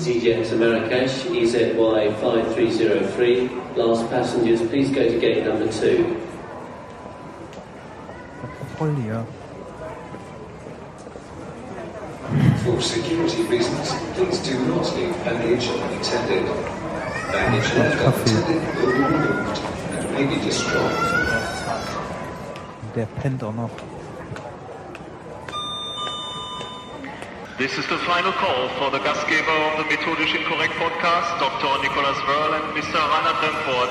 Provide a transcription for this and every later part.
EasyJet to Marrakesh, EZY5303. Last passengers, please go to gate number two. Voll. For security reasons, please do not leave baggage unattended. Baggage left unattended will be removed and may be destroyed. Der pennt auch noch. This is the final call for the Gastgeber of the Methodisch Inkorrekt podcast, Dr. Nicholas Verl and Mr. Reinhard Remford.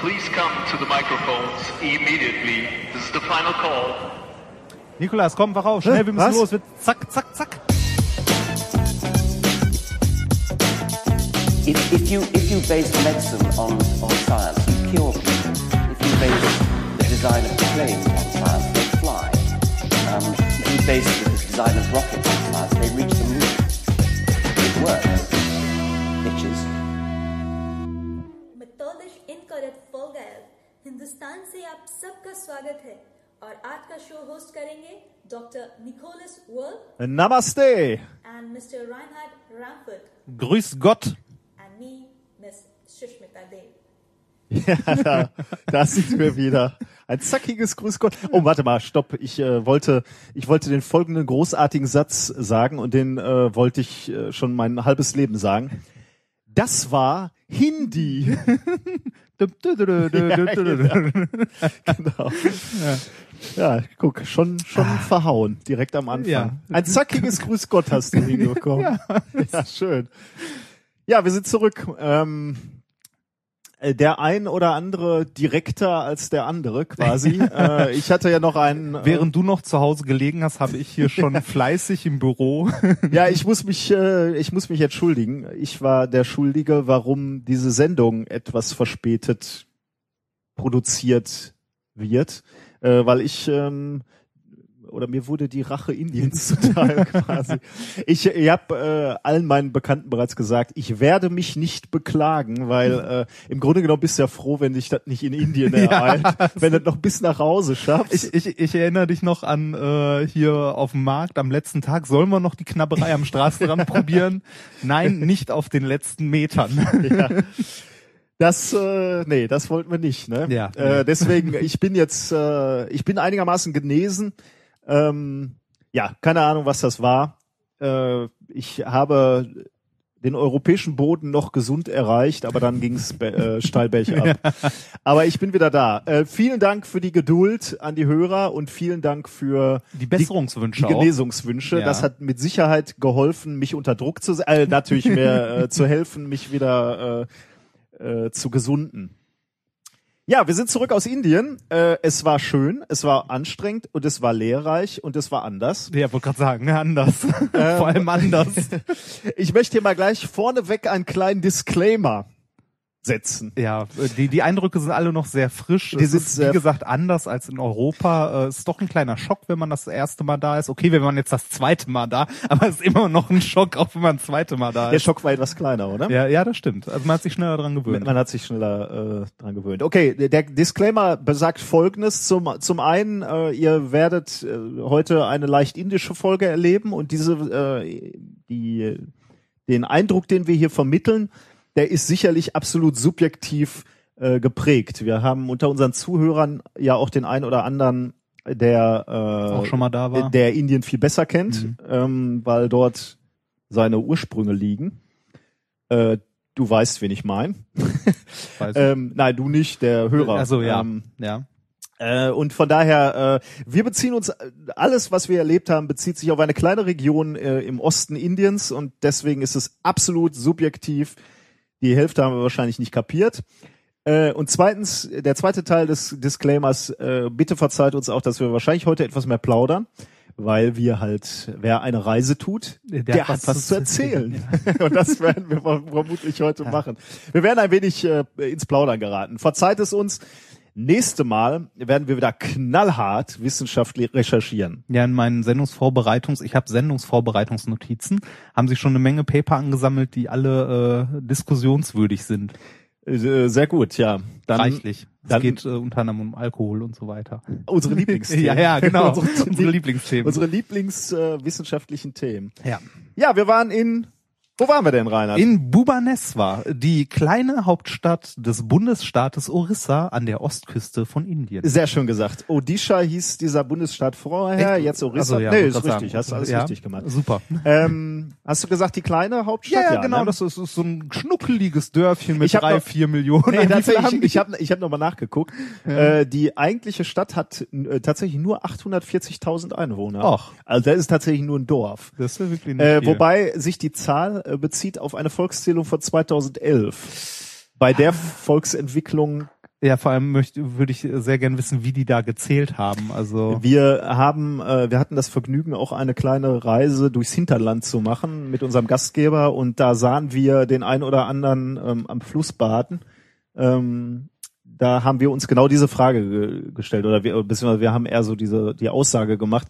Please come to the microphones immediately. This is the final call. Nikolas, komm, wach auf, schnell, wir müssen Was? los. Wir- Zack, zack, zack. If, if you if you base medicine on, on science, you cure people. If you base the design of planes on science, they fly. Um, if you base the design of rockets on science, they reach the moon. It works. Bitches. मेथोडिश इनकरेक्ट फॉर गैल हिंदुस्तान से आप सबका स्वागत है और आज का शो होस्ट करेंगे डॉक्टर निकोलस वर्ल Namaste. एंड मिस्टर राइनहार्ड रैमफर्ड Grüß Gott. And me miss Sushmita Dev Ja, da, da sind wir wieder. Ein zackiges Grüß Gott. Oh, warte mal, stopp. Ich äh, wollte, ich wollte den folgenden großartigen Satz sagen und den äh, wollte ich äh, schon mein halbes Leben sagen. Das war Hindi. Ja, du. genau. Ja, guck, schon, schon verhauen, direkt am Anfang. Ja. Ein zackiges Grüß Gott hast du hinbekommen. ja. schön. Ja, wir sind zurück. Ähm, äh, der ein oder andere direkter als der andere quasi. äh, ich hatte ja noch einen. Äh, Während du noch zu Hause gelegen hast, habe ich hier schon fleißig im Büro. ja, ich muss mich, äh, ich muss mich entschuldigen. Ich war der Schuldige, warum diese Sendung etwas verspätet produziert wird, äh, weil ich ähm, oder mir wurde die Rache Indiens zuteil quasi. Ich, ich habe äh, allen meinen Bekannten bereits gesagt, ich werde mich nicht beklagen, weil äh, im Grunde genommen bist du ja froh, wenn dich das nicht in Indien ereilt, wenn du das noch bis nach Hause schaffst. Ich, ich, ich erinnere dich noch an äh, hier auf dem Markt am letzten Tag. Sollen wir noch die Knabberei am Straßenrand probieren? Nein, nicht auf den letzten Metern. ja. Das, äh, nee, das wollten wir nicht, ne? Ja. Äh, deswegen, ich bin jetzt, äh, ich bin einigermaßen genesen. Ähm, ja, keine Ahnung, was das war. Äh, ich habe den europäischen Boden noch gesund erreicht, aber dann ging es äh, steil bergab. Aber ich bin wieder da. Äh, vielen Dank für die Geduld an die Hörer und vielen Dank für Die Besserungswünsche die auch. Genesungswünsche. Ja. Das hat mit Sicherheit geholfen, mich unter Druck zu, äh, natürlich mir äh, zu helfen, mich wieder äh, äh, zu gesunden. Ja, wir sind zurück aus Indien. Äh, es war schön, es war anstrengend und es war lehrreich und es war anders. Ja, wollte gerade sagen, ne, anders. Vor allem anders. Ich möchte hier mal gleich vorneweg einen kleinen Disclaimer setzen. Ja, die, die Eindrücke sind alle noch sehr frisch. Die es sind ist, wie gesagt, anders als in Europa. Äh, Es ist doch ein kleiner Schock, wenn man das erste Mal da ist. Okay, wenn man jetzt das zweite Mal da, aber es ist immer noch ein Schock, auch wenn man das zweite Mal da Der ist. Schock war etwas kleiner, oder? Ja, ja, das stimmt. Also man hat sich schneller dran gewöhnt. Man hat sich schneller äh, dran gewöhnt. Okay, der- der Disclaimer besagt Folgendes. Zum, zum einen, äh, ihr werdet äh, heute eine leicht indische Folge erleben und diese, äh, die, den Eindruck, den wir hier vermitteln, der ist sicherlich absolut subjektiv äh, geprägt. Wir haben unter unseren Zuhörern ja auch den einen oder anderen, der äh, Auch schon mal da war. der Indien viel besser kennt, ähm, weil dort seine Ursprünge liegen. Äh, du weißt, wen ich meine. Ähm, nein, du nicht, der Hörer. also ja, Ähm, ja. äh, und von daher, äh, wir beziehen uns, alles, was wir erlebt haben, bezieht sich auf eine kleine Region äh, im Osten Indiens und deswegen ist es absolut subjektiv. Die Hälfte haben wir wahrscheinlich nicht kapiert. Äh, und zweitens, der zweite Teil des Disclaimers, äh, bitte verzeiht uns auch, dass wir wahrscheinlich heute etwas mehr plaudern, weil wir halt, wer eine Reise tut, der, hat was, zu erzählen. und das werden wir verm- vermutlich heute machen. Wir werden ein wenig äh, ins Plaudern geraten. Verzeiht es uns. Nächste Mal werden wir wieder knallhart wissenschaftlich recherchieren. Ja, in meinen Sendungsvorbereitungs, ich habe Sendungsvorbereitungsnotizen, haben sich schon eine Menge Paper angesammelt, die alle äh, diskussionswürdig sind. Äh, Sehr gut, ja. Dann Reichlich. Es dann- geht äh, unter anderem um Alkohol und so weiter. unsere Lieblingsthemen. Ja, ja, genau. unsere, Unsere Lieblingsthemen. Unsere Lieblingswissenschaftlichen Themen. Ja. Ja, wir waren in Wo waren wir denn, Reinhard? In Bhubaneswar, die kleine Hauptstadt des Bundesstaates Orissa an der Ostküste von Indien. Sehr schön gesagt. Odisha hieß dieser Bundesstaat vorher, Echt? jetzt Orissa. Also, ja, nee, ist richtig, sagen. hast alles Ja, richtig gemacht. Super. Ähm, hast du gesagt, die kleine Hauptstadt? Ja, ja, genau. ne? Das ist, ist so ein schnuckeliges Dörfchen mit Ich drei, noch- vier Millionen. Nee, tatsächlich, die? ich habe ich hab nochmal nachgeguckt. Äh, die eigentliche Stadt hat äh, tatsächlich nur 840.000 Einwohner. Ach. Also das ist tatsächlich nur ein Dorf. das ist ja wirklich nicht Äh, wobei sich die Zahl äh, bezieht auf eine Volkszählung von 2011. Bei der Volksentwicklung, Ja, vor allem möchte, würde ich sehr gern wissen, wie die da gezählt haben. Also wir haben, äh, wir hatten das Vergnügen, auch eine kleine Reise durchs Hinterland zu machen mit unserem Gastgeber und da sahen wir den ein oder anderen ähm, am Fluss baden. Ähm, da haben wir uns genau diese Frage ge gestellt oder wir, beziehungsweise wir haben eher so diese die Aussage gemacht,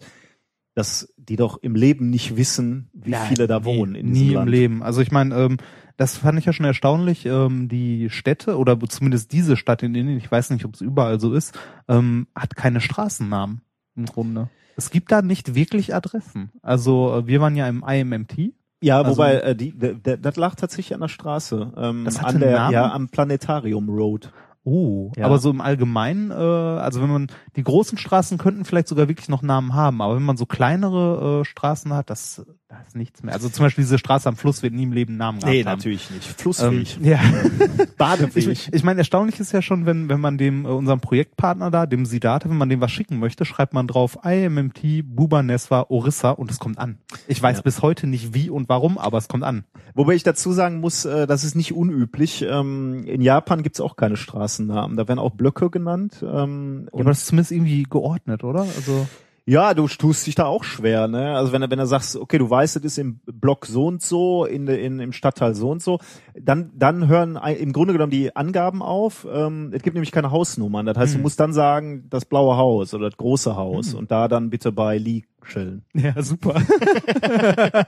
dass die doch im Leben nicht wissen, wie Nein, viele da nie, wohnen in nie diesem im Land. Leben. Also ich meine, ähm, das fand ich ja schon erstaunlich. Ähm, die Städte oder zumindest diese Stadt in Indien, ich weiß nicht, ob es überall so ist, ähm, hat keine Straßennamen im Grunde. Es gibt da nicht wirklich Adressen. Also äh, wir waren ja im IMMT. Ja, Also- wobei äh, die, das lag tatsächlich an der Straße, ähm, Das hatte an einen der, Namen? ja, am Planetarium Road. Oh, Ja. aber so im Allgemeinen, äh, also wenn man die großen Straßen könnten vielleicht sogar wirklich noch Namen haben, aber wenn man so kleinere äh, Straßen hat, das da ist nichts mehr. Also zum Beispiel diese Straße am Fluss wird nie im Leben Namen gehabt Nee, haben. natürlich nicht. Ähm, Flussfähig. ja. Badefähig. Ich, ich meine, erstaunlich ist ja schon, wenn, wenn man dem, äh, unserem Projektpartner da, dem Sidate, wenn man dem was schicken möchte, schreibt man drauf IMMT, Bhubaneswar, Orissa und es kommt an. Ich weiß Ja. bis heute nicht wie und warum, aber es kommt an. Wobei ich dazu sagen muss, äh, das ist nicht unüblich. Ähm, in Japan gibt's auch keine Straßennamen. Da werden auch Blöcke genannt. Ähm, Ja, und aber das ist zumindest irgendwie geordnet, oder? Also Ja, du tust dich da auch schwer, ne? Also wenn du, wenn du sagst, okay, du weißt, das ist im Block so und so, in, de- in im Stadtteil so und so, dann, dann hören im Grunde genommen die Angaben auf. Ähm, es gibt nämlich keine Hausnummern. Das heißt, du musst dann sagen, das blaue Haus oder das große Haus und da dann bitte bei Lee chillen. Ja, super.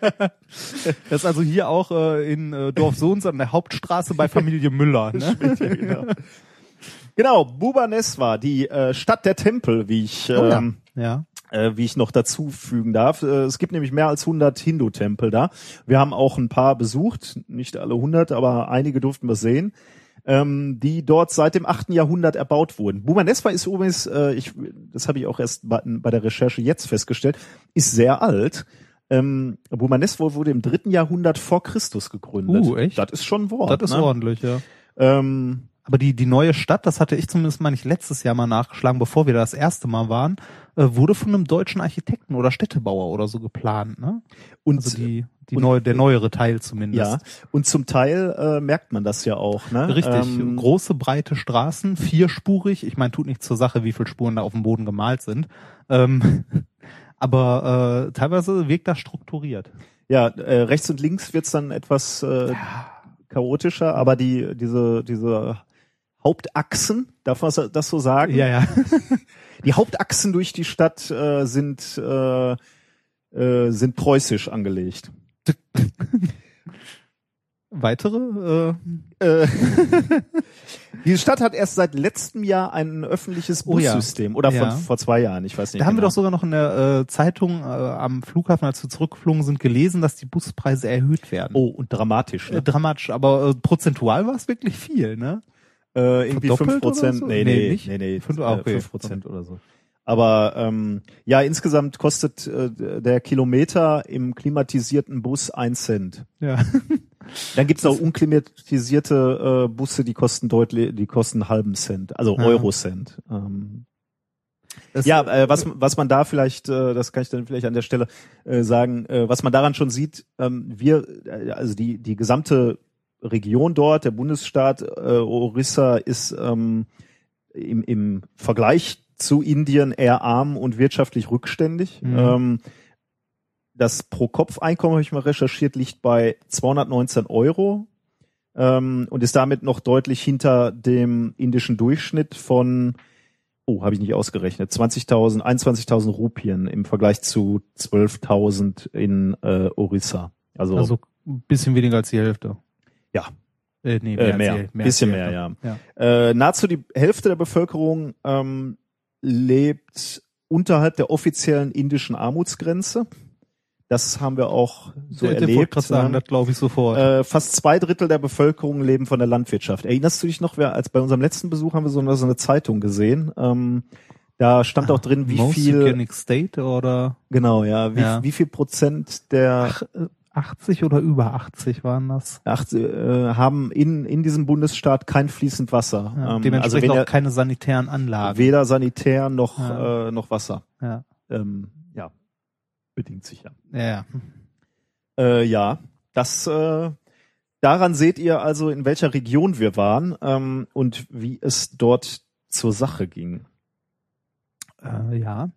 das ist also hier auch äh, in äh, Dorf so und so an der Hauptstraße bei Familie Müller. Ne? genau. Genau, Bhubaneswar, die äh, Stadt der Tempel, wie ich Oh ja. ähm, ja. äh, wie ich noch dazu fügen darf. Äh, es gibt nämlich mehr als 100 Hindu-Tempel da. Wir haben auch ein paar besucht, nicht alle 100, aber einige durften wir sehen, ähm, die dort seit dem 8. Jahrhundert erbaut wurden. Bhubaneswar ist übrigens, äh, ich, das habe ich auch erst bei, bei der Recherche jetzt festgestellt, ist sehr alt. Ähm, Bhubaneswar wurde im dritten Jahrhundert vor Christus gegründet. Uh, echt? Das ist schon ein Wort. Das ist ne? ordentlich, ja. Ähm, Aber die, die neue Stadt, das hatte ich zumindest mal nicht letztes Jahr mal nachgeschlagen, bevor wir da das erste Mal waren, äh, wurde von einem deutschen Architekten oder Städtebauer oder so geplant, ne? und Also die, die und- neue, der neuere Teil zumindest. ja, und zum Teil äh, merkt man das ja auch. Ne? Richtig, Ähm, große, breite Straßen, vierspurig. Ich meine, tut nichts zur Sache, wie viele Spuren da auf dem Boden gemalt sind. Ähm, aber äh, teilweise wirkt das strukturiert. Ja, äh, rechts und links wird's dann etwas äh, chaotischer, aber die diese diese Hauptachsen, darf man das so sagen? Ja, ja. Die Hauptachsen durch die Stadt äh, sind äh, äh, sind preußisch angelegt. Weitere? Äh, Äh, die Stadt hat erst seit letztem Jahr ein öffentliches Oh ja. Bussystem oder Ja. von vor zwei Jahren, ich weiß nicht. da haben wir genau. doch sogar noch in der äh, Zeitung äh, am Flughafen, als wir zurückgeflogen sind, gelesen, dass die Buspreise erhöht werden. Oh, und dramatisch. Äh, Ne? dramatisch, aber äh, prozentual war es wirklich viel, ne? Äh, irgendwie fünf Prozent. so? Nee, Nee, nee, nee, nee, Fünf- fünf, ah, äh, okay. fünf Prozent oder so. Aber ähm, ja, insgesamt kostet äh, der Kilometer im klimatisierten Bus ein Cent. Ja. Dann gibt's auch unklimatisierte äh, Busse, die kosten deutlich, die kosten einen halben Cent, also Ja. Eurocent. Ähm, Das, ja, äh, was was man da vielleicht, äh, das kann ich dann vielleicht an der Stelle äh, sagen, äh, was man daran schon sieht, ähm, wir, äh, also die die gesamte Region dort, der Bundesstaat äh, Orissa ist ähm, im, im Vergleich zu Indien eher arm und wirtschaftlich rückständig. Mhm. Ähm, das Pro-Kopf-Einkommen, habe ich mal recherchiert, liegt bei 219 Euro ähm, und ist damit noch deutlich hinter dem indischen Durchschnitt von, oh, habe ich nicht ausgerechnet, 20.000, 21.000 Rupien im Vergleich zu 12.000 in äh, Orissa. Also, also ein bisschen weniger als die Hälfte. Ja. Äh, nee, äh, als mehr, die- als bisschen die mehr, ja. ja. Äh, nahezu die Hälfte der Bevölkerung ähm, lebt unterhalb der offiziellen indischen Armutsgrenze. Das haben wir auch so Ich erlebt. grad sagen, ne? das glaube ich sofort. Äh, fast zwei Drittel der Bevölkerung leben von der Landwirtschaft. Erinnerst du dich noch, wer, als bei unserem letzten Besuch haben wir so eine, so eine Zeitung gesehen. Ähm, da stand auch drin, wie viel, State oder genau, ja, wie, Ja. wie viel Prozent der ach, äh, 80 oder über 80 waren das. acht, äh, haben in, in diesem Bundesstaat kein fließend Wasser. Ja, Ähm, dementsprechend also auch keine sanitären Anlagen. weder sanitär noch, Ja. äh, noch Wasser. Ja, Ähm, ja, bedingt sich ja. ja, ja. Äh, ja, das äh, daran seht ihr also, in welcher Region wir waren ähm, und wie es dort zur Sache ging. Äh, ja.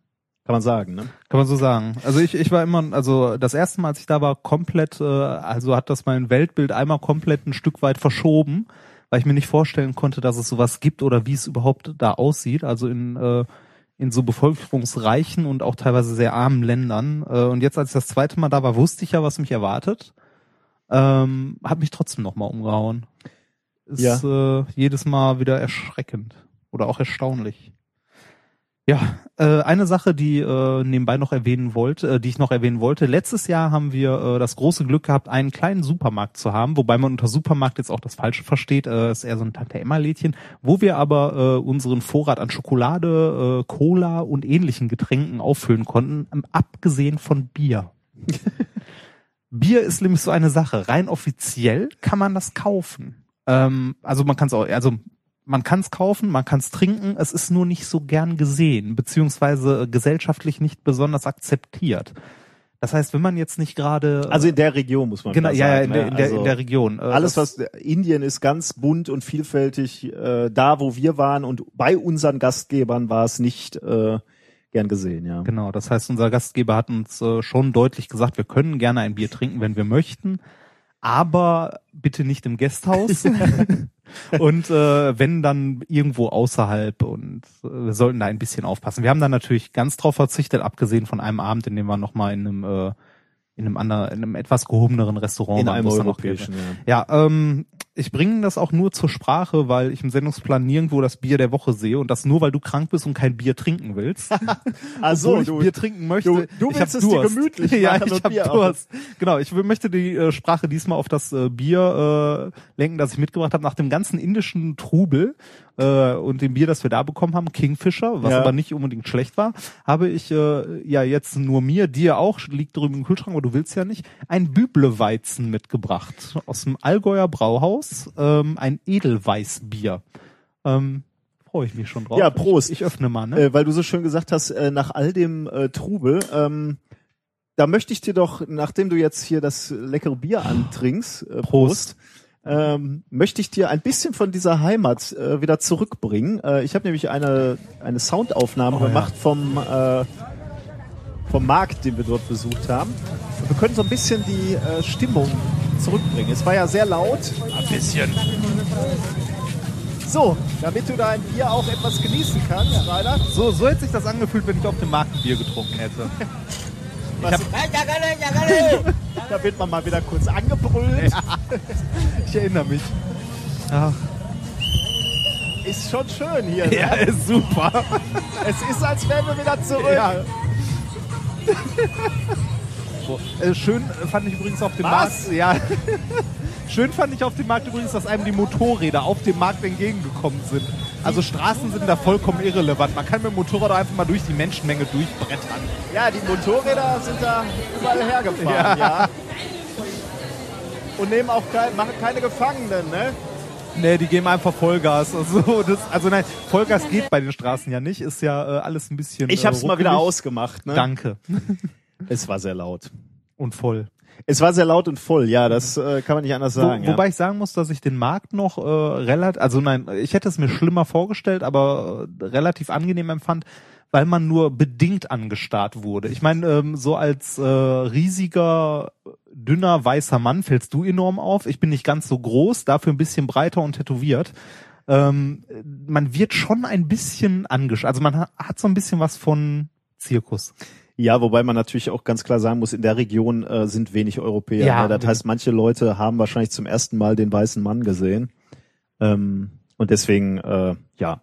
Kann man sagen, ne? Kann man so sagen. Also ich, ich war immer, also das erste Mal, als ich da war, komplett, äh, also hat das mein Weltbild einmal komplett ein Stück weit verschoben, weil ich mir nicht vorstellen konnte, dass es sowas gibt oder wie es überhaupt da aussieht. Also in, äh, in so bevölkerungsreichen und auch teilweise sehr armen Ländern. Äh, und jetzt, als ich das zweite Mal da war, wusste ich ja, was mich erwartet. Ähm, hat mich trotzdem nochmal umgehauen. Ist äh, jedes Mal wieder erschreckend oder auch erstaunlich. Ja, äh, eine Sache, die äh, nebenbei noch erwähnen wollte, äh, die ich noch erwähnen wollte. Letztes Jahr haben wir äh, das große Glück gehabt, einen kleinen Supermarkt zu haben, wobei man unter Supermarkt jetzt auch das Falsche versteht. Äh, ist eher so ein Tante Emma Lädchen, wo wir aber äh, unseren Vorrat an Schokolade, äh, Cola und ähnlichen Getränken auffüllen konnten, ähm, abgesehen von Bier. Bier ist nämlich so eine Sache. Rein offiziell kann man das kaufen. Ähm, also man kann es auch, also man kann es kaufen, man kann es trinken, es ist nur nicht so gern gesehen, beziehungsweise äh, gesellschaftlich nicht besonders akzeptiert. Das heißt, wenn man jetzt nicht gerade Also in der Region muss man genau, ja, sagen, in der, ne? in der, also in der Region. Äh, alles, was Indien ist ganz bunt und vielfältig. Äh, da, wo wir waren und bei unseren Gastgebern war es nicht äh, gern gesehen, ja. Genau, das heißt, unser Gastgeber hat uns äh, schon deutlich gesagt, wir können gerne ein Bier trinken, wenn wir möchten, aber bitte nicht im Gasthaus. und äh, wenn dann irgendwo außerhalb und äh, wir sollten da ein bisschen aufpassen. Wir haben da natürlich ganz drauf verzichtet, abgesehen von einem Abend, in dem wir nochmal in einem äh, in einem anderen, in einem etwas gehobeneren Restaurant In waren, einem europäischen, ja. ja, ähm, ich bringe das auch nur zur Sprache, weil ich im Sendungsplan nirgendwo das Bier der Woche sehe und das nur, weil du krank bist und kein Bier trinken willst. Also ich du, Bier trinken möchte. du- du ich willst es dir Durst. gemütlich ja, machen ich und hab Bier. Durst. Genau, ich möchte die äh, Sprache diesmal auf das äh, Bier äh, lenken, das ich mitgebracht habe. Nach dem ganzen indischen Trubel äh, und dem Bier, das wir da bekommen haben, Kingfisher, was Ja. aber nicht unbedingt schlecht war, habe ich äh, ja jetzt nur mir, dir auch, liegt drüben im Kühlschrank, aber du willst ja nicht, ein Bübleweizen mitgebracht aus dem Allgäuer Brauhaus, ähm, ein Edelweißbier. Ähm, Freue ich mich schon drauf. Ja, Prost. Ich, ich öffne mal, ne? äh, weil du so schön gesagt hast, äh, nach all dem äh, Trubel, ähm, da möchte ich dir doch, nachdem du jetzt hier das leckere Bier antrinkst, äh, Prost, ähm, möchte ich dir ein bisschen von dieser Heimat äh, wieder zurückbringen. Äh, ich habe nämlich eine, eine Soundaufnahme Oh, ja. gemacht vom, äh, vom Markt, den wir dort besucht haben. Und wir können so ein bisschen die äh, Stimmung zurückbringen. Es war ja sehr laut. Ein bisschen. So, damit du dein Bier auch etwas genießen kannst, Rainer. So, so hätte sich das angefühlt, wenn ich auf dem Markt ein Bier getrunken hätte. Was, da wird man mal wieder kurz angebrüllt. Ich erinnere mich. Ach, Ist schon schön hier. Ne? ja, ist super. Es ist, als wären wir wieder zurück. Ja. Äh, schön fand ich übrigens auf dem Was? Markt. Ja. Schön fand ich auf dem Markt übrigens, dass einem die Motorräder auf dem Markt entgegengekommen sind. Also Straßen sind da vollkommen irrelevant. Man kann mit dem Motorrad einfach mal durch die Menschenmenge durchbrettern. Ja, die Motorräder sind da überall hergefahren, ja. Und nehmen auch kein, machen keine Gefangenen, ne? Nee, die geben einfach Vollgas. Also, das, also nein, Vollgas geht bei den Straßen ja nicht. Ist ja äh, alles ein bisschen. Ich äh, hab's mal wieder ausgemacht, ne? Danke. Es war sehr laut. Und voll. Es war sehr laut und voll, ja, das äh, kann man nicht anders sagen. Wo, wobei ich sagen muss, dass ich den Markt noch äh, relativ, also nein, ich hätte es mir schlimmer vorgestellt, aber äh, relativ angenehm empfand, weil man nur bedingt angestarrt wurde. Ich meine, ähm, so als äh, riesiger, dünner, weißer Mann fällst du enorm auf. Ich bin nicht ganz so groß, dafür ein bisschen breiter und tätowiert. Ähm, man wird schon ein bisschen angestarrt. Also man ha- hat so ein bisschen was von Zirkus. Ja. wobei man natürlich auch ganz klar sagen muss, in der Region äh, sind wenig Europäer. Ja. ne? Das heißt, manche Leute haben wahrscheinlich zum ersten Mal den weißen Mann gesehen. Ähm, und deswegen, äh, ja.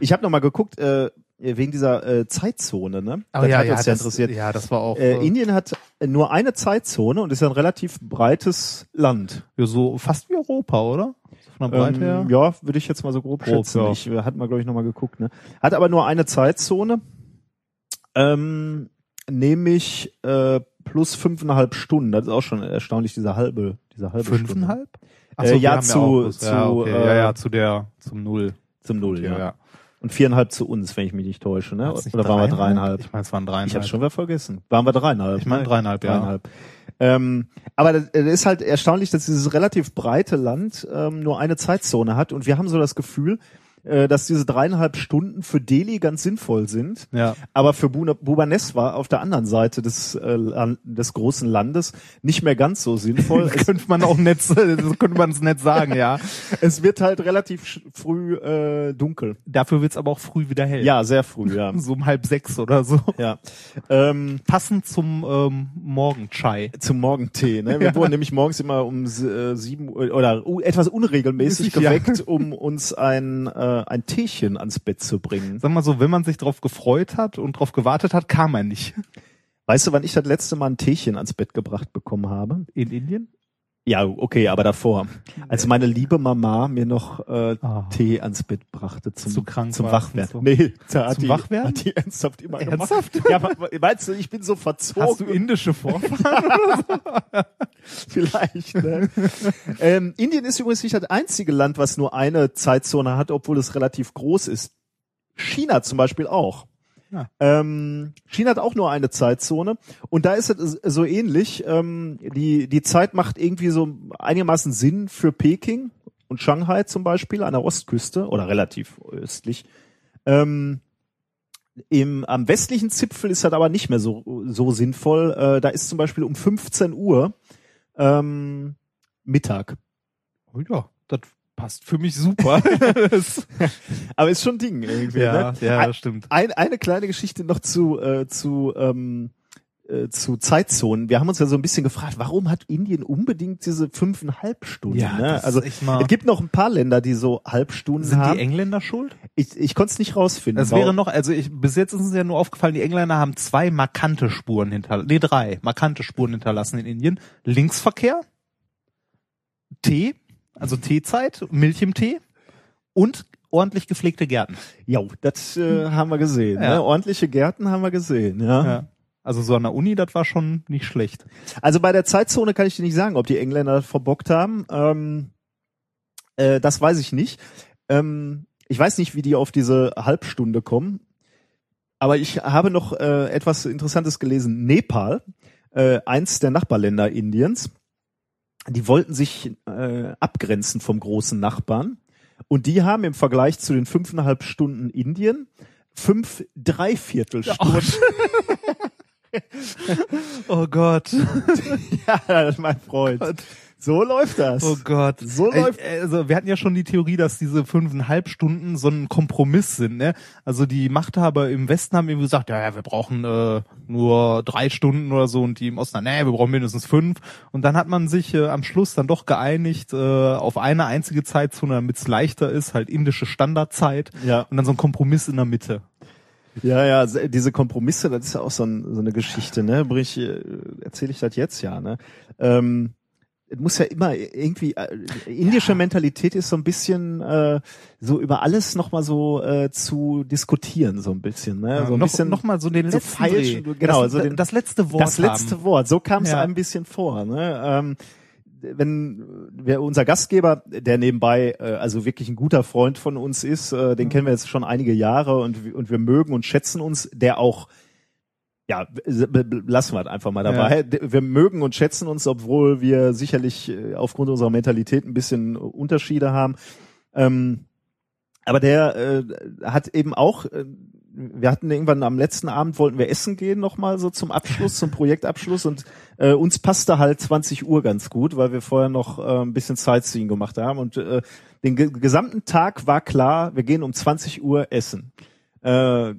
Ich habe noch mal geguckt, äh, wegen dieser äh, Zeitzone, ne? Oh, das ja, hat ja, uns ja das, interessiert. ja, das war auch Äh, äh, Indien hat nur eine Zeitzone und ist ein relativ breites Land. ja, so fast wie Europa, oder? Von der Breite her. Ähm, ja, würde ich jetzt mal so grob, Grob, schätzen. ja. Ich äh, hatte mal, glaube ich, nochmal geguckt. Ne? Hat aber nur eine Zeitzone, ähm, nämlich äh, plus fünfeinhalb Stunden. Das ist auch schon erstaunlich, diese halbe, diese halbe Fünfeinhalb? Ach Äh, wir ja, zu- zu, ja, okay. äh, ja, ja, zu der, zum Null. Stunde. Zum Null, Okay, ja. Und viereinhalb zu uns, wenn ich mich nicht täusche. Ne? Nicht Oder waren wir dreieinhalb? Ich meine, es waren dreieinhalb. Ich habe schon wieder vergessen. Waren wir dreieinhalb? Ich meine ne? dreieinhalb, ja. dreieinhalb. Ähm, aber das, das ist halt erstaunlich, dass dieses relativ breite Land ähm, nur eine Zeitzone hat und wir haben so das Gefühl, äh, dass diese dreieinhalb Stunden für Delhi ganz sinnvoll sind, Ja. aber für Bhubaneswar auf der anderen Seite des, äh, des großen Landes nicht mehr ganz so sinnvoll. Das es, könnte man auch nett, so könnte man es nett sagen, ja. es wird halt relativ früh äh, dunkel. Dafür wird's aber auch früh wieder hell. Ja, sehr früh, ja. So um halb sechs oder so. ja. Ähm, Passend zum ähm, Morgenchai. zum Morgentee. Ne? Wir wurden nämlich morgens immer um äh, sieben oder uh, etwas unregelmäßig Ja. geweckt, um uns ein, äh, ein Teechen ans Bett zu bringen. Sag mal so, wenn man sich drauf gefreut hat und drauf gewartet hat, kam er nicht. Weißt du, wann ich das letzte Mal ein Teechen ans Bett gebracht bekommen habe? In Indien? Ja, okay, aber davor. Als meine liebe Mama mir noch äh, Ah. Tee ans Bett brachte zum, Zu krank zum Wachwerden. so. Nee, da hat Zum die, Wachwerden? Hat die ernsthaft immer Ernsthaft? gemacht. Ja, meinst du, ich bin so verzogen? Hast du indische Vorfahren? Vielleicht. Ne? ähm, Indien ist übrigens nicht das einzige Land, was nur eine Zeitzone hat, obwohl es relativ groß ist. China zum Beispiel auch. Ja. Ähm, China hat auch nur eine Zeitzone und da ist es so ähnlich. Ähm, die, die Zeit macht irgendwie so einigermaßen Sinn für Peking und Shanghai zum Beispiel an der Ostküste oder relativ östlich. Ähm, im, am westlichen Zipfel ist das aber nicht mehr so, so sinnvoll. Äh, da ist zum Beispiel um 15 Uhr ähm, Mittag. oh ja, das passt für mich super. Das- Aber ist schon ein Ding irgendwie. ja, ne? ja, das stimmt. ein, eine kleine Geschichte noch zu, äh, zu, ähm, äh, zu Zeitzonen. Wir haben uns ja so ein bisschen gefragt, warum hat Indien unbedingt diese fünfeinhalb Stunden? Ja, ne? das Also es gibt noch ein paar Länder, die so Halbstunden Sind haben. die Engländer schuld? ich ich konnte es nicht rausfinden. Es Warum- wäre noch, also ich, bis jetzt ist uns ja nur aufgefallen, die Engländer haben zwei markante Spuren hinterlassen, nee, drei markante Spuren hinterlassen in Indien. Linksverkehr, Tee, also Teezeit, Milch im Tee und ordentlich gepflegte Gärten. Ja, das äh, haben wir gesehen. Ja. Ne? Ordentliche Gärten haben wir gesehen. Ja. Ja. Also so an der Uni, das war schon nicht schlecht. Also bei der Zeitzone kann ich dir nicht sagen, ob die Engländer verbockt haben. Ähm, äh, das weiß ich nicht. Ähm, ich weiß nicht, wie die auf diese Halbstunde kommen. Aber ich habe noch äh, etwas Interessantes gelesen. Nepal, äh, eins der Nachbarländer Indiens, die wollten sich äh, abgrenzen vom großen Nachbarn. Und die haben im Vergleich zu den fünfeinhalb Stunden Indien fünf Dreiviertelstunden. Oh Gott. Ja, mein Freund. So läuft das. Oh Gott. So läuft- Also wir hatten ja schon die Theorie, dass diese fünfeinhalb Stunden so ein Kompromiss sind. Ne? Also die Machthaber im Westen haben eben gesagt, ja, ja wir brauchen äh, nur drei Stunden oder so und die im Osten, nee, wir brauchen mindestens fünf. Und dann hat man sich äh, am Schluss dann doch geeinigt äh, auf eine einzige Zeitzone, damit es leichter ist, halt indische Standardzeit Ja. und dann so ein Kompromiss in der Mitte. Ja, ja, se- diese Kompromisse, das ist ja auch so, ein, so eine Geschichte, ne? Brich, äh, erzähle ich das jetzt ja, ne? Ähm, muss ja immer irgendwie äh, indische Mentalität ist so ein bisschen äh, so über alles nochmal so äh, zu diskutieren, so ein bisschen, ne? so ein noch, bisschen noch mal so den so letzten feilschen, Dreh. genau, das, so den- das letzte Wort das letzte haben. Wort. So kam es Ja. ein bisschen vor. Ne? Ähm, wenn wir, unser Gastgeber, der nebenbei äh, also wirklich ein guter Freund von uns ist, äh, den kennen wir jetzt schon einige Jahre und, und wir mögen und schätzen uns, der auch ja, lassen wir es einfach mal dabei. Wir mögen und schätzen uns, obwohl wir sicherlich äh, aufgrund unserer Mentalität ein bisschen Unterschiede haben. Ähm, aber der äh, hat eben auch, äh, wir hatten irgendwann am letzten Abend wollten wir essen gehen nochmal so zum Abschluss, zum Projektabschluss und äh, uns passte halt 20 Uhr ganz gut, weil wir vorher noch äh, ein bisschen Sightseeing gemacht haben und äh, den ge gesamten Tag war klar, wir gehen um 20 Uhr essen. Äh,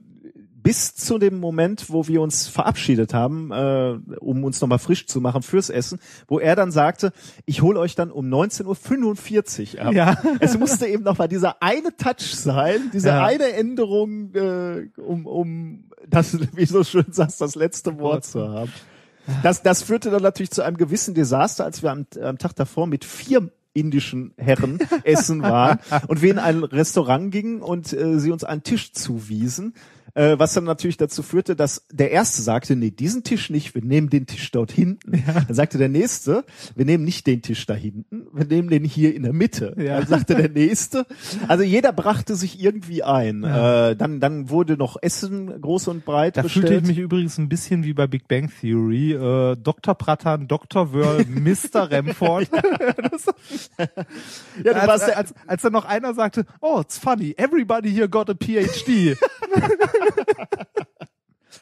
bis zu dem Moment, wo wir uns verabschiedet haben, äh, um uns nochmal frisch zu machen fürs Essen, wo er dann sagte, ich hole euch dann um 19.45 Uhr ab. Ja. Es musste eben nochmal dieser eine Touch sein, diese Ja. eine Änderung, äh, um, um das, wie du so schön sagst, das letzte Wort zu haben. Das, das führte dann natürlich zu einem gewissen Desaster, als wir am, am Tag davor mit vier indischen Herren essen waren und wir in ein Restaurant gingen und äh, sie uns einen Tisch zuwiesen, äh, was dann natürlich dazu führte, dass der erste sagte, nee, diesen Tisch nicht, wir nehmen den Tisch dort hinten. Dann sagte der nächste, wir nehmen nicht den Tisch da hinten, wir nehmen den hier in der Mitte. Ja. Dann sagte der nächste. Also jeder brachte sich irgendwie ein. Äh, dann, dann wurde noch Essen groß und breit Da bestellt. fühlte ich mich übrigens ein bisschen wie bei Big Bang Theory. Äh, Dr. Pratan, Dr. Wörl, Mr. Remford. ja, du als, warst der, als, als dann noch einer sagte, oh, it's funny, everybody here got a PhD.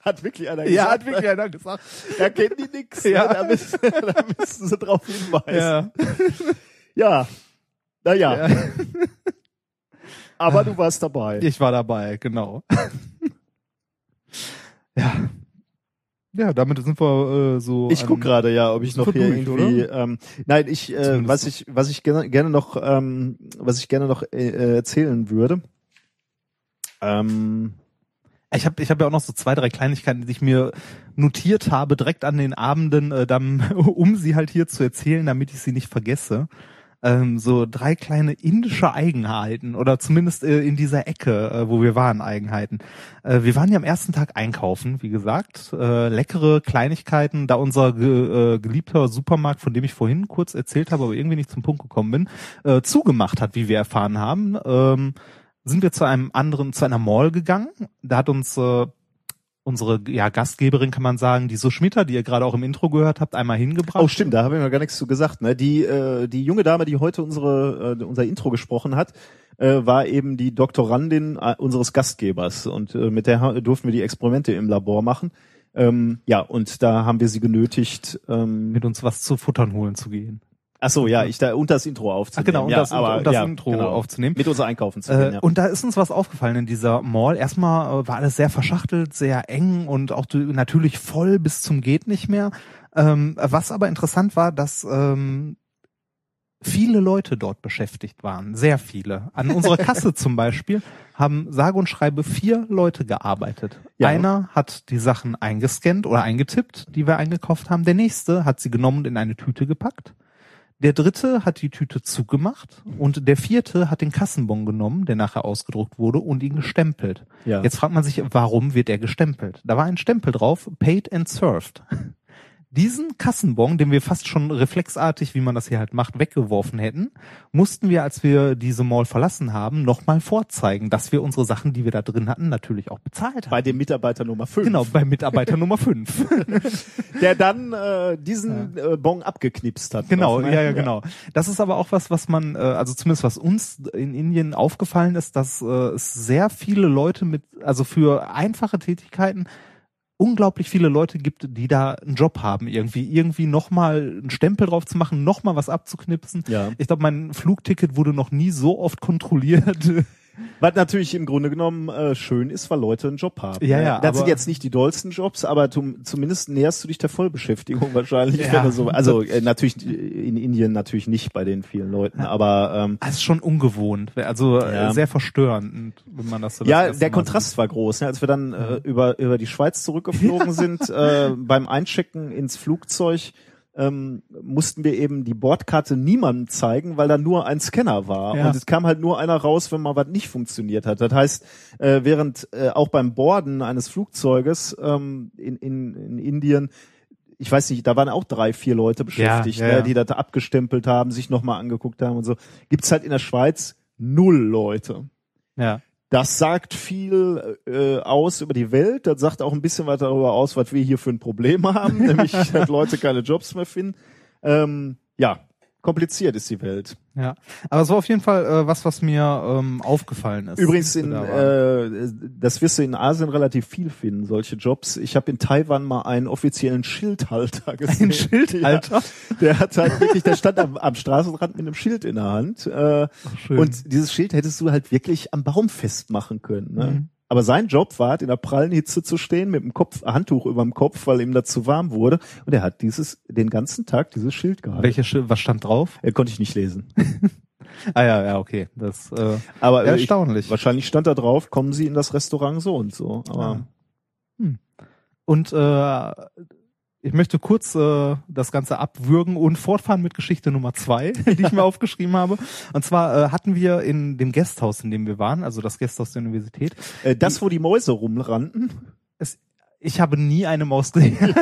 hat wirklich einer ja, gesagt. hat wirklich einer gesagt. Da kennen die nix. Ja. Ne? Da, müssen, da müssen sie drauf hinweisen. Ja. Ja. Naja, ja. aber du warst dabei. Ich war dabei, genau. ja. Ja, damit sind wir äh, so. Ich guck gerade, ja, ob ich noch hier durch, irgendwie. Ähm, nein, ich, äh, Zumindest was ich, was ich gerne, gerne noch, ähm, was ich gerne noch äh, erzählen würde. Ähm, Ich habe ich hab ja auch noch so zwei, drei Kleinigkeiten, die ich mir notiert habe, direkt an den Abenden, äh, dann, um sie halt hier zu erzählen, damit ich sie nicht vergesse. Ähm, so drei kleine indische Eigenheiten oder zumindest äh, in dieser Ecke, äh, wo wir waren, Eigenheiten. Äh, wir waren ja am ersten Tag einkaufen, wie gesagt. Äh, leckere Kleinigkeiten, da unser ge, äh, geliebter Supermarkt, von dem ich vorhin kurz erzählt habe, aber irgendwie nicht zum Punkt gekommen bin, äh, zugemacht hat, wie wir erfahren haben. Ähm, sind wir zu einem anderen, zu einer Mall gegangen. Da hat uns äh, unsere ja, Gastgeberin, kann man sagen, die Sushmita, die ihr gerade auch im Intro gehört habt, einmal hingebracht. oh, stimmt, da habe ich noch gar nichts zu gesagt. Ne? Die, äh, die junge Dame, die heute unsere, äh, unser Intro gesprochen hat, äh, war eben die Doktorandin äh, unseres Gastgebers und äh, mit der durften wir die Experimente im Labor machen. Ähm, ja, und da haben wir sie genötigt, ähm, mit uns was zu futtern holen zu gehen. Ach so, ja, ich da und das Intro Ach aufzunehmen. genau, und ja, das, aber, und das ja, Intro genau. aufzunehmen. Mit uns einkaufen zu Äh, gehen, ja. Und da ist uns was aufgefallen in dieser Mall. Erstmal äh, war alles sehr verschachtelt, sehr eng und auch natürlich voll bis zum geht nicht mehr. Ähm, was aber interessant war, dass ähm, viele Leute dort beschäftigt waren, sehr viele. An unserer Kasse zum Beispiel haben sage und schreibe vier Leute gearbeitet. Ja. Einer hat die Sachen eingescannt oder eingetippt, die wir eingekauft haben. Der nächste hat sie genommen und in eine Tüte gepackt. Der dritte hat die Tüte zugemacht und der vierte hat den Kassenbon genommen, der nachher ausgedruckt wurde und ihn gestempelt. Ja. Jetzt fragt man sich, warum wird er gestempelt? Da war ein Stempel drauf, paid and served. Diesen Kassenbon, den wir fast schon reflexartig, wie man das hier halt macht, weggeworfen hätten, mussten wir, als wir diese Mall verlassen haben, nochmal vorzeigen, dass wir unsere Sachen, die wir da drin hatten, natürlich auch bezahlt haben. bei dem Mitarbeiter Nummer 5. Genau, bei Mitarbeiter Nummer 5. Der dann äh, diesen äh, Bon abgeknipst hat. Genau, ne? ja, ja, genau. Das ist aber auch was, was man, äh, also zumindest was uns in Indien aufgefallen ist, dass äh, es sehr viele Leute mit, also für einfache Tätigkeiten unglaublich viele Leute gibt, die da einen Job haben, irgendwie, irgendwie nochmal einen Stempel drauf zu machen, nochmal was abzuknipsen. Ja. Ich glaube, mein Flugticket wurde noch nie so oft kontrolliert. Was natürlich im Grunde genommen äh, schön ist, weil Leute einen Job haben. Ja, ne? ja, Das sind jetzt nicht die dollsten Jobs, aber zum, zumindest näherst du dich der Vollbeschäftigung wahrscheinlich. Ja. so, also äh, natürlich in Indien natürlich nicht bei den vielen Leuten, aber ähm, Das ist schon ungewohnt, also Ja. äh, sehr verstörend, wenn man das so das ja, erste der Kontrast war groß. Ne? Als wir dann äh, über über die Schweiz zurückgeflogen sind, äh, beim Einchecken ins Flugzeug ähm, mussten wir eben die Bordkarte niemandem zeigen, weil da nur ein Scanner war. Ja. Und es kam halt nur einer raus, wenn mal was nicht funktioniert hat. Das heißt, äh, während äh, auch beim Borden eines Flugzeuges ähm, in, in, in Indien ich weiß nicht, da waren auch drei, vier Leute beschäftigt, ja, ne, ja. die das abgestempelt haben, sich nochmal angeguckt haben und so. Gibt's halt in der Schweiz null Leute. Ja. Das sagt viel äh, aus über die Welt. Das sagt auch ein bisschen was darüber aus, was wir hier für ein Problem haben, nämlich dass Leute keine Jobs mehr finden. Ähm, ja, kompliziert ist die Welt. Ja, aber es war auf jeden Fall äh, was, was mir ähm, aufgefallen ist. Übrigens, in, Da äh, das wirst du in Asien relativ viel finden, solche Jobs. Ich habe in Taiwan mal einen offiziellen Schildhalter gesehen. Ein Schildhalter? Ja, der hat halt wirklich, der stand am, am Straßenrand mit einem Schild in der Hand. Äh, schön. und dieses Schild hättest du halt wirklich am Baum festmachen können. Ne? Mhm. Aber sein Job war, in der prallen Hitze zu stehen, mit dem Kopf, Handtuch über dem Kopf, weil ihm das zu warm wurde. Und er hat dieses, den ganzen Tag dieses Schild gehalten. Welche, Sch- was stand drauf? Er konnte ich nicht lesen. Ah ja, ja, okay. Das äh, Aber Ja, äh, ich, erstaunlich. wahrscheinlich stand da drauf, kommen Sie in das Restaurant so und so. Aber Und äh, ich möchte kurz äh, das Ganze abwürgen und fortfahren mit Geschichte Nummer zwei, die ich mir aufgeschrieben habe. Und zwar äh, hatten wir in dem Gasthaus, in dem wir waren, also das Gasthaus der Universität, äh, das, wo die Mäuse rumrannten, es, ich habe nie eine Maus gesehen.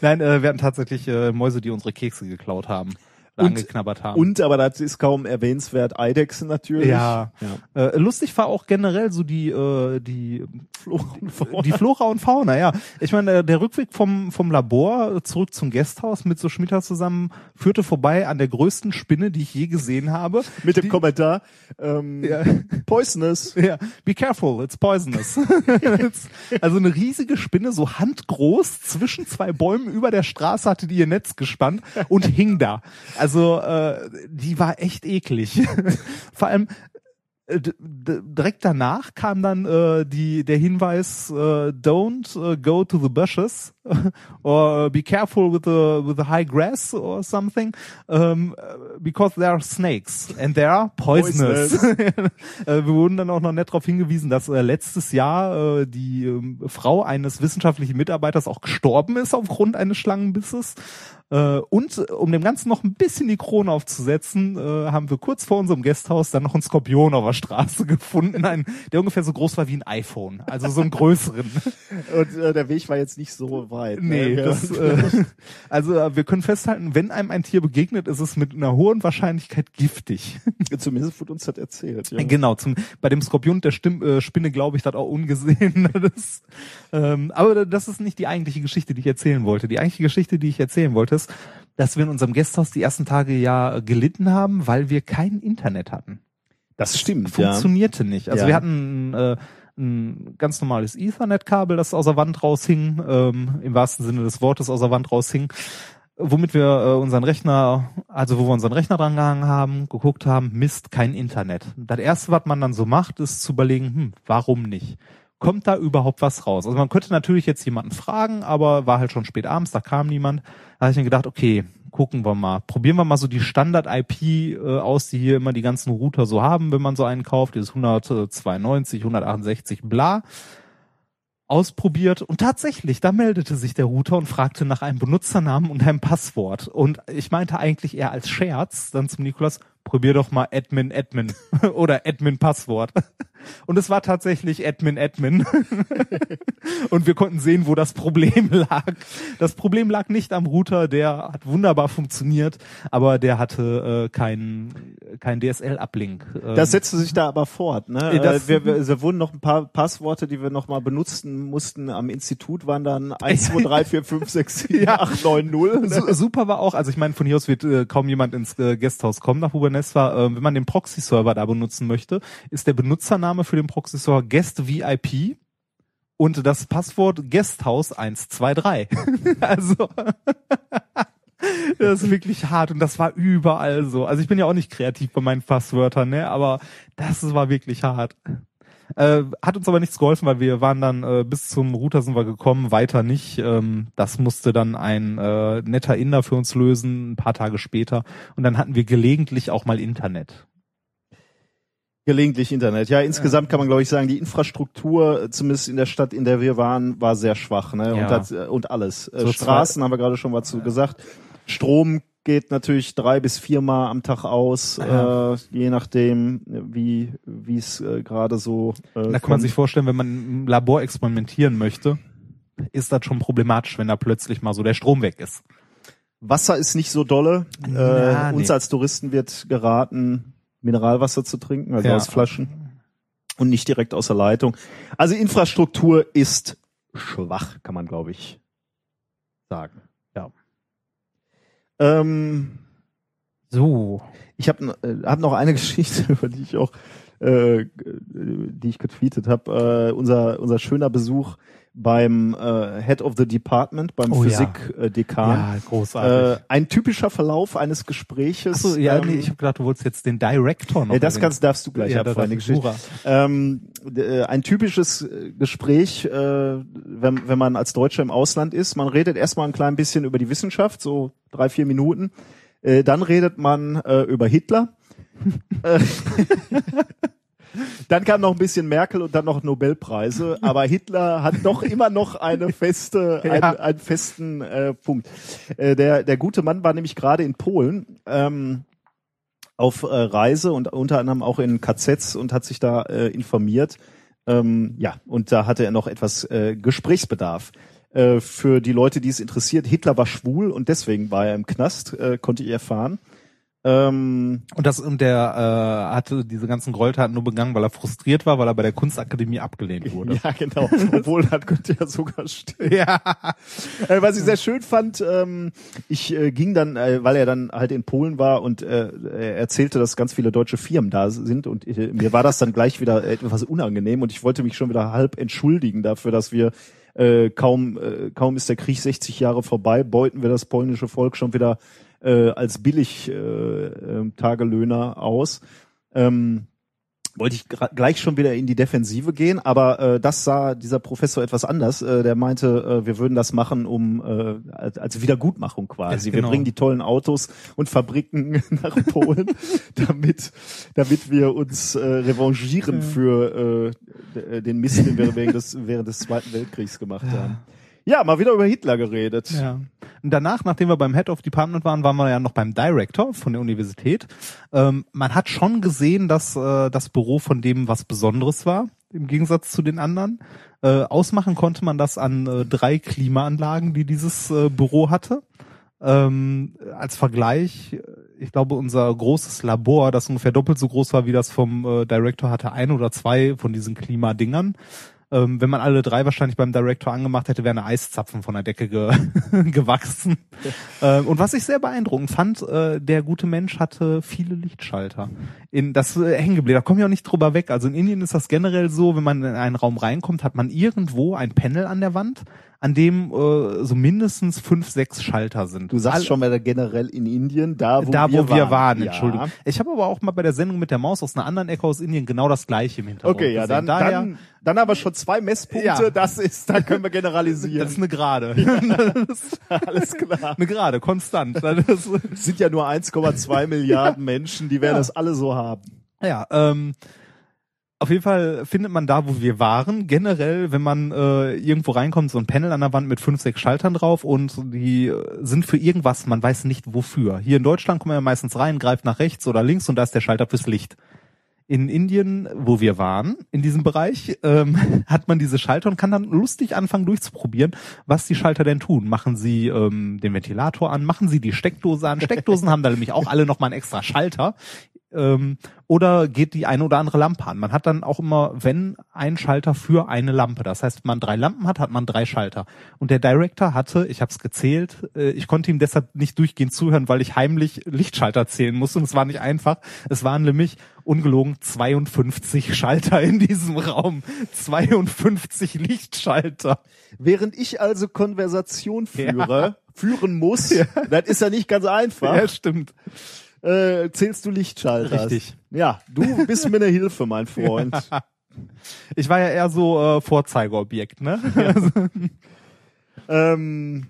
Nein, äh, wir hatten tatsächlich äh, Mäuse, die unsere Kekse geklaut haben. Und- angeknabbert haben. und, aber das ist kaum erwähnenswert, Eidechsen natürlich. Ja. ja. Äh, lustig war auch generell so die äh, die Flora und Fauna. die Flora und Fauna, ja. Ich meine, der, der Rückweg vom vom Labor zurück zum Gasthaus mit so Schmitter zusammen führte vorbei an der größten Spinne, die ich je gesehen habe. Mit dem die, Kommentar, ähm, Ja. poisonous. Ja, be careful, it's poisonous. also eine riesige Spinne, so handgroß, zwischen zwei Bäumen über der Straße hatte die ihr Netz gespannt und hing da. Also äh, die war echt eklig. Vor allem äh, direkt danach kam dann äh, die der Hinweis äh, don't äh, go to the bushes or be careful with the with the high grass or something um, because there are snakes and they are poisonous. äh, wir wurden dann auch noch nett darauf hingewiesen, dass äh, letztes Jahr äh, die ähm, Frau eines wissenschaftlichen Mitarbeiters auch gestorben ist aufgrund eines Schlangenbisses. Äh, und äh, um dem Ganzen noch ein bisschen die Krone aufzusetzen, äh, haben wir kurz vor unserem Gasthaus dann noch einen Skorpion auf der Straße gefunden, einen, der ungefähr so groß war wie ein iPhone, also so einen größeren. Und äh, der Weg war jetzt nicht so weit. Nee, ne? Das, äh, also äh, wir können festhalten, wenn einem ein Tier begegnet, ist es mit einer hohen Wahrscheinlichkeit giftig. Zumindest wurde uns das erzählt. Ja. Genau, zum, bei dem Skorpion der Stimm, äh, Spinne glaube ich das auch ungesehen. das, ähm, aber das ist nicht die eigentliche Geschichte, die ich erzählen wollte. Die eigentliche Geschichte, die ich erzählen wollte, ist, dass wir in unserem Gasthaus die ersten Tage ja gelitten haben, weil wir kein Internet hatten. Das stimmt, ja. Funktionierte nicht. Also Ja. wir hatten äh, ein ganz normales Ethernet-Kabel, das aus der Wand raushing, ähm, im wahrsten Sinne des Wortes aus der Wand raushing, womit wir äh, unseren Rechner, also wo wir unseren Rechner dran gehangen haben, geguckt haben, Mist, kein Internet. Das erste, was man dann so macht, ist zu überlegen, hm, warum nicht? Kommt da überhaupt was raus? Also man könnte natürlich jetzt jemanden fragen, aber war halt schon spät abends, da kam niemand. Da habe ich mir gedacht, okay, gucken wir mal. Probieren wir mal so die Standard-IP äh, aus, die hier immer die ganzen Router so haben, wenn man so einen kauft, dieses 192, 168, bla ausprobiert und tatsächlich, da meldete sich der Router und fragte nach einem Benutzernamen und einem Passwort. Und ich meinte eigentlich eher als Scherz dann zum Nikolas, probier doch mal Admin Admin oder Admin Passwort. Und es war tatsächlich Admin Admin. und wir konnten sehen, wo das Problem lag. Das Problem lag nicht am Router, der hat wunderbar funktioniert, aber der hatte äh, keinen kein DSL-Uplink. Ähm, Das setzte sich da aber fort. Ne? Äh, das- Äh, wir, wir, es wurden noch ein paar Passworte, die wir noch mal benutzen mussten. Am Institut waren dann 1, 2, 3, 4, 5, 6, 7, Ja. 8, 9, 0. Su- super war auch, also ich meine, von hier aus wird äh, kaum jemand ins äh, Gasthaus kommen nach Bubaneswa. Äh, wenn man den Proxy-Server da benutzen möchte, ist der Benutzername für den Proxy-Server Guest VIP und das Passwort Guesthouse 123. also das ist wirklich hart und das war überall so. Also ich bin ja auch nicht kreativ bei meinen Passwörtern, ne, aber das war wirklich hart. Äh, hat uns aber nichts geholfen, weil wir waren dann äh, bis zum Router sind wir gekommen, weiter nicht. Ähm, das musste dann ein äh, netter Inder für uns lösen, ein paar Tage später. Und dann hatten wir gelegentlich auch mal Internet. Gelegentlich Internet. Ja, insgesamt kann man glaube ich sagen, die Infrastruktur, äh, zumindest in der Stadt, in der wir waren, war sehr schwach. Ne? Ja. Und, das, äh, und alles. Äh, So Straßen haben wir gerade schon was zu gesagt. Strom geht natürlich drei bis viermal am Tag aus, Ja. äh, je nachdem, wie wie es äh, gerade so. Äh, Da kann man kommt. sich vorstellen, wenn man im Labor experimentieren möchte, ist das schon problematisch, wenn da plötzlich mal so der Strom weg ist. Wasser ist nicht so dolle. Na, äh, nee. Uns als Touristen wird geraten, Mineralwasser zu trinken, also Ja. aus Flaschen und nicht direkt aus der Leitung. Also Infrastruktur ist schwach, kann man glaube ich sagen. Ja. Ähm, So. ich habe äh, hab noch eine Geschichte, über die ich auch, äh, die ich getweetet habe. Äh, unser unser schöner Besuch beim äh, Head of the Department, beim Oh ja. Physik-Dekan. Ja, großartig. Äh, ein typischer Verlauf eines Gespräches. Achso, ja, ähm, nee, ich habe gedacht, du wolltest jetzt den Director noch ja, das kannst, darfst du gleich Ja, ja, ich Geschichte. Ähm, äh, ein typisches äh, Gespräch, äh, wenn, wenn man als Deutscher im Ausland ist. Man redet erstmal ein klein bisschen über die Wissenschaft, so drei, vier Minuten. Äh, dann redet man äh, über Hitler. Dann kam noch ein bisschen Merkel und dann noch Nobelpreise, aber Hitler hat doch immer noch eine feste, Ja. einen, einen festen äh, Punkt. Äh, der, der gute Mann war nämlich gerade in Polen. Ähm, auf äh, Reise und unter anderem auch in KZs und hat sich da äh, informiert. Ähm, ja, und da hatte er noch etwas äh, Gesprächsbedarf. Äh, für die Leute, die es interessiert, Hitler war schwul und deswegen war er im Knast, äh, konnte ich erfahren. Ähm, Und das und der äh, hatte diese ganzen Gräueltaten nur begangen, weil er frustriert war, weil er bei der Kunstakademie abgelehnt wurde. ja, genau. Obwohl, das könnte ja sogar stehen. Ja. Äh, was ich sehr schön fand, ähm, ich äh, ging dann, äh, weil er dann halt in Polen war und äh, er erzählte, dass ganz viele deutsche Firmen da sind und ich, mir war das dann gleich wieder etwas unangenehm und ich wollte mich schon wieder halb entschuldigen dafür, dass wir äh, kaum äh, kaum ist der Krieg 60 Jahre vorbei, beuten wir das polnische Volk schon wieder äh, als billig äh, äh, Tagelöhner aus. Ähm, wollte ich gleich schon wieder in die Defensive gehen, aber äh, das sah dieser Professor etwas anders. Äh, der meinte, äh, wir würden das machen, um äh, als, als Wiedergutmachung quasi. Ja, genau. Wir bringen die tollen Autos und Fabriken nach Polen, damit damit wir uns äh, revanchieren für äh, den Mist, den wir während des, während des Zweiten Weltkriegs gemacht haben. Ja, mal wieder über Hitler geredet. Ja. Und danach, nachdem wir beim Head of Department waren, waren wir ja noch beim Director von der Universität. Ähm, man hat schon gesehen, dass äh, das Büro von dem was Besonderes war, im Gegensatz zu den anderen. Äh, ausmachen konnte man das an äh, drei Klimaanlagen, die dieses äh, Büro hatte. Ähm, als Vergleich, ich glaube, unser großes Labor, das ungefähr doppelt so groß war wie das vom äh, Director, hatte ein oder zwei von diesen Klimadingern. Ähm, wenn man alle drei wahrscheinlich beim Director angemacht hätte, wäre eine Eiszapfen von der Decke ge gewachsen. Ähm, und was ich sehr beeindruckend fand, äh, der gute Mensch hatte viele Lichtschalter. In das äh, hängen geblieben, da komme ich auch nicht drüber weg. Also in Indien ist das generell so, wenn man in einen Raum reinkommt, hat man irgendwo ein Panel an der Wand, an dem äh, so mindestens fünf, sechs Schalter sind. Du sagst Alle- schon mal generell in Indien, da wo, da, wir, wo wir waren, waren. Entschuldigung. Ja. Ich habe aber auch mal bei der Sendung mit der Maus aus einer anderen Ecke aus Indien genau das gleiche im Hintergrund Okay, ja, gesehen. dann, Daher, dann, dann haben wir schon zwei Messpunkte. Ja. Das ist, da können wir generalisieren. das ist eine Gerade. alles klar. eine Gerade, konstant. Das sind ja nur 1,2 Milliarden Menschen, die werden Ja. das alle so haben. Ja, ähm, auf jeden Fall findet man da, wo wir waren, generell, wenn man äh, irgendwo reinkommt, so ein Panel an der Wand mit fünf, sechs Schaltern drauf und die äh, sind für irgendwas, man weiß nicht wofür. Hier in Deutschland kommt man ja meistens rein, greift nach rechts oder links und da ist der Schalter fürs Licht. In Indien, wo wir waren, in diesem Bereich, ähm, hat man diese Schalter und kann dann lustig anfangen durchzuprobieren, was die Schalter denn tun. Machen sie ähm, den Ventilator an, machen sie die Steckdose an. Steckdosen haben da nämlich auch alle nochmal einen extra Schalter. Ähm, oder geht die eine oder andere Lampe an. Man hat dann auch immer, wenn ein Schalter für eine Lampe. Das heißt, wenn man drei Lampen hat, hat man drei Schalter. Und der Director hatte, ich habe es gezählt, äh, ich konnte ihm deshalb nicht durchgehend zuhören, weil ich heimlich Lichtschalter zählen musste. Und es war nicht einfach. Es waren nämlich ungelogen 52 Schalter in diesem Raum. 52 Lichtschalter. Während ich also Konversation führe, Ja. führen muss, das ist ja nicht ganz einfach, Ja, stimmt. Äh, zählst du Lichtschalter. Richtig. Ja, du bist mir eine Hilfe, mein Freund. Ich war ja eher so äh, Vorzeigeobjekt, ne? ähm,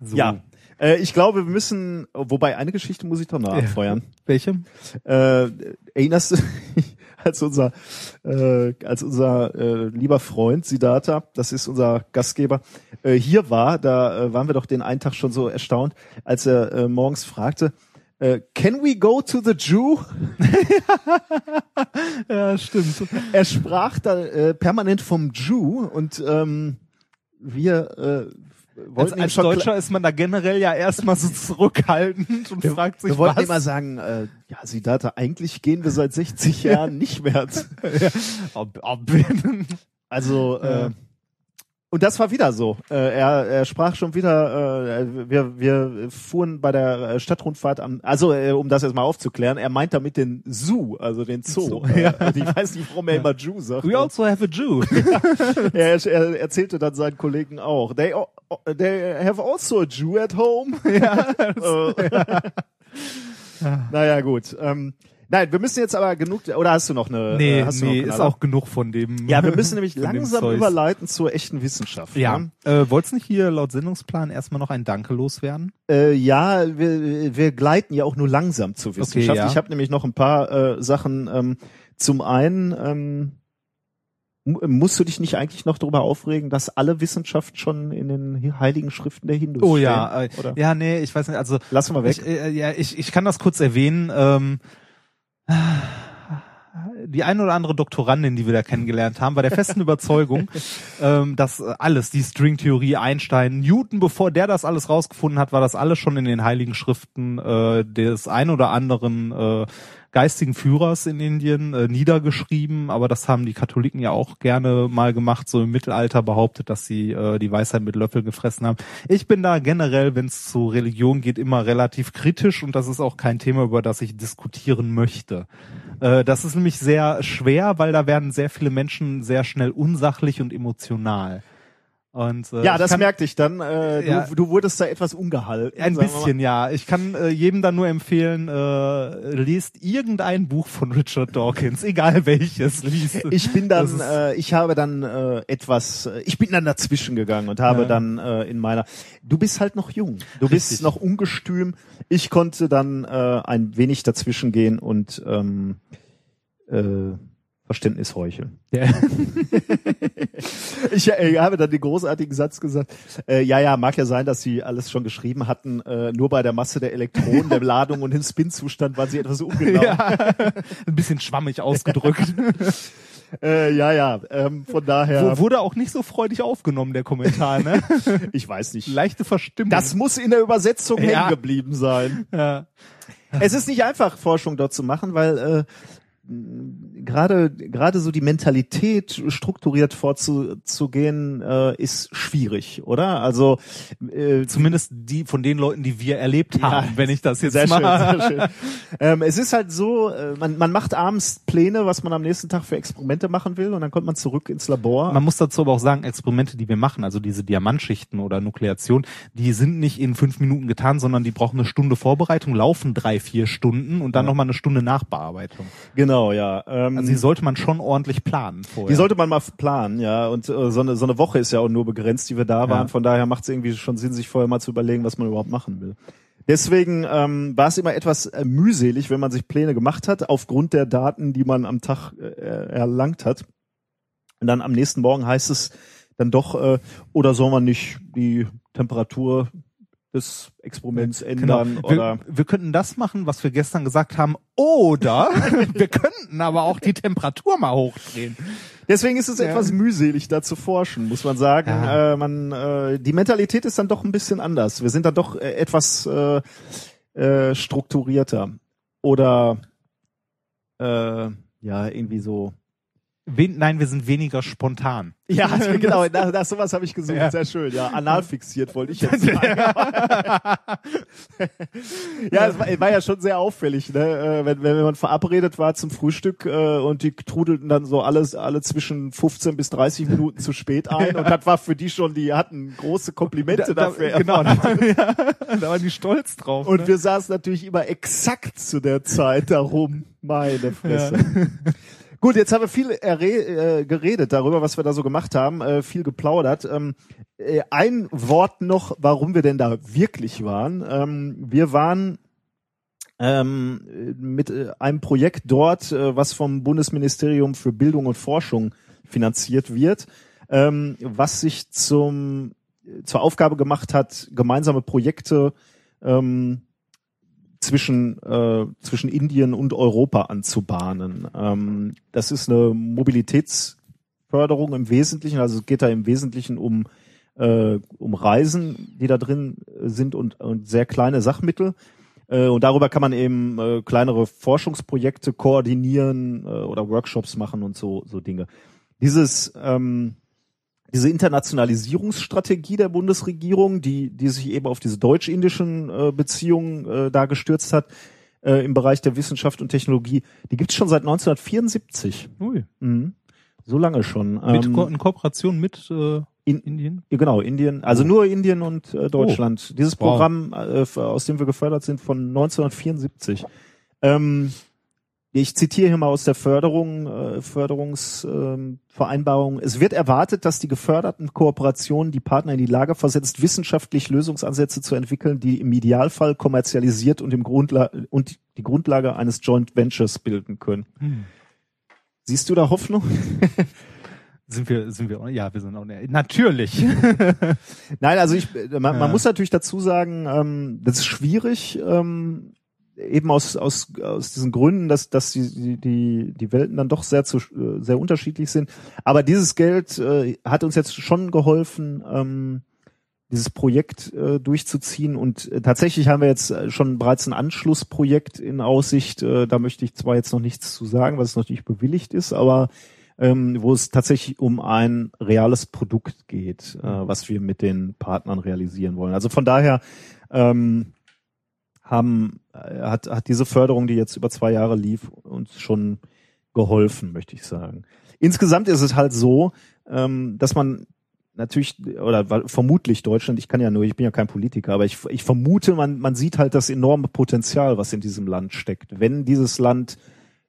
so. Ja. Äh, ich glaube, wir müssen, wobei eine Geschichte muss ich doch noch Ja. abfeuern. Welche? Äh, erinnerst du dich, als unser, äh, als unser äh, lieber Freund Siddhartha, das ist unser Gastgeber, äh, hier war, da äh, waren wir doch den einen Tag schon so erstaunt, als er äh, morgens fragte, äh, Can we go to the Jew? Ja, stimmt. Er sprach da äh, permanent vom Jew und ähm, wir äh, Als, wollten als kla- Deutscher ist man da generell ja erstmal so zurückhaltend und fragt sich, wir wollten was? immer sagen, äh, ja, Siddhartha, eigentlich gehen wir seit 60 Jahren nicht mehr. ob, Also, äh, Und das war wieder so. Äh, er, er sprach schon wieder, äh, wir, wir fuhren bei der äh, Stadtrundfahrt am, also äh, um das jetzt mal aufzuklären, er meint damit den Zoo, also den Zoo. Zoo, äh, ja. ich weiß nicht, warum er immer Jew sagt. We also have a Jew. er, er erzählte dann seinen Kollegen auch. They, they have also a Jew at home. Ja, Naja, gut. Ähm, nein, wir müssen jetzt aber genug, oder hast du noch eine? nee, äh, hast nee, ist auch genug von dem. Ja, wir müssen nämlich langsam überleiten zur echten Wissenschaft. Ja. ne? Äh, wollt's nicht hier laut Sendungsplan erstmal noch ein Danke loswerden? Äh, ja, wir, wir gleiten ja auch nur langsam zur Wissenschaft. ja. Ich habe nämlich noch ein paar äh, Sachen. Ähm, zum einen ähm, mu- musst du dich nicht eigentlich noch darüber aufregen, dass alle Wissenschaft schon in den heiligen Schriften der Hindus Oh stehen? ja, äh, Oder? ja, nee, ich weiß nicht, also Lassen wir weg. Ich, äh, ja, ich, ich kann das kurz erwähnen. Ähm, die eine oder andere Doktorandin, die wir da kennengelernt haben, war der festen Überzeugung, ähm, dass äh, alles, die Stringtheorie, Einstein, Newton, bevor der das alles rausgefunden hat, war das alles schon in den heiligen Schriften äh, des ein oder anderen äh, geistigen Führers in Indien äh, niedergeschrieben, aber das haben die Katholiken ja auch gerne mal gemacht, so im Mittelalter behauptet, dass sie äh, die Weisheit mit Löffel gefressen haben. Ich bin da generell, wenn es zu Religion geht, immer relativ kritisch und das ist auch kein Thema, über das ich diskutieren möchte. Äh, das ist nämlich sehr schwer, weil da werden sehr viele Menschen sehr schnell unsachlich und emotional. Und, äh, Ja, ich das kann- merkte ich dann. Äh, Ja. du, du wurdest da etwas ungehalten. ein bisschen, ja. Ich kann äh, jedem da nur empfehlen, äh, lest irgendein Buch von Richard Dawkins, egal welches, liest. Ich bin dann, äh, ich habe dann äh, etwas, äh, ich bin dann dazwischen gegangen und habe Ja. dann äh, in meiner, du bist halt noch jung, du Richtig. bist noch ungestüm. Ich konnte dann äh, ein wenig dazwischen gehen und ähm, äh, Verständnis heucheln. Ja. Ich äh, habe dann den großartigen Satz gesagt, äh, ja, ja, mag ja sein, dass sie alles schon geschrieben hatten, äh, nur bei der Masse der Elektronen, der Ladung und dem Spin-Zustand waren sie etwas ungenau. ja. Ein bisschen schwammig ausgedrückt. äh, ja, ja ähm, von daher, Wo, wurde auch nicht so freudig aufgenommen, der Kommentar, ne? ich weiß nicht. Leichte Verstimmung. Das muss in der Übersetzung Ja. hängen geblieben sein. ja. Es ist nicht einfach, Forschung dort zu machen, weil äh, gerade gerade so die Mentalität strukturiert vorzugehen äh, ist schwierig, oder? Also äh, Zumindest die von den Leuten, die wir erlebt haben, Ja, wenn ich das jetzt sehr schön, mal. sehr schön. Ähm, es ist halt so, äh, man, man macht abends Pläne, was man am nächsten Tag für Experimente machen will, und dann kommt man zurück ins Labor. Man muss dazu aber auch sagen, Experimente, die wir machen, also diese Diamantschichten oder Nukleation, die sind nicht in fünf Minuten getan, sondern die brauchen eine Stunde Vorbereitung, laufen drei, vier Stunden und dann Ja. nochmal eine Stunde Nachbearbeitung. genau, ja. Ähm, Also die sollte man schon ordentlich planen vorher. Die sollte man mal planen, ja. Und äh, so, eine, so eine Woche ist ja auch nur begrenzt, die wir da waren. Ja. Von daher macht es irgendwie schon Sinn, sich vorher mal zu überlegen, was man überhaupt machen will. Deswegen ähm, war es immer etwas äh, mühselig, wenn man sich Pläne gemacht hat, aufgrund der Daten, die man am Tag äh, erlangt hat. Und dann am nächsten Morgen heißt es dann doch, äh, oder soll man nicht die Temperatur des Experiments Genau. ändern oder Wir, wir könnten das machen, was wir gestern gesagt haben, oder wir könnten aber auch die Temperatur mal hochdrehen. Deswegen ist es Ja. etwas mühselig, da zu forschen, muss man sagen. Ja. Äh, man, äh, die Mentalität ist dann doch ein bisschen anders. Wir sind dann doch äh, etwas äh, äh, strukturierter oder äh, ja irgendwie so. Wen, nein, wir sind weniger spontan. Ja, genau. Nach, nach sowas habe ich gesucht. Ja. Sehr schön. Ja, anal fixiert wollte ich jetzt sagen. ja, es war, war ja schon sehr auffällig, ne? Äh, wenn, wenn man verabredet war zum Frühstück äh, und die trudelten dann so alles alle zwischen 15 bis 30 Minuten zu spät ein und das war für die schon, die hatten große Komplimente dafür. genau, da, waren- ja, da waren die stolz drauf. Und ne? wir saßen natürlich immer exakt zu der Zeit darum. Meine Fresse. Gut, jetzt haben wir viel äh, geredet darüber, was wir da so gemacht haben, äh, viel geplaudert. Ähm, äh, ein Wort noch, warum wir denn da wirklich waren. Ähm, wir waren ähm, mit äh, einem Projekt dort, äh, was vom Bundesministerium für Bildung und Forschung finanziert wird, ähm, was sich zum zur Aufgabe gemacht hat, gemeinsame Projekte ähm, zwischen äh, zwischen Indien und Europa anzubahnen. Ähm, das ist eine Mobilitätsförderung im Wesentlichen, also es geht da im Wesentlichen um äh, um Reisen, die da drin sind und, und sehr kleine Sachmittel. Äh, und darüber kann man eben äh, kleinere Forschungsprojekte koordinieren äh, oder Workshops machen und so so Dinge. Dieses ähm, diese Internationalisierungsstrategie der Bundesregierung, die, die sich eben auf diese deutsch-indischen äh, Beziehungen äh, da gestürzt hat, äh, im Bereich der Wissenschaft und Technologie, die gibt's schon seit 1974. Ui. Mhm. So lange schon. Mit Ähm, Ko in Kooperation mit äh, in, Indien? Genau, Indien, also nur Indien und äh, Deutschland. Dieses Wow. Programm, äh, aus dem wir gefördert sind, von 1974. Ähm, ich zitiere hier mal aus der Förderung, äh, Förderungsvereinbarung. Ähm, es wird erwartet, dass die geförderten Kooperationen die Partner in die Lage versetzt, wissenschaftlich Lösungsansätze zu entwickeln, die im Idealfall kommerzialisiert und im Grundla und die Grundlage eines Joint Ventures bilden können. Hm. Siehst du da Hoffnung? Sind wir, sind wir, ja, wir sind auch, natürlich. Nein, also ich, man, man Ja. muss natürlich dazu sagen, ähm, das ist schwierig, ähm, eben aus, aus, aus diesen Gründen, dass, dass die, die- die, Welten dann doch sehr, zu, äh, sehr unterschiedlich sind. Aber dieses Geld äh, hat uns jetzt schon geholfen, ähm, dieses Projekt äh, durchzuziehen. Und äh, tatsächlich haben wir jetzt äh, schon bereits ein Anschlussprojekt in Aussicht. Äh, da möchte ich zwar jetzt noch nichts zu sagen, es noch nicht bewilligt ist, aber ähm, wo es tatsächlich um ein reales Produkt geht, äh, was wir mit den Partnern realisieren wollen. Also von daher ähm, haben, äh, hat, hat diese Förderung, die jetzt über zwei Jahre lief, uns schon geholfen, möchte ich sagen. Insgesamt ist es halt so, ähm, dass man natürlich oder vermutlich Deutschland, ich kann ja nur, ich bin ja kein Politiker, aber ich, ich vermute, man, man sieht halt das enorme Potenzial, was in diesem Land steckt. Wenn dieses Land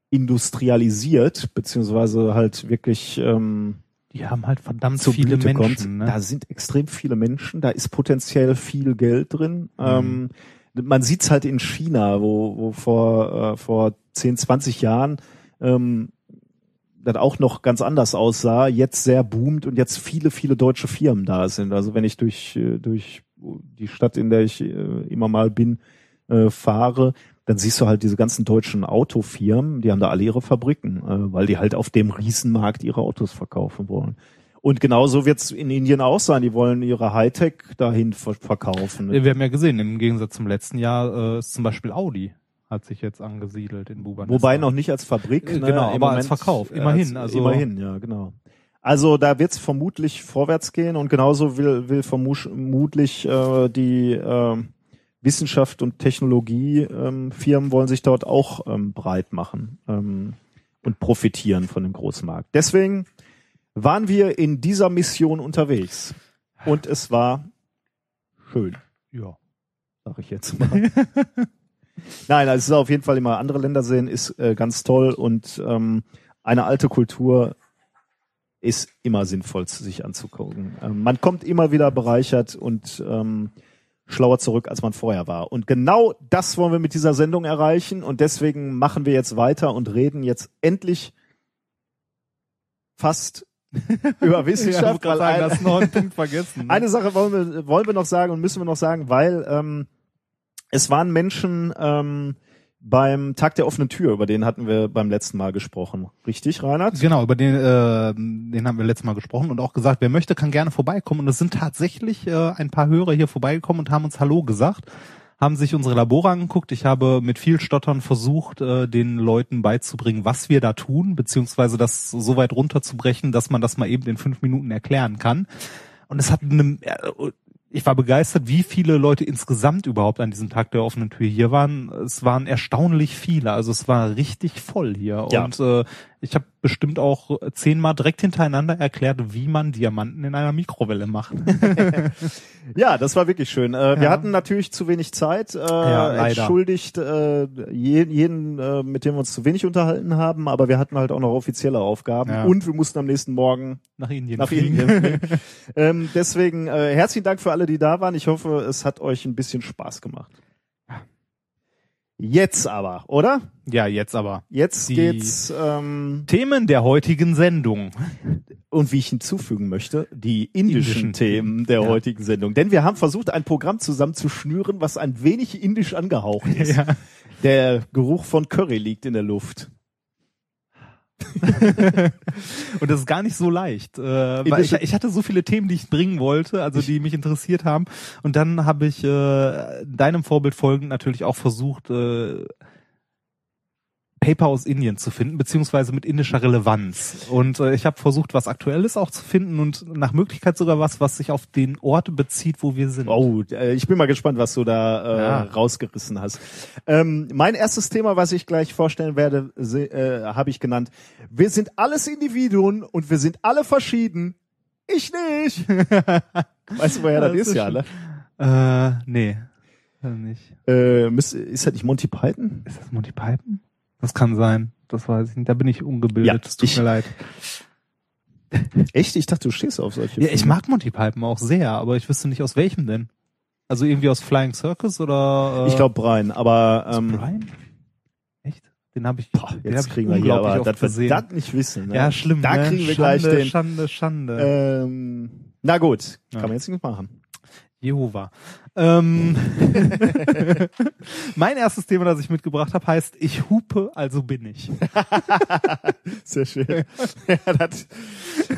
industrialisiert, beziehungsweise halt wirklich ähm, Die haben halt verdammt viele Blüte Menschen. kommt, ne? da sind extrem viele Menschen, da ist potenziell viel Geld drin. Mhm. Ähm, man sieht's halt in China, wo, wo vor, äh, vor 10, 20 Jahren ähm, das auch noch ganz anders aussah, jetzt sehr boomt und jetzt viele, viele deutsche Firmen da sind. Also wenn ich durch, äh, durch die Stadt, in der ich äh, immer mal bin, äh, fahre, dann siehst du halt diese ganzen deutschen Autofirmen, die haben da alle ihre Fabriken, äh, weil die halt auf dem Riesenmarkt ihre Autos verkaufen wollen. Und genauso wird's in Indien auch sein. Die wollen ihre Hightech dahin ver verkaufen. Wir haben ja gesehen, im Gegensatz zum letzten Jahr äh, ist zum Beispiel Audi hat sich jetzt angesiedelt in Bubaneswar. Wobei noch nicht als Fabrik. Äh, ne, genau, aber als Verkauf, immerhin, Als, also- immerhin, ja, genau. Also da wird's vermutlich vorwärts gehen und genauso will, will vermu- vermutlich äh, die äh, Wissenschaft und Technologie ähm, Firmen wollen sich dort auch ähm, breit machen ähm, und profitieren von dem Großmarkt. Deswegen waren wir in dieser Mission unterwegs und es war schön Ja. sag ich jetzt mal. Nein, also es ist auf jeden Fall immer andere Länder sehen, ist äh, ganz toll und ähm, eine alte Kultur ist immer sinnvoll, sich anzugucken. Ähm, man kommt immer wieder bereichert und ähm, schlauer zurück, als man vorher war. Und genau das wollen wir mit dieser Sendung erreichen und deswegen machen wir jetzt weiter und reden jetzt endlich fast über Wissenschaft. ja, weil sagen, ein- das noch einen Punkt vergessen. ne? eine Sache wollen wir, wollen wir noch sagen und müssen wir noch sagen, weil ähm, es waren Menschen ähm, beim Tag der offenen Tür, über den hatten wir beim letzten Mal gesprochen. Richtig, Reinhard? Genau, über den, äh, den haben wir letztes Mal gesprochen und auch gesagt, wer möchte, kann gerne vorbeikommen. Und es sind tatsächlich äh, ein paar Hörer hier vorbeigekommen und haben uns Hallo gesagt, haben sich unsere Labore angeguckt. Ich habe mit viel Stottern versucht, äh, den Leuten beizubringen, was wir da tun, beziehungsweise das so weit runterzubrechen, dass man das mal eben in fünf Minuten erklären kann. Und es hat eine, äh, ich war begeistert, wie viele Leute insgesamt überhaupt an diesem Tag der offenen Tür hier waren. Es waren erstaunlich viele, also es war richtig voll hier. Ja. Und äh, ich habe bestimmt auch zehnmal direkt hintereinander erklärt, wie man Diamanten in einer Mikrowelle macht. Ja, das war wirklich schön. Äh, Wir Ja. hatten natürlich zu wenig Zeit. Äh, leider. Entschuldigt äh, jeden, jeden äh, mit dem wir uns zu wenig unterhalten haben, aber wir hatten halt auch noch offizielle Aufgaben Ja. und wir mussten am nächsten Morgen Nach Indien. nach fliegen. Indien. ähm, deswegen äh, herzlichen Dank für alle, die da waren. Ich hoffe, es hat euch ein bisschen Spaß gemacht. Jetzt aber, oder? Ja, jetzt aber. Jetzt Die- geht's ähm, Themen der heutigen Sendung. und wie ich hinzufügen möchte, die indischen, Indischen Themen der Ja. heutigen Sendung. Denn wir haben versucht, ein Programm zusammenzuschnüren, was ein wenig indisch angehaucht ist. Ja. Der Geruch von Curry liegt in der Luft. Und das ist gar nicht so leicht. Äh, weil ich, ich hatte so viele Themen, die ich bringen wollte, also die mich interessiert haben. Und dann habe ich äh, deinem Vorbild folgend natürlich auch versucht, äh, Paper aus Indien zu finden, beziehungsweise mit indischer Relevanz. Und äh, ich habe versucht, was Aktuelles auch zu finden und nach Möglichkeit sogar was, was sich auf den Ort bezieht, wo wir sind. Oh, äh, ich bin mal gespannt, was du da äh, Ja. rausgerissen hast. Ähm, mein erstes Thema, was ich gleich vorstellen werde, äh, habe ich genannt. Wir sind alles Individuen und wir sind alle verschieden. Ich nicht. weißt du, woher das, Das ist, ja, ne? Äh, nee. Nicht. Äh, ist das nicht Monty Python? Ist das Monty Python? Das kann sein. Das weiß ich nicht. Da bin ich ungebildet. Ja, Es tut ich- mir leid. Echt? Ich dachte, du stehst auf solche Ja, ich Filme. mag Monty Python auch sehr, aber ich wüsste nicht aus welchem denn. Also irgendwie aus Flying Circus oder? Äh, Ich glaube Brian, aber ähm, Brian? Echt? Den habe ich. boah, hab jetzt ich kriegen wir hier aber, dass wir das nicht wissen. Ne? Ja, schlimm. Da ne? kriegen wir Schande, gleich den. Schande, Schande. Ähm, na gut, kann Ja. man jetzt nicht machen. Jehova. Ähm, mein erstes Thema, das ich mitgebracht habe, heißt Ich hupe, also bin ich. Sehr schön. ja, das,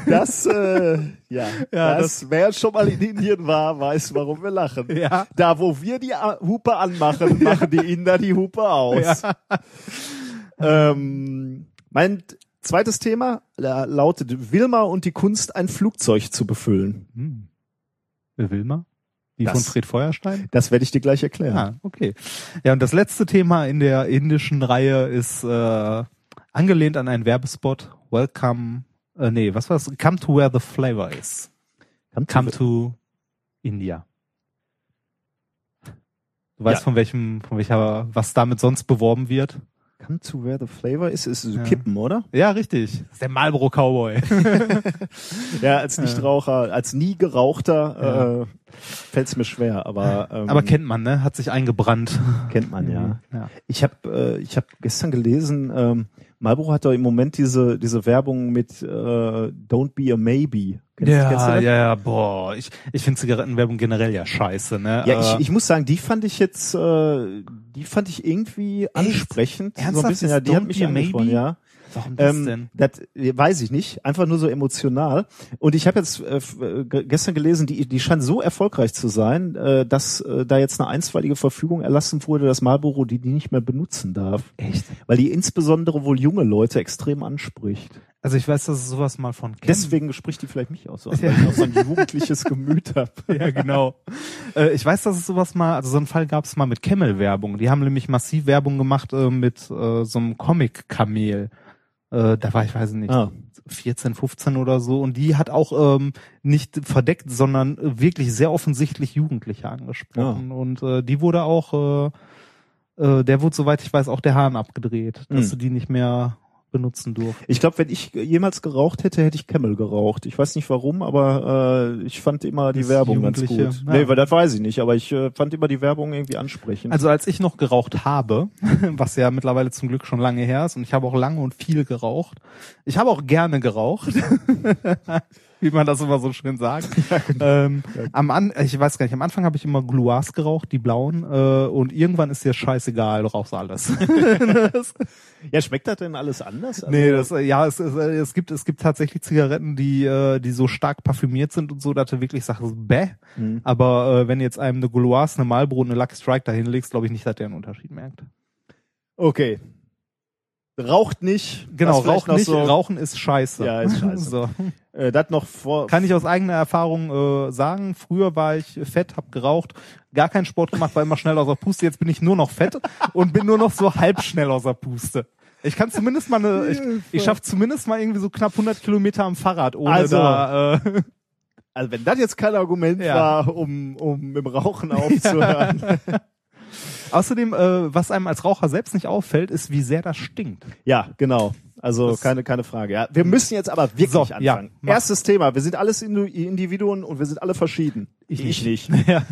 das, äh, ja, Ja, das, wer schon mal in Indien war, weiß, warum wir lachen. Ja. Da, wo wir die Hupe anmachen, machen die Inder die Hupe aus. Ähm, mein zweites Thema la- lautet Wilma und die Kunst, ein Flugzeug zu befüllen. Hm. Mal? Die Das- von Fred Feuerstein? Das werde ich dir gleich erklären. Ja, okay. Ja, und das letzte Thema in der indischen Reihe ist äh, angelehnt an einen Werbespot. Welcome, äh, nee, was war's? Come to where the flavor is. Come to Come to India. Du weißt Ja. von welchem, von welcher, was damit sonst beworben wird? Come to where the flavor is, ist so Ja. Kippen, oder? Ja, richtig. Das ist der Marlboro Cowboy. Ja, als Nichtraucher, als nie gerauchter äh, fällt es mir schwer, aber ähm, Aber kennt man, ne? Hat sich eingebrannt. kennt man ja. ja. Ich habe äh, ich hab gestern gelesen, ähm, Marlboro hat doch im Moment diese diese Werbung mit äh, Don't be a maybe. Kennst, Ja, kennst ja, ja, boah. Ich, ich finde Zigarettenwerbung generell ja scheiße, ne? Ja, Äh, ich, ich muss sagen, die fand ich jetzt, äh, die fand ich irgendwie ansprechend. So ein Ernsthaft? bisschen, ja, die hat Don't mich Be a angesprochen, Maybe? ja. Warum das Ähm, denn? das weiß ich nicht, einfach nur so emotional. Und ich habe jetzt äh, äh, ge- gestern gelesen, die, die scheint so erfolgreich zu sein, äh, dass äh, da jetzt eine einstweilige Verfügung erlassen wurde, dass Marlboro die, die nicht mehr benutzen darf. Echt? Weil die insbesondere wohl junge Leute extrem anspricht. Also ich weiß, dass es sowas mal von Ken Deswegen spricht die vielleicht mich aus, so, Ja. weil ich auch so ein jugendliches Gemüt habe. Ja, genau. äh, ich weiß, dass es sowas mal, also so einen Fall gab es mal mit Camel-Werbung. Die haben nämlich massiv Werbung gemacht äh, mit äh, so einem Comic-Kamel. Äh, da war ich, weiß nicht, Ah. 14, 15 oder so. Und die hat auch ähm, nicht verdeckt, sondern äh, wirklich sehr offensichtlich Jugendliche angesprochen. Und äh, die wurde auch, äh, äh, der wurde, soweit ich weiß, auch der Hahn abgedreht, dass Hm. du die nicht mehr benutzen durften. Ich glaube, wenn ich jemals geraucht hätte, hätte ich Camel geraucht. Ich weiß nicht warum, aber äh, ich fand immer die Das Werbung ganz gut. ja. Nee, weil das weiß ich nicht, aber ich äh, fand immer die Werbung irgendwie ansprechend. Also als ich noch geraucht habe, was ja mittlerweile zum Glück schon lange her ist, und ich habe auch lange und viel geraucht. Ich habe auch gerne geraucht, wie man das immer so schön sagt. ähm, am An ich weiß gar nicht, am Anfang habe ich immer Gluas geraucht, die blauen, äh, und irgendwann ist dir scheißegal, du rauchst alles. ja, schmeckt das denn alles anders? Also, nee, das, äh, ja, es, es, äh, es gibt es gibt tatsächlich Zigaretten, die äh, die so stark parfümiert sind und so, dass du wirklich sagst, bäh. Mhm. Aber äh, wenn jetzt einem eine Gauloise, eine Marlboro, eine Lucky Strike dahin legst, glaube ich nicht, dass der einen Unterschied merkt. Okay. Raucht nicht. Genau, noch nicht, So, rauchen ist scheiße. Ja, ist scheiße. So. äh, das noch vor. Kann ich aus eigener Erfahrung äh, sagen. Früher war ich fett, hab geraucht, gar keinen Sport gemacht, war immer schnell aus der Puste. Jetzt bin ich nur noch fett und bin nur noch so halb schnell aus der Puste. Ich kann zumindest mal eine, ich, ich schaff zumindest mal irgendwie so knapp 100 Kilometer am Fahrrad, ohne Also. da, äh, Also wenn das jetzt kein Argument Ja. war, um um dem Rauchen aufzuhören. Außerdem, äh, was einem als Raucher selbst nicht auffällt, ist, wie sehr das stinkt. Ja, genau. Also Das- keine keine Frage. Ja, wir müssen jetzt aber wirklich So, ja, anfangen. mach. Erstes Thema. Wir sind alles Individuen und wir sind alle verschieden. Ich nicht. ja.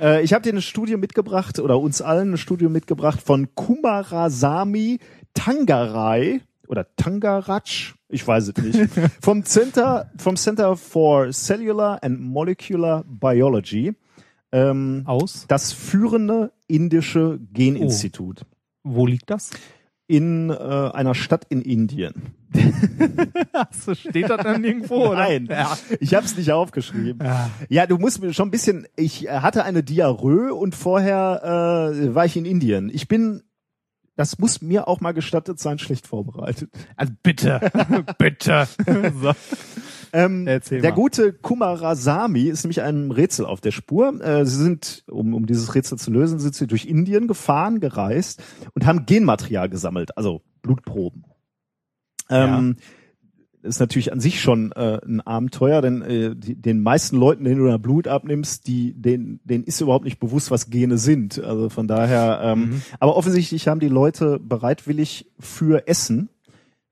Äh, ich habe dir eine Studie mitgebracht oder uns allen eine Studie mitgebracht von Kumarasamy Tangarai oder Tangaraj, ich weiß es nicht, vom Center vom Center for Cellular and Molecular Biology, ähm, Aus? das führende indische Geninstitut Wo liegt das? in äh, einer Stadt in Indien. So steht das dann irgendwo, oder? Nein, Ja. ich habe es nicht aufgeschrieben. Ja. Ja, du musst mir schon ein bisschen. Ich hatte eine Diarrhoe und vorher äh, war ich in Indien. Ich bin das muss mir auch mal gestattet sein, schlecht vorbereitet. Also bitte, bitte. so. Ähm, Erzähl der mal. gute Kumarasamy ist nämlich einem Rätsel auf der Spur. Äh, sie sind, um, um dieses Rätsel zu lösen, sind sie durch Indien gefahren, gereist und haben Genmaterial gesammelt, also Blutproben. Ähm, Ist natürlich an sich schon äh, ein Abenteuer, denn äh, die, den meisten Leuten, denen du da Blut abnimmst, die, denen, denen ist überhaupt nicht bewusst, was Gene sind. Also von daher, ähm, Mhm. aber offensichtlich haben die Leute bereitwillig für Essen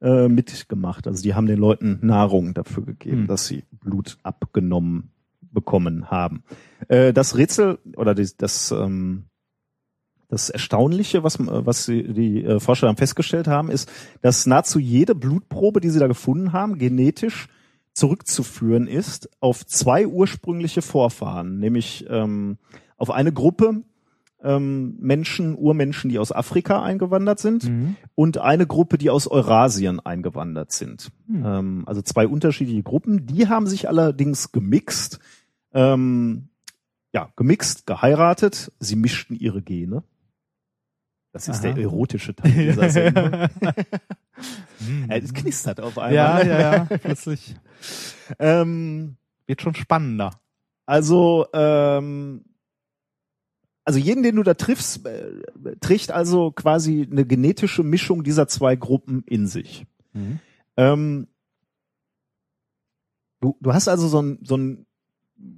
äh, mitgemacht. Also die haben den Leuten Nahrung dafür gegeben, Hm. dass sie Blut abgenommen bekommen haben. Äh, das Rätsel oder das, das, ähm, das Erstaunliche, was, was sie, die äh, Forscher dann festgestellt haben, ist, dass nahezu jede Blutprobe, die sie da gefunden haben, genetisch zurückzuführen ist auf zwei ursprüngliche Vorfahren, nämlich ähm, auf eine Gruppe ähm, Menschen, Urmenschen, die aus Afrika eingewandert sind Mhm. und eine Gruppe, die aus Eurasien eingewandert sind. Hm. Ähm, also zwei unterschiedliche Gruppen. Die haben sich allerdings gemixt, ähm, ja, gemixt, geheiratet. Sie mischten ihre Gene. Das ist Aha. der erotische Teil dieser Sendung. Hm. Äh, Es knistert auf einmal. ja, ja, ja, plötzlich. Ähm, Wird schon spannender. Also, ähm, also jeden, den du da triffst, äh, trägt also quasi eine genetische Mischung dieser zwei Gruppen in sich. Mhm. Ähm, du, du hast also so ein, so ein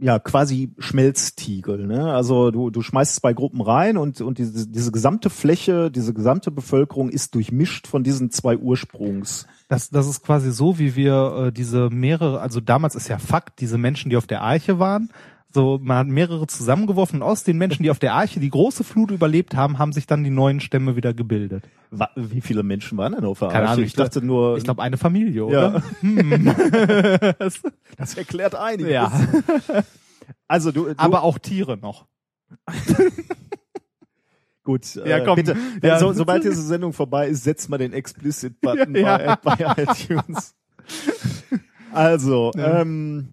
ja, quasi Schmelztiegel, ne? Also du, du schmeißt zwei Gruppen rein und, und diese, diese gesamte Fläche, diese gesamte Bevölkerung ist durchmischt von diesen zwei Ursprungs. Das, das ist quasi so, wie wir äh, diese mehrere, also damals ist ja Fakt, diese Menschen, die auf der Arche waren, so man hat mehrere zusammengeworfen aus den Menschen, die auf der Arche die große Flut überlebt haben, haben sich dann die neuen Stämme wieder gebildet. Wa- Wie viele Menschen waren denn auf der Keine Arche? Ahnung, Ich dachte nur, Ich glaube eine Familie, Ja. oder? Hm. das erklärt einiges. ja, Also du, du aber auch Tiere noch. Gut, Ja, äh, komm. bitte. Ja. So, sobald diese Sendung vorbei ist, setzt mal den Explicit-Button Ja. bei, bei iTunes. Also, Ja. ähm,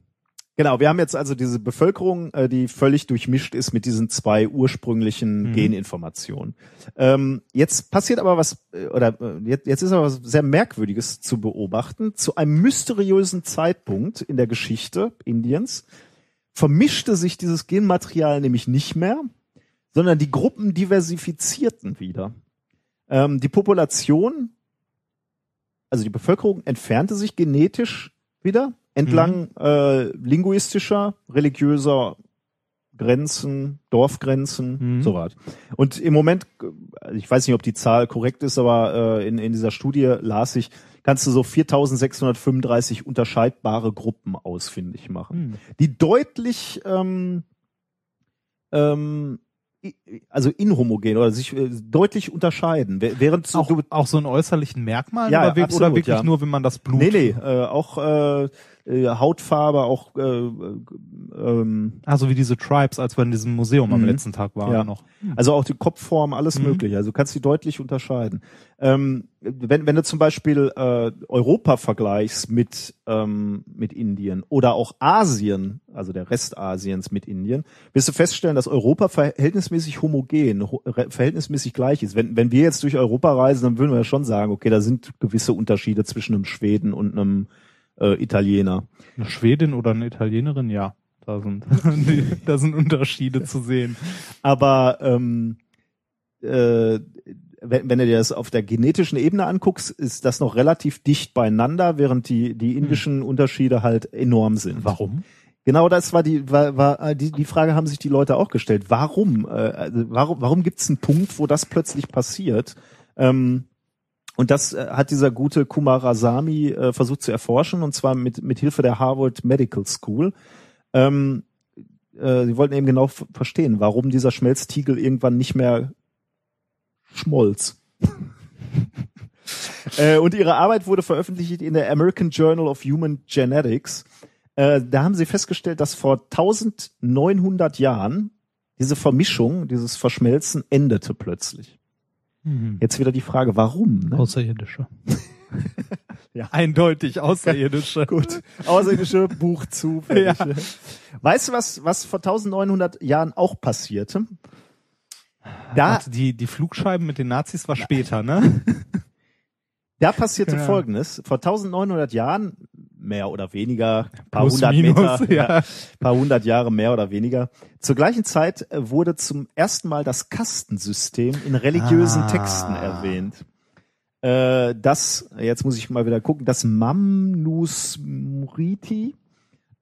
genau, wir haben jetzt also diese Bevölkerung, äh, die völlig durchmischt ist mit diesen zwei ursprünglichen Mhm. Geninformationen. Ähm, jetzt passiert aber was, äh, oder äh, jetzt, jetzt ist aber was sehr Merkwürdiges zu beobachten. Zu einem mysteriösen Zeitpunkt in der Geschichte Indiens vermischte sich dieses Genmaterial nämlich nicht mehr, sondern die Gruppen diversifizierten wieder. Ähm, die Population, also die Bevölkerung entfernte sich genetisch wieder entlang äh, linguistischer, religiöser Grenzen, Dorfgrenzen, Mhm. so was. Und im Moment, ich weiß nicht, ob die Zahl korrekt ist, aber äh, in, in dieser Studie las ich, kannst du so 4635 unterscheidbare Gruppen ausfindig machen Hm. die deutlich ähm, ähm, also inhomogen oder sich äh, deutlich unterscheiden. Wäh- Während so, Auch, du, auch so in äußerlichen Merkmalen Ja, oder, absolut, oder wirklich ja. nur, wenn man das Blut. nee, nee, äh, auch äh, äh, Hautfarbe, auch äh, äh, ähm, Also wie diese Tribes, als wir in diesem Museum am Mhm. letzten Tag waren Ja. noch. also auch die Kopfform, alles Mhm. mögliche. Also du kannst die deutlich unterscheiden. Ähm, wenn, wenn du zum Beispiel äh, Europa vergleichst mit ähm, mit Indien oder auch Asien, also der Rest Asiens mit Indien, wirst du feststellen, dass Europa verhältnismäßig homogen, ho verhältnismäßig gleich ist. Wenn, wenn wir jetzt durch Europa reisen, dann würden wir ja schon sagen, okay, da sind gewisse Unterschiede zwischen einem Schweden und einem äh, Italiener. Eine Schwedin oder eine Italienerin, ja. Da sind, da sind Unterschiede zu sehen. Aber ähm, äh, wenn, wenn du dir das auf der genetischen Ebene anguckst, ist das noch relativ dicht beieinander, während die, die indischen Unterschiede halt enorm sind. Warum? Genau das war die, war, war die, die Frage haben sich die Leute auch gestellt. Warum? Äh, also warum, warum gibt es einen Punkt, wo das plötzlich passiert? Ähm, und das äh, hat dieser gute Kumarasamy äh, versucht zu erforschen, und zwar mit, mit Hilfe der Harvard Medical School. Ähm, äh, sie wollten eben genau verstehen, warum dieser Schmelztiegel irgendwann nicht mehr schmolz. äh, und ihre Arbeit wurde veröffentlicht in der American Journal of Human Genetics. Äh, da haben sie festgestellt, dass vor 1900 Jahren diese Vermischung, dieses Verschmelzen endete plötzlich. Jetzt wieder die Frage, warum? Ne? Außerirdische. Ja. Eindeutig Außerirdische. Gut. Außerirdische Buch zu. fertig. Weißt du, was, was vor 1900 Jahren auch passierte? Da- Warte, die, die Flugscheiben mit den Nazis war später, ne? Da passierte Ja. Folgendes. Vor 1900 Jahren, mehr oder weniger, paar Plus, hundert minus, Meter, ja. paar hundert Jahre mehr oder weniger. Zur gleichen Zeit äh, wurde zum ersten Mal das Kastensystem in religiösen Ah. Texten erwähnt. Äh, das, jetzt muss ich mal wieder gucken, das Mamnusmriti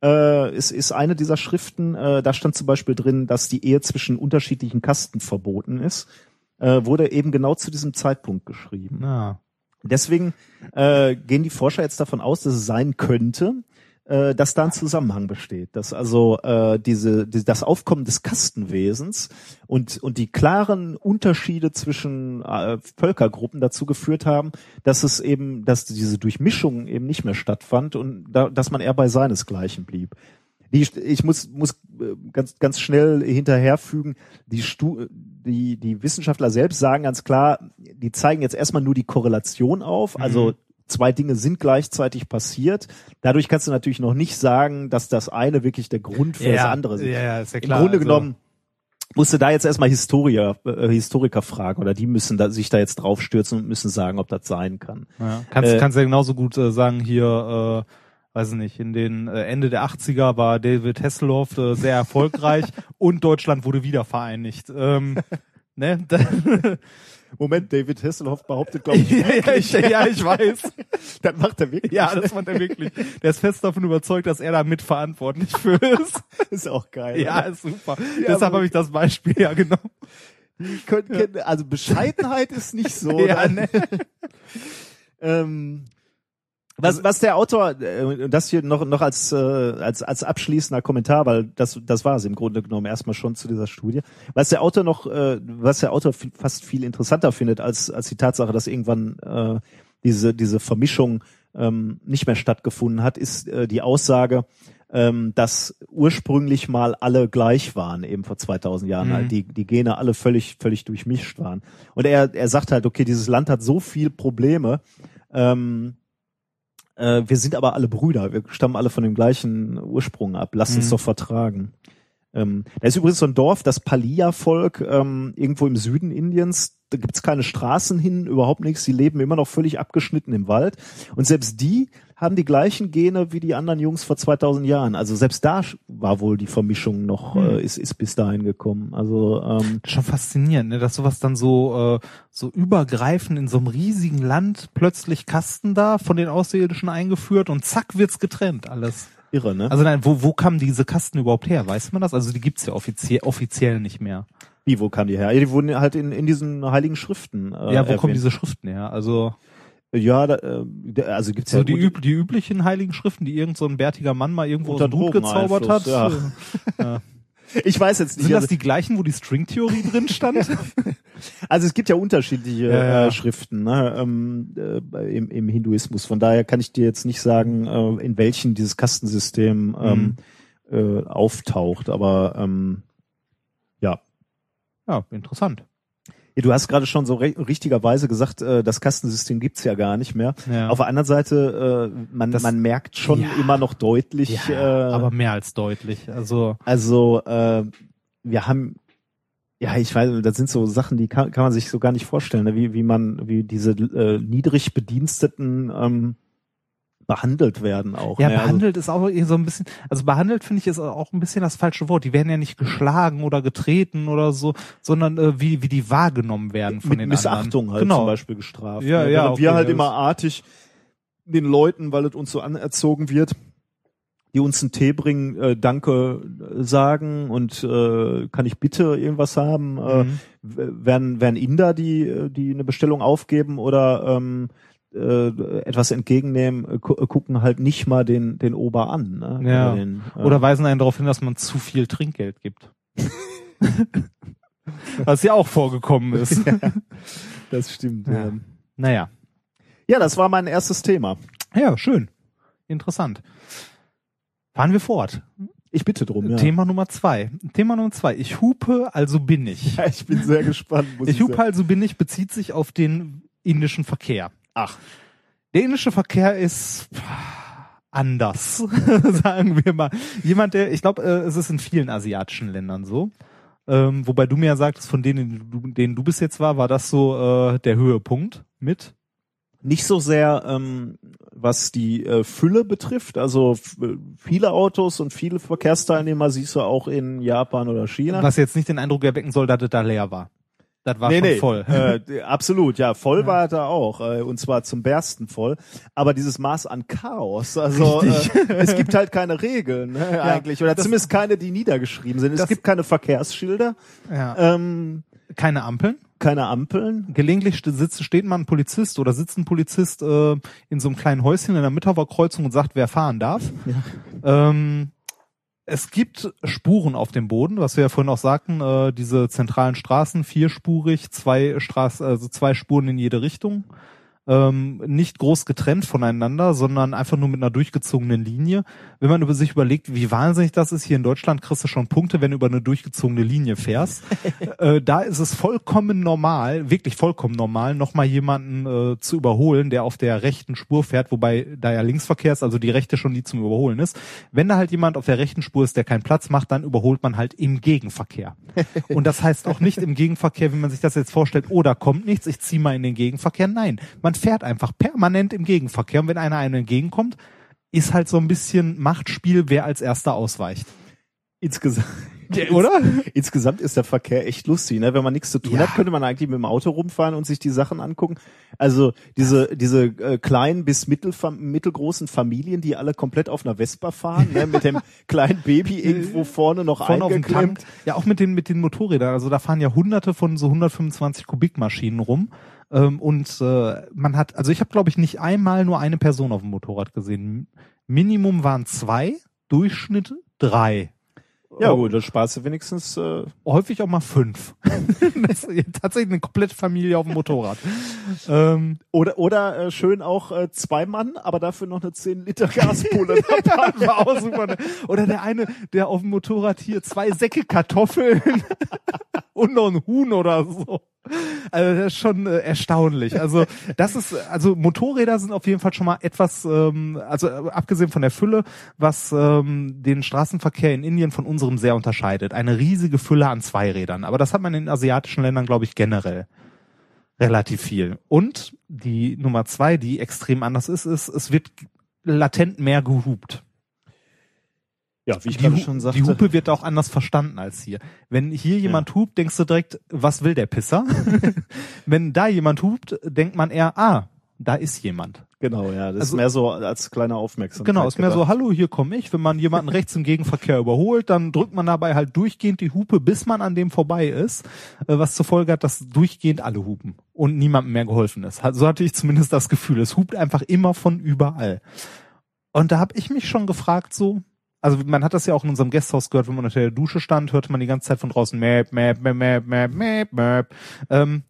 äh, ist, ist eine dieser Schriften. Äh, da stand zum Beispiel drin, dass die Ehe zwischen unterschiedlichen Kasten verboten ist. Äh, wurde eben genau zu diesem Zeitpunkt geschrieben. Na, Deswegen äh, gehen die Forscher jetzt davon aus, dass es sein könnte, äh, dass da ein Zusammenhang besteht, dass also äh, diese, die, das Aufkommen des Kastenwesens und und die klaren Unterschiede zwischen äh, Völkergruppen dazu geführt haben, dass es eben, dass diese Durchmischung eben nicht mehr stattfand und da, dass man eher bei seinesgleichen blieb. Die, ich muss, muss äh, ganz, ganz schnell hinterherfügen, die, Stu die, die Wissenschaftler selbst sagen ganz klar, die zeigen jetzt erstmal nur die Korrelation auf, also zwei Dinge sind gleichzeitig passiert. Dadurch kannst du natürlich noch nicht sagen, dass das eine wirklich der Grund für das andere ist. Ja, ja, ist ja Im klar. Grunde also, genommen musste da jetzt erstmal Historiker, äh, Historiker fragen oder die müssen da, sich da jetzt draufstürzen und müssen sagen, ob das sein kann. Ja. Kannst, Äh, kannst ja genauso gut äh, sagen hier, äh, weiß ich nicht, in den äh, Ende der 80er war David Hasselhoff äh, sehr erfolgreich und Deutschland wurde wieder vereinigt. Ähm, ne? Moment, David Hasselhoff behauptet, glaube ich, ja, ich, ja, ich weiß. das macht er wirklich. Ja, das fand er wirklich. Der ist fest davon überzeugt, dass er da mitverantwortlich für ist. ist auch geil. Ja, oder? ist super. Ja, Deshalb habe ich das Beispiel ja genommen. Können, können, also Bescheidenheit ist nicht so. Ja, ne? ähm, was, was der Autor, äh, das hier noch, noch als, äh, als, als abschließender Kommentar, weil das, das war es im Grunde genommen erstmal schon zu dieser Studie. Was der Autor noch, äh, was der Autor fast viel interessanter findet als, als die Tatsache, dass irgendwann äh, diese, diese Vermischung ähm, nicht mehr stattgefunden hat, ist äh, die Aussage, ähm, dass ursprünglich mal alle gleich waren, eben vor 2000 Jahren, Mhm. halt die, die Gene alle völlig, völlig durchmischt waren. Und er, er sagt halt, okay, dieses Land hat so viel Probleme, ähm, äh, wir sind aber alle Brüder, wir stammen alle von dem gleichen Ursprung ab, lasst uns Mhm. doch vertragen. Ähm, da ist übrigens so ein Dorf, das Palia-Volk, ähm, irgendwo im Süden Indiens, da gibt's keine Straßen hin, überhaupt nichts, die leben immer noch völlig abgeschnitten im Wald. Und selbst die haben die gleichen Gene wie die anderen Jungs vor 2000 Jahren. Also selbst da war wohl die Vermischung noch, Hm. äh, ist, ist bis dahin gekommen. Also ähm, Schon faszinierend, ne? dass sowas dann so, äh, so übergreifend in so einem riesigen Land plötzlich Kasten da von den Außerirdischen eingeführt und zack wird's getrennt alles. irre, ne? Also nein, wo, wo kamen diese Kasten überhaupt her? Weiß man das? Also die gibt's ja offiziell, offiziell nicht mehr. Wie, wo kamen die her? Ja, die wurden halt in, in diesen heiligen Schriften. Äh, ja, wo kommen erwähnt. diese Schriften her? Also Ja, da, äh, also gibt's so ja die, üb die üblichen heiligen Schriften, die irgend so ein bärtiger Mann mal irgendwo Unter Hut gezaubert hat. Ja. Ich weiß jetzt nicht. Sind das Also, die gleichen, wo die Stringtheorie drin stand? also es gibt ja unterschiedliche Ja, ja. Äh, Schriften ne, ähm, äh, im, im Hinduismus. Von daher kann ich dir jetzt nicht sagen, äh, in welchen dieses Kastensystem ähm, Mhm. äh, auftaucht. Aber ähm, ja. Ja, interessant. Ja, Du hast gerade schon so richtigerweise gesagt, äh, das Kastensystem gibt's ja gar nicht mehr. Ja. Auf der anderen Seite, äh, man, Das- man merkt schon Ja. immer noch deutlich, äh, aber mehr als deutlich. Also Also äh, wir haben, ja, ich weiß, das sind so Sachen, die kann, kann man sich so gar nicht vorstellen, ne? wie, wie man, wie diese äh, niedrig Bediensteten ähm, behandelt werden auch. Ja, ne? Also- behandelt ist auch so ein bisschen, also behandelt finde ich ist auch ein bisschen das falsche Wort. Die werden ja nicht geschlagen oder getreten oder so, sondern äh, wie, wie die wahrgenommen werden von mit den Missachtung anderen. halt genau. zum Beispiel gestraft. Ja, ne? ja, okay, wir halt immer artig den Leuten, weil es uns so anerzogen wird, die uns einen Tee bringen, äh, Danke äh, sagen und äh, kann ich bitte irgendwas haben, äh, Mhm. w- werden, werden Inder, die, äh, die eine Bestellung aufgeben oder ähm, äh, etwas entgegennehmen, äh, gu- gucken halt nicht mal den, den Ober an. Ne? Ja. Oder, den, äh, Oder weisen einen darauf hin, dass man zu viel Trinkgeld gibt. Was ja auch vorgekommen ist. das stimmt. Ja. Ja. Naja. ja, das war mein erstes Thema. Ja, schön. Interessant. Fahren wir fort. Ich bitte drum. Ja. Thema Nummer zwei. Thema Nummer zwei. Ich hupe, also bin ich. Ja, ich bin sehr gespannt. Muss Ich hupe, also bin ich, bezieht sich auf den indischen Verkehr. Ach. Der indische Verkehr ist anders, sagen wir mal. Jemand, der, ich glaube, äh, es ist in vielen asiatischen Ländern so. Ähm, wobei du mir ja sagtest, von denen, du- denen du bis jetzt war, war das so äh, der Höhepunkt mit. Nicht so sehr, ähm, was die äh, Fülle betrifft. Also f- viele Autos und viele Verkehrsteilnehmer siehst du auch in Japan oder China. Was jetzt nicht den Eindruck erwecken soll, dass es da leer war. Das war nee, nee, voll. Äh, absolut, ja, voll war er da auch, äh, und zwar zum Bersten voll. Aber dieses Maß an Chaos, also äh, es gibt halt keine Regeln ne, eigentlich, oder zumindest keine, die niedergeschrieben sind. Es gibt keine Verkehrsschilder, ja. ähm, Keine Ampeln. keine Ampeln. Gelegentlich sitzt, steht mal ein Polizist oder sitzt ein Polizist äh, in so einem kleinen Häuschen in der Mittwocherkreuzung und sagt, wer fahren darf. Ähm, es gibt Spuren auf dem Boden, was wir ja vorhin auch sagten, äh, diese zentralen Straßen, vierspurig, zwei Straßen, also zwei Spuren in jede Richtung. Ähm, nicht groß getrennt voneinander, sondern einfach nur mit einer durchgezogenen Linie. Wenn man über sich überlegt, wie wahnsinnig das ist, hier in Deutschland kriegst du schon Punkte, wenn du über eine durchgezogene Linie fährst. äh, da ist es vollkommen normal, wirklich vollkommen normal, nochmal jemanden äh, zu überholen, der auf der rechten Spur fährt, wobei da ja Linksverkehr ist, also die rechte schon die zum Überholen ist. Wenn da halt jemand auf der rechten Spur ist, der keinen Platz macht, dann überholt man halt im Gegenverkehr. Und das heißt auch nicht im Gegenverkehr, wie man sich das jetzt vorstellt, oh, da kommt nichts, ich zieh mal in den Gegenverkehr. Nein, man fährt einfach permanent im Gegenverkehr. Und wenn einer einem entgegenkommt, ist halt so ein bisschen Machtspiel, wer als erster ausweicht. Insgesamt, Oder? insgesamt ist der Verkehr echt lustig, ne? Wenn man nichts zu tun Ja. hat, könnte man eigentlich mit dem Auto rumfahren und sich die Sachen angucken. Also diese diese äh, kleinen bis mittelfam mittelgroßen Familien, die alle komplett auf einer Vespa fahren, ne? mit dem kleinen Baby irgendwo vorne noch Vorne auf dem eingeklemmt. Ja, auch mit den, mit den Motorrädern. Also da fahren ja hunderte von so 125 Kubikmaschinen rum. Ähm, und äh, man hat, also ich habe, glaube ich, nicht einmal nur eine Person auf dem Motorrad gesehen. Minimum waren zwei, Durchschnitt drei. Ja gut, das sparst du wenigstens. Äh, Häufig auch mal fünf. tatsächlich eine komplette Familie auf dem Motorrad. ähm, oder oder äh, schön auch äh, zwei Mann, aber dafür noch eine 10 Liter Gaspulle dabei. war auch super. ne? Oder der eine, der auf dem Motorrad hier zwei Säcke Kartoffeln und noch ein Huhn oder so. Also das ist schon äh, erstaunlich. Also das ist, also Motorräder sind auf jeden Fall schon mal etwas, ähm, also äh, abgesehen von der Fülle, was ähm, den Straßenverkehr in Indien von unserem sehr unterscheidet. Eine riesige Fülle an Zweirädern. Aber das hat man in asiatischen Ländern, glaube ich, generell relativ viel. Und die Nummer zwei, die extrem anders ist, ist, es wird latent mehr gehupt. Ja, wie ich Die, schon sagte. die Hupe wird auch anders verstanden als hier. Wenn hier jemand hupt, denkst du direkt, was will der Pisser? Wenn da jemand hupt, denkt man eher, ah, da ist jemand. Genau, ja, das Also- ist mehr so als kleine Aufmerksamkeit. Genau, ist mehr so, gedacht. hallo, hier komme ich. Wenn man jemanden rechts im Gegenverkehr überholt, dann drückt man dabei halt durchgehend die Hupe, bis man an dem vorbei ist, äh, was zur Folge hat, dass durchgehend alle hupen und niemandem mehr geholfen ist. So hatte ich zumindest das Gefühl. Es hupt einfach immer von überall. Und da habe ich mich schon gefragt, so, also man hat das ja auch in unserem Gasthaus gehört, wenn man unter der Dusche stand, hörte man die ganze Zeit von draußen Map, Map, Map, Map, Map, Map, Map. Ähm,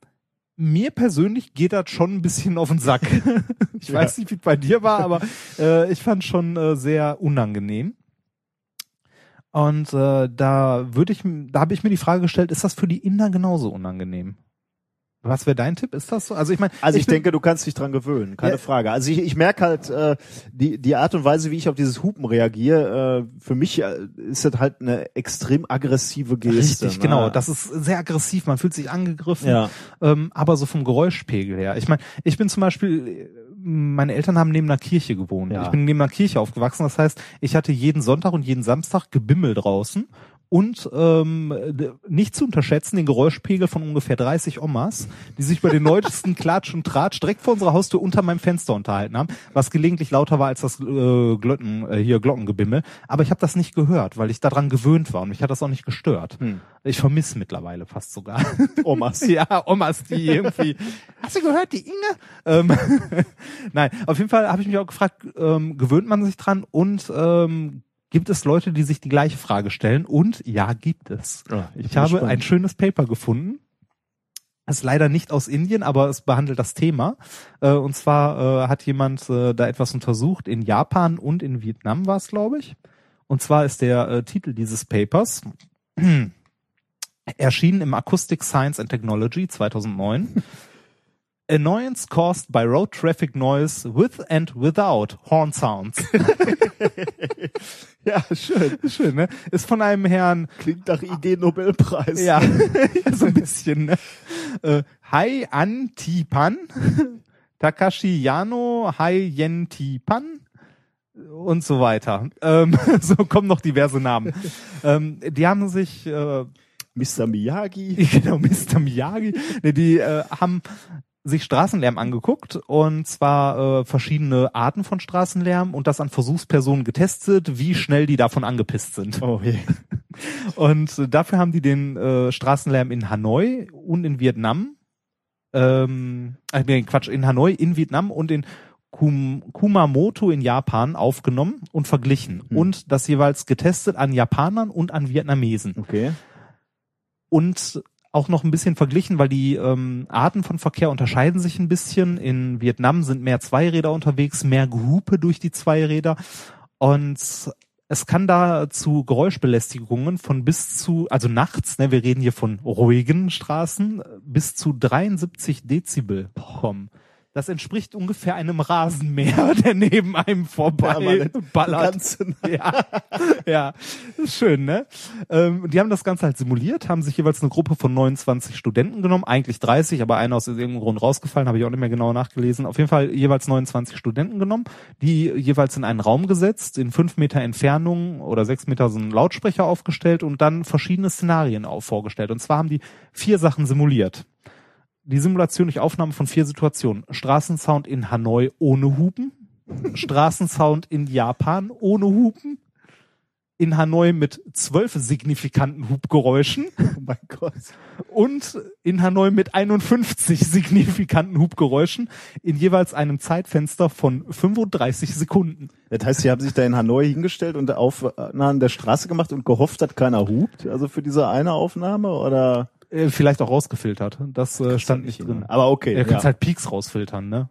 mir persönlich geht das schon ein bisschen auf den Sack. ich Ja. weiß nicht, wie es bei dir war, aber äh, ich fand schon äh, sehr unangenehm. Und äh, da würde ich, da habe ich mir die Frage gestellt, ist das für die Inder genauso unangenehm? Was wäre dein Tipp? Ist das so? Also ich meine, Also ich, bin- denke, du kannst dich dran gewöhnen, keine Ja. Frage. Also ich, ich merke halt äh, die die Art und Weise, wie ich auf dieses Hupen reagiere. Äh, für mich äh, ist das halt eine extrem aggressive Geste. Richtig, ne? genau. Das ist sehr aggressiv. Man fühlt sich angegriffen. Ja. Ähm, aber so vom Geräuschpegel her. Ich meine, ich bin zum Beispiel, äh, meine Eltern haben neben einer Kirche gewohnt. Ja. Ich bin neben einer Kirche aufgewachsen. Das heißt, ich hatte jeden Sonntag und jeden Samstag Gebimmel draußen. Und ähm, nicht zu unterschätzen den Geräuschpegel von ungefähr 30 Omas, die sich bei den neuesten Klatsch und Tratsch direkt vor unserer Haustür unter meinem Fenster unterhalten haben, was gelegentlich lauter war als das äh, Glocken, äh, hier Glockengebimmel. Aber ich habe das nicht gehört, weil ich daran gewöhnt war und mich hat das auch nicht gestört. Hm. Ich vermisse mittlerweile fast sogar. Omas. ja, Omas, die irgendwie. Hast du gehört, die Inge? Ähm, Nein, auf jeden Fall habe ich mich auch gefragt, ähm, gewöhnt man sich dran und ähm, gibt es Leute, die sich die gleiche Frage stellen? Und ja, gibt es. Ja, ich ich bin habe gespannt. ein schönes Paper gefunden. Es ist leider nicht aus Indien, aber es behandelt das Thema. Äh, und zwar äh, hat jemand äh, da etwas untersucht in Japan und in Vietnam war es, glaube ich. Und zwar ist der Titel dieses Papers erschienen im Acoustic Science and Technology 2009. Annoyance caused by road traffic noise with and without horn sounds. Ja, schön. Schön, ne? Ist von einem Herrn Klingt nach IG-Nobelpreis. Ja, so ein bisschen. Ne? Äh, Hai Antipan, Takashi Yano, Hai Yentipan und so weiter. Ähm, so kommen noch diverse Namen. ähm, die haben sich, äh, Mr. Miyagi. genau, Mr. Miyagi, ne, die äh, haben sich Straßenlärm angeguckt und zwar äh, verschiedene Arten von Straßenlärm und das an Versuchspersonen getestet, wie schnell die davon angepisst sind. Oh je. Und äh, dafür haben die den äh, Straßenlärm in Hanoi und in Vietnam, ähm, äh, Quatsch, in Hanoi, in Vietnam und in Kum Kumamoto in Japan aufgenommen und verglichen Hm. und das jeweils getestet an Japanern und an Vietnamesen Okay. und auch noch ein bisschen verglichen, weil die ähm, Arten von Verkehr unterscheiden sich ein bisschen. In Vietnam sind mehr Zweiräder unterwegs, mehr Gehupe durch die Zweiräder und es kann da zu Geräuschbelästigungen von bis zu, also nachts, ne, wir reden hier von ruhigen Straßen, bis zu 73 Dezibel kommen. Das entspricht ungefähr einem Rasenmäher, der neben einem vorbei ballert. Ganze Ja, ja, ist schön, ne? Ähm, die haben das Ganze halt simuliert, haben sich jeweils eine Gruppe von 29 Studenten genommen, eigentlich 30, aber einer aus irgendeinem Grund rausgefallen, habe ich auch nicht mehr genau nachgelesen. Auf jeden Fall jeweils 29 Studenten genommen, die jeweils in einen Raum gesetzt, in fünf Meter Entfernung oder sechs Meter so einen Lautsprecher aufgestellt und dann verschiedene Szenarien auch vorgestellt. Und zwar haben die vier Sachen simuliert. Die Simulation durch Aufnahme von vier Situationen. Straßensound in Hanoi ohne Hupen. Straßensound in Japan ohne Hupen. In Hanoi mit zwölf signifikanten Hubgeräuschen Oh mein Gott. und in Hanoi mit 51 signifikanten Hubgeräuschen in jeweils einem Zeitfenster von 35 Sekunden. Das heißt, sie haben sich da in Hanoi hingestellt und Aufnahmen der Straße gemacht und gehofft, dass keiner hupt. Also für diese eine Aufnahme oder? Äh, vielleicht auch rausgefiltert. Das äh, stand nicht drin. Aber okay. Er kannst ja. halt Peaks rausfiltern, ne?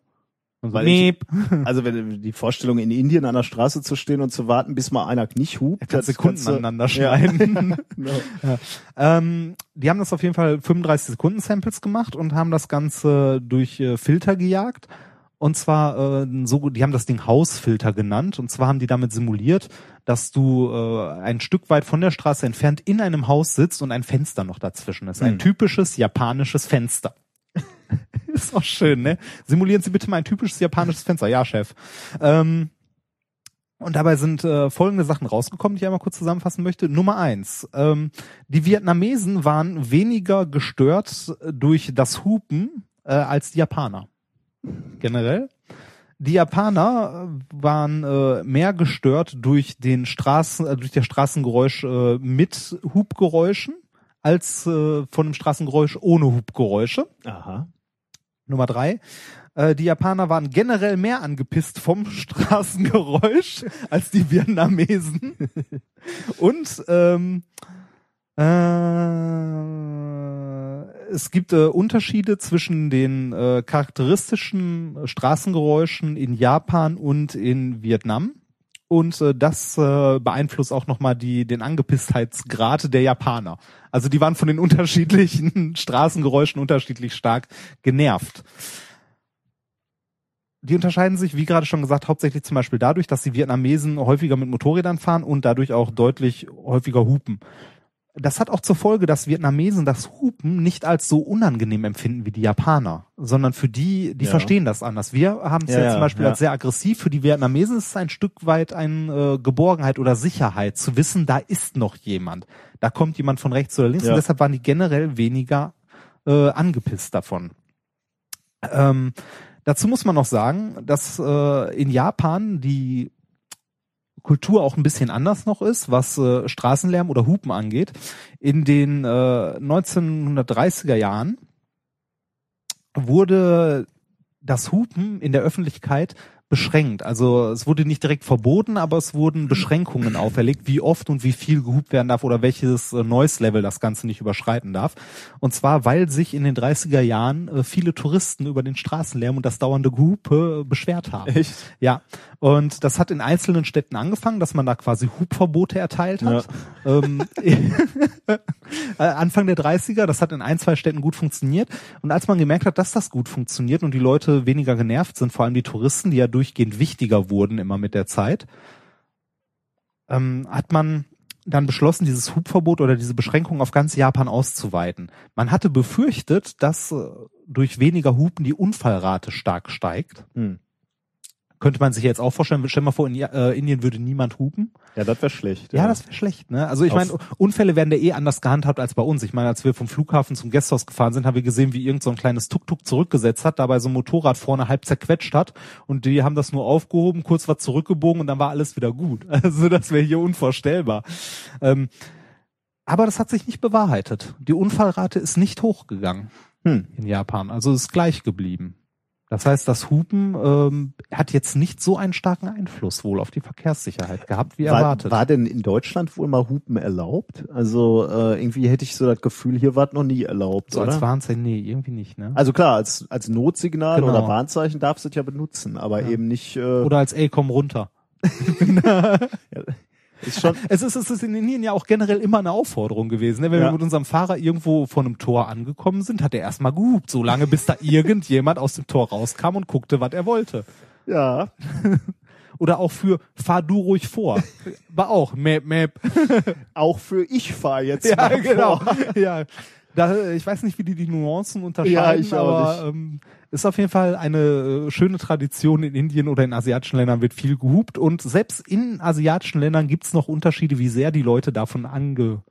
So, ich-. Also wenn die Vorstellung in Indien an der Straße zu stehen und zu warten, bis mal einer nicht hupt, Er kann Sekunden kannst du- aneinander schneiden. Genau. Ähm, die haben das auf jeden Fall 35 Sekunden Samples gemacht und haben das Ganze durch äh, Filter gejagt. Und zwar äh, so, die haben das Ding Hausfilter genannt. Und zwar haben die damit simuliert, dass du äh, ein Stück weit von der Straße entfernt in einem Haus sitzt und ein Fenster noch dazwischen ist. Ein Hm. typisches japanisches Fenster. ist auch schön, ne? Simulieren Sie bitte mal ein typisches japanisches Fenster. Ja, Chef. Ähm, und dabei sind äh, folgende Sachen rausgekommen, die ich einmal kurz zusammenfassen möchte. Nummer eins. Ähm, die Vietnamesen waren weniger gestört durch das Hupen äh, als die Japaner. Generell. Die Japaner äh, waren äh, mehr gestört durch den Straßen, äh, durch das Straßengeräusch äh, mit Hubgeräuschen als äh, von dem Straßengeräusch ohne Hubgeräusche. Aha. Nummer drei. Äh, die Japaner waren generell mehr angepisst vom Straßengeräusch als die Vietnamesen. Und ähm, äh, es gibt äh, Unterschiede zwischen den äh, charakteristischen Straßengeräuschen in Japan und in Vietnam. Und äh, das äh, beeinflusst auch nochmal den Angepisstheitsgrad der Japaner. Also die waren von den unterschiedlichen Straßengeräuschen unterschiedlich stark genervt. Die unterscheiden sich, wie gerade schon gesagt, hauptsächlich zum Beispiel dadurch, dass die Vietnamesen häufiger mit Motorrädern fahren und dadurch auch deutlich häufiger hupen. Das hat auch zur Folge, dass Vietnamesen das Hupen nicht als so unangenehm empfinden wie die Japaner, sondern für die, die Ja. verstehen das anders. Wir haben es ja, Ja, zum Beispiel ja. als sehr aggressiv. Für die Vietnamesen ist es ein Stück weit eine äh, Geborgenheit oder Sicherheit, zu wissen, da ist noch jemand. Da kommt jemand von rechts oder links und deshalb waren die generell weniger äh, angepisst davon. Ähm, dazu muss man noch sagen, dass äh, in Japan die Kultur auch ein bisschen anders noch ist, was äh, Straßenlärm oder Hupen angeht. In den äh, 1930er Jahren wurde das Hupen in der Öffentlichkeit beschränkt. Also es wurde nicht direkt verboten, aber es wurden Beschränkungen auferlegt, wie oft und wie viel gehupt werden darf oder welches äh, Noise-Level das Ganze nicht überschreiten darf. Und zwar, weil sich in den 30er Jahren äh, viele Touristen über den Straßenlärm und das dauernde Gehupe äh, beschwert haben. Echt? Ja. Und das hat in einzelnen Städten angefangen, dass man da quasi Hubverbote erteilt hat. Ähm, äh, Anfang der 30er, das hat in ein, zwei Städten gut funktioniert. Und als man gemerkt hat, dass das gut funktioniert und die Leute weniger genervt sind, vor allem die Touristen, die ja durchgehend wichtiger wurden immer mit der Zeit, ähm, hat man dann beschlossen, dieses Hubverbot oder diese Beschränkung auf ganz Japan auszuweiten. Man hatte befürchtet, dass äh, durch weniger Hupen die Unfallrate stark steigt. Hm. Könnte man sich jetzt auch vorstellen, stell mal vor, in äh, Indien würde niemand hupen. Ja, das wäre schlecht. Ja, das wäre schlecht, ne? Also ich meine, Unfälle werden da eh anders gehandhabt als bei uns. Ich meine, als wir vom Flughafen zum Gasthaus gefahren sind, haben wir gesehen, wie irgend so ein kleines Tuk-Tuk zurückgesetzt hat, dabei so ein Motorrad vorne halb zerquetscht hat und die haben das nur aufgehoben, kurz was zurückgebogen und dann war alles wieder gut. Also das wäre hier unvorstellbar. Ähm, aber das hat sich nicht bewahrheitet. Die Unfallrate ist nicht hochgegangen Hm. in Japan. Also ist gleich geblieben. Das heißt, das Hupen ähm, hat jetzt nicht so einen starken Einfluss wohl auf die Verkehrssicherheit gehabt, wie War, erwartet. war denn in Deutschland wohl mal Hupen erlaubt? Also äh, irgendwie hätte ich so das Gefühl, hier war es noch nie erlaubt, So oder? als Warnzeichen, nee, irgendwie nicht, ne? also klar, als, als Notsignal Genau. oder Warnzeichen darfst du es ja benutzen, aber Ja. eben nicht. Äh, Oder als ey, komm runter. ist schon. Es ist, es ist in Indien ja auch generell immer eine Aufforderung gewesen. Ne? Wenn Ja. wir mit unserem Fahrer irgendwo vor einem Tor angekommen sind, hat er erstmal gehupt, so lange bis da irgendjemand aus dem Tor rauskam und guckte, was er wollte. Ja. Oder auch für fahr du ruhig vor. War auch Map, Map. Auch für ich fahre jetzt Ja, genau. vor. Ja. Da, ich weiß nicht, wie die die Nuancen Ja, unterscheiden, auch aber ähm, ist auf jeden Fall eine äh, schöne Tradition in Indien oder in asiatischen Ländern wird viel gehupt und selbst in asiatischen Ländern gibt's noch Unterschiede, wie sehr die Leute davon ange,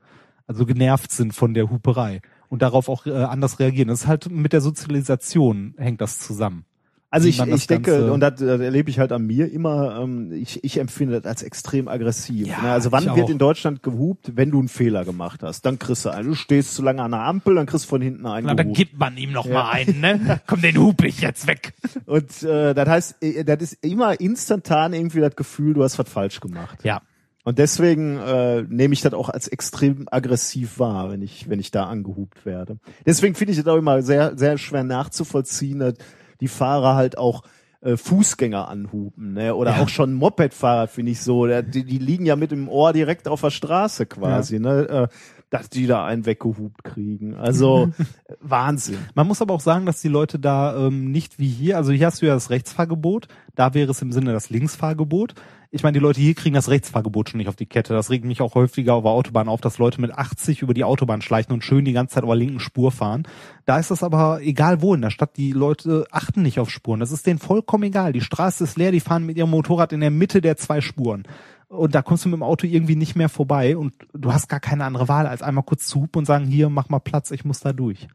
also genervt sind von der Huperei und darauf auch äh, anders reagieren. Das ist halt mit der Sozialisation hängt das zusammen. Also ich, das ich denke, Ganze- und das, das erlebe ich halt an mir immer, ähm, ich, ich empfinde das als extrem aggressiv. Ja, ne? Also wann wird auch. in Deutschland gehupt, wenn du einen Fehler gemacht hast? Dann kriegst du einen. Du stehst zu lange an der Ampel, dann kriegst du von hinten einen Na, dann gibt man ihm noch mal einen, ne? Komm, den hupe ich jetzt weg. Und äh, das heißt, äh, das ist immer instantan irgendwie das Gefühl, du hast was falsch gemacht. Ja. Und deswegen äh, nehme ich das auch als extrem aggressiv wahr, wenn ich, wenn ich da angehupt werde. Deswegen finde ich es auch immer sehr, sehr schwer nachzuvollziehen, dass die Fahrer halt auch äh, Fußgänger anhupen, ne? Oder auch schon Mopedfahrer finde ich so. Die, die liegen ja mit dem Ohr direkt auf der Straße quasi, ne? Äh, dass die da einen weggehupt kriegen. Also Wahnsinn. Man muss aber auch sagen, dass die Leute da ähm, nicht wie hier, also hier hast du ja das Rechtsfahrgebot, da wäre es im Sinne das Linksfahrgebot. Ich meine, die Leute hier kriegen das Rechtsfahrgebot schon nicht auf die Kette. Das regt mich auch häufiger auf der Autobahn auf, dass Leute mit 80 über die Autobahn schleichen und schön die ganze Zeit auf der linken Spur fahren. Da ist das aber egal wo in der Stadt, die Leute achten nicht auf Spuren. Das ist denen vollkommen egal. Die Straße ist leer, die fahren mit ihrem Motorrad in der Mitte der zwei Spuren. Und da kommst du mit dem Auto irgendwie nicht mehr vorbei und du hast gar keine andere Wahl, als einmal kurz zu hupen und sagen, hier, mach mal Platz, ich muss da durch.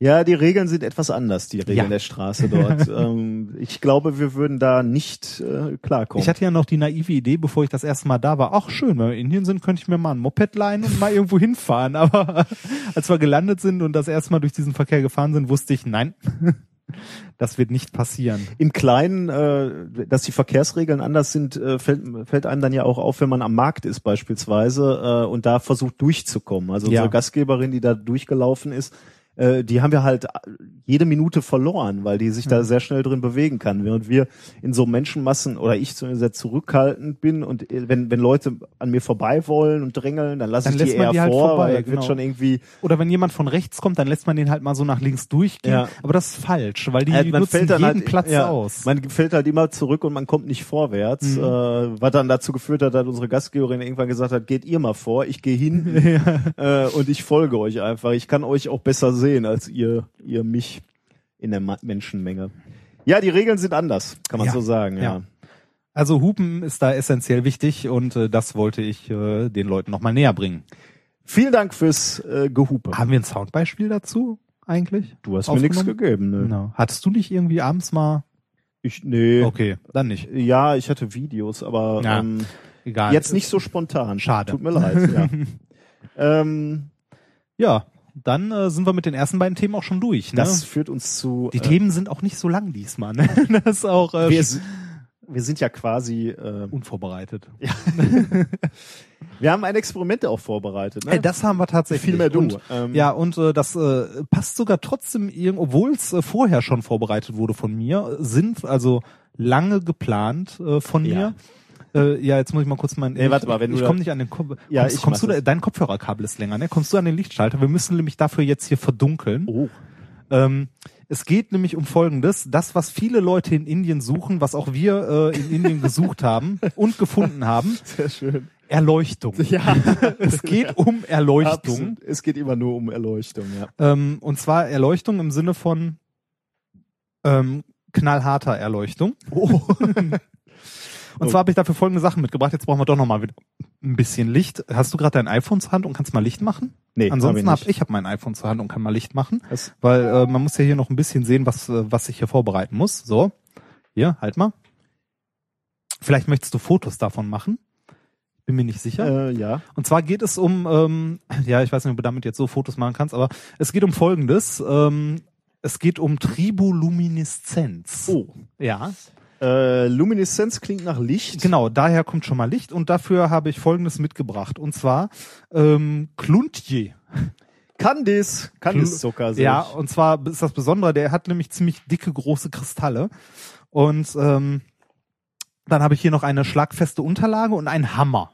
Ja, die Regeln sind etwas anders, die Regeln Ja. der Straße dort. ähm, ich glaube, wir würden da nicht äh, klarkommen. Ich hatte ja noch die naive Idee, bevor ich das erste Mal da war, ach schön, wenn wir in Indien sind, könnte ich mir mal ein Moped leihen und mal irgendwo hinfahren. Aber als wir gelandet sind und das erste Mal durch diesen Verkehr gefahren sind, wusste ich, nein, das wird nicht passieren. Im Kleinen, äh, dass die Verkehrsregeln anders sind, äh, fällt, fällt einem dann ja auch auf, wenn man am Markt ist beispielsweise äh, und da versucht durchzukommen. Also Ja. unsere Gastgeberin, die da durchgelaufen ist, äh, die haben wir halt jede Minute verloren, weil die sich Mhm. da sehr schnell drin bewegen kann. Während wir in so Menschenmassen oder ich zumindest sehr zurückhaltend bin und äh, wenn, wenn Leute an mir vorbei wollen und drängeln, dann lasse ich die eher die halt vor, vorbei, weil genau. wird schon irgendwie Oder wenn jemand von rechts kommt, dann lässt man den halt mal so nach links durchgehen. Ja. Aber das ist falsch, weil die Äh, man nutzen jeden halt, Platz ja, aus. Man fällt halt immer zurück und man kommt nicht vorwärts, Mhm. äh, was dann dazu geführt hat, dass unsere Gastgeberin irgendwann gesagt hat, geht ihr mal vor, ich gehe hin äh, und ich folge euch einfach. Ich kann euch auch besser sehen als ihr, ihr mich in der Menschenmenge. Ja, die Regeln sind anders, kann man Ja. so sagen, ja. Ja. Also Hupen ist da essentiell wichtig und äh, das wollte ich äh, den Leuten nochmal näher bringen. Vielen Dank fürs äh, Gehupe. Haben wir ein Soundbeispiel dazu eigentlich? Du hast mir nichts gegeben, ne? Genau. Hattest du nicht irgendwie abends mal? Ich, nee. Okay, dann nicht. Ja, ich hatte Videos, aber Ja, ähm, Egal. jetzt nicht so spontan. Schade. Tut mir leid, ja. ähm, Ja, dann äh, sind wir mit den ersten beiden Themen auch schon durch. Ne? das führt uns zu Die äh, Themen sind auch nicht so lang diesmal. Ne? Das ist auch äh, Wir, wir sind ja quasi, äh, Unvorbereitet. wir haben ein Experiment auch vorbereitet. Ne? Ey, das haben wir tatsächlich. Viel mehr du. Und, Ähm, ja, und äh, das äh, passt sogar trotzdem, obwohl es äh, vorher schon vorbereitet wurde von mir, sind also lange geplant äh, von Ja. mir. Äh, ja, jetzt muss ich mal kurz meinen. Nee, warte mal, wenn ich du komme da- nicht an den Kopf. Ja, kommst, ich kommst du da, dein Kopfhörerkabel ist länger, ne? Kommst du an den Lichtschalter? Wir müssen nämlich dafür jetzt hier verdunkeln. Oh. Ähm, es geht nämlich um Folgendes, das, was viele Leute in Indien suchen, was auch wir äh, in Indien gesucht haben und gefunden haben, Sehr schön. Erleuchtung. Ja, Es geht um Erleuchtung. absolut. Es geht immer nur um Erleuchtung, ja. Ähm, und zwar Erleuchtung im Sinne von ähm, knallharter Erleuchtung. Oh. Und zwar habe ich dafür folgende Sachen mitgebracht. Jetzt brauchen wir doch noch mal wieder ein bisschen Licht. Hast du gerade dein iPhone zur Hand und kannst mal Licht machen? Nee, Ansonsten hab habe ich ich, ich hab mein iPhone zur Hand und kann mal Licht machen, Was? weil äh, man muss ja hier noch ein bisschen sehen, was äh, was ich hier vorbereiten muss. So, hier halt mal. Vielleicht möchtest du Fotos davon machen. Bin mir nicht sicher. Äh, ja. Und zwar geht es um, ähm, ja, ich weiß nicht, ob du damit jetzt so Fotos machen kannst, aber es geht um Folgendes. Ähm, es geht um Tribolumineszenz. Oh. Ja, Äh, Lumineszenz klingt nach Licht. genau, daher kommt schon mal Licht und dafür habe ich Folgendes mitgebracht. Und zwar ähm, Kluntje. Kandis. Kandiszucker. sehe Ja, und zwar ist das Besondere, der hat nämlich ziemlich dicke, große Kristalle. Und ähm, dann habe ich hier noch eine schlagfeste Unterlage und einen Hammer.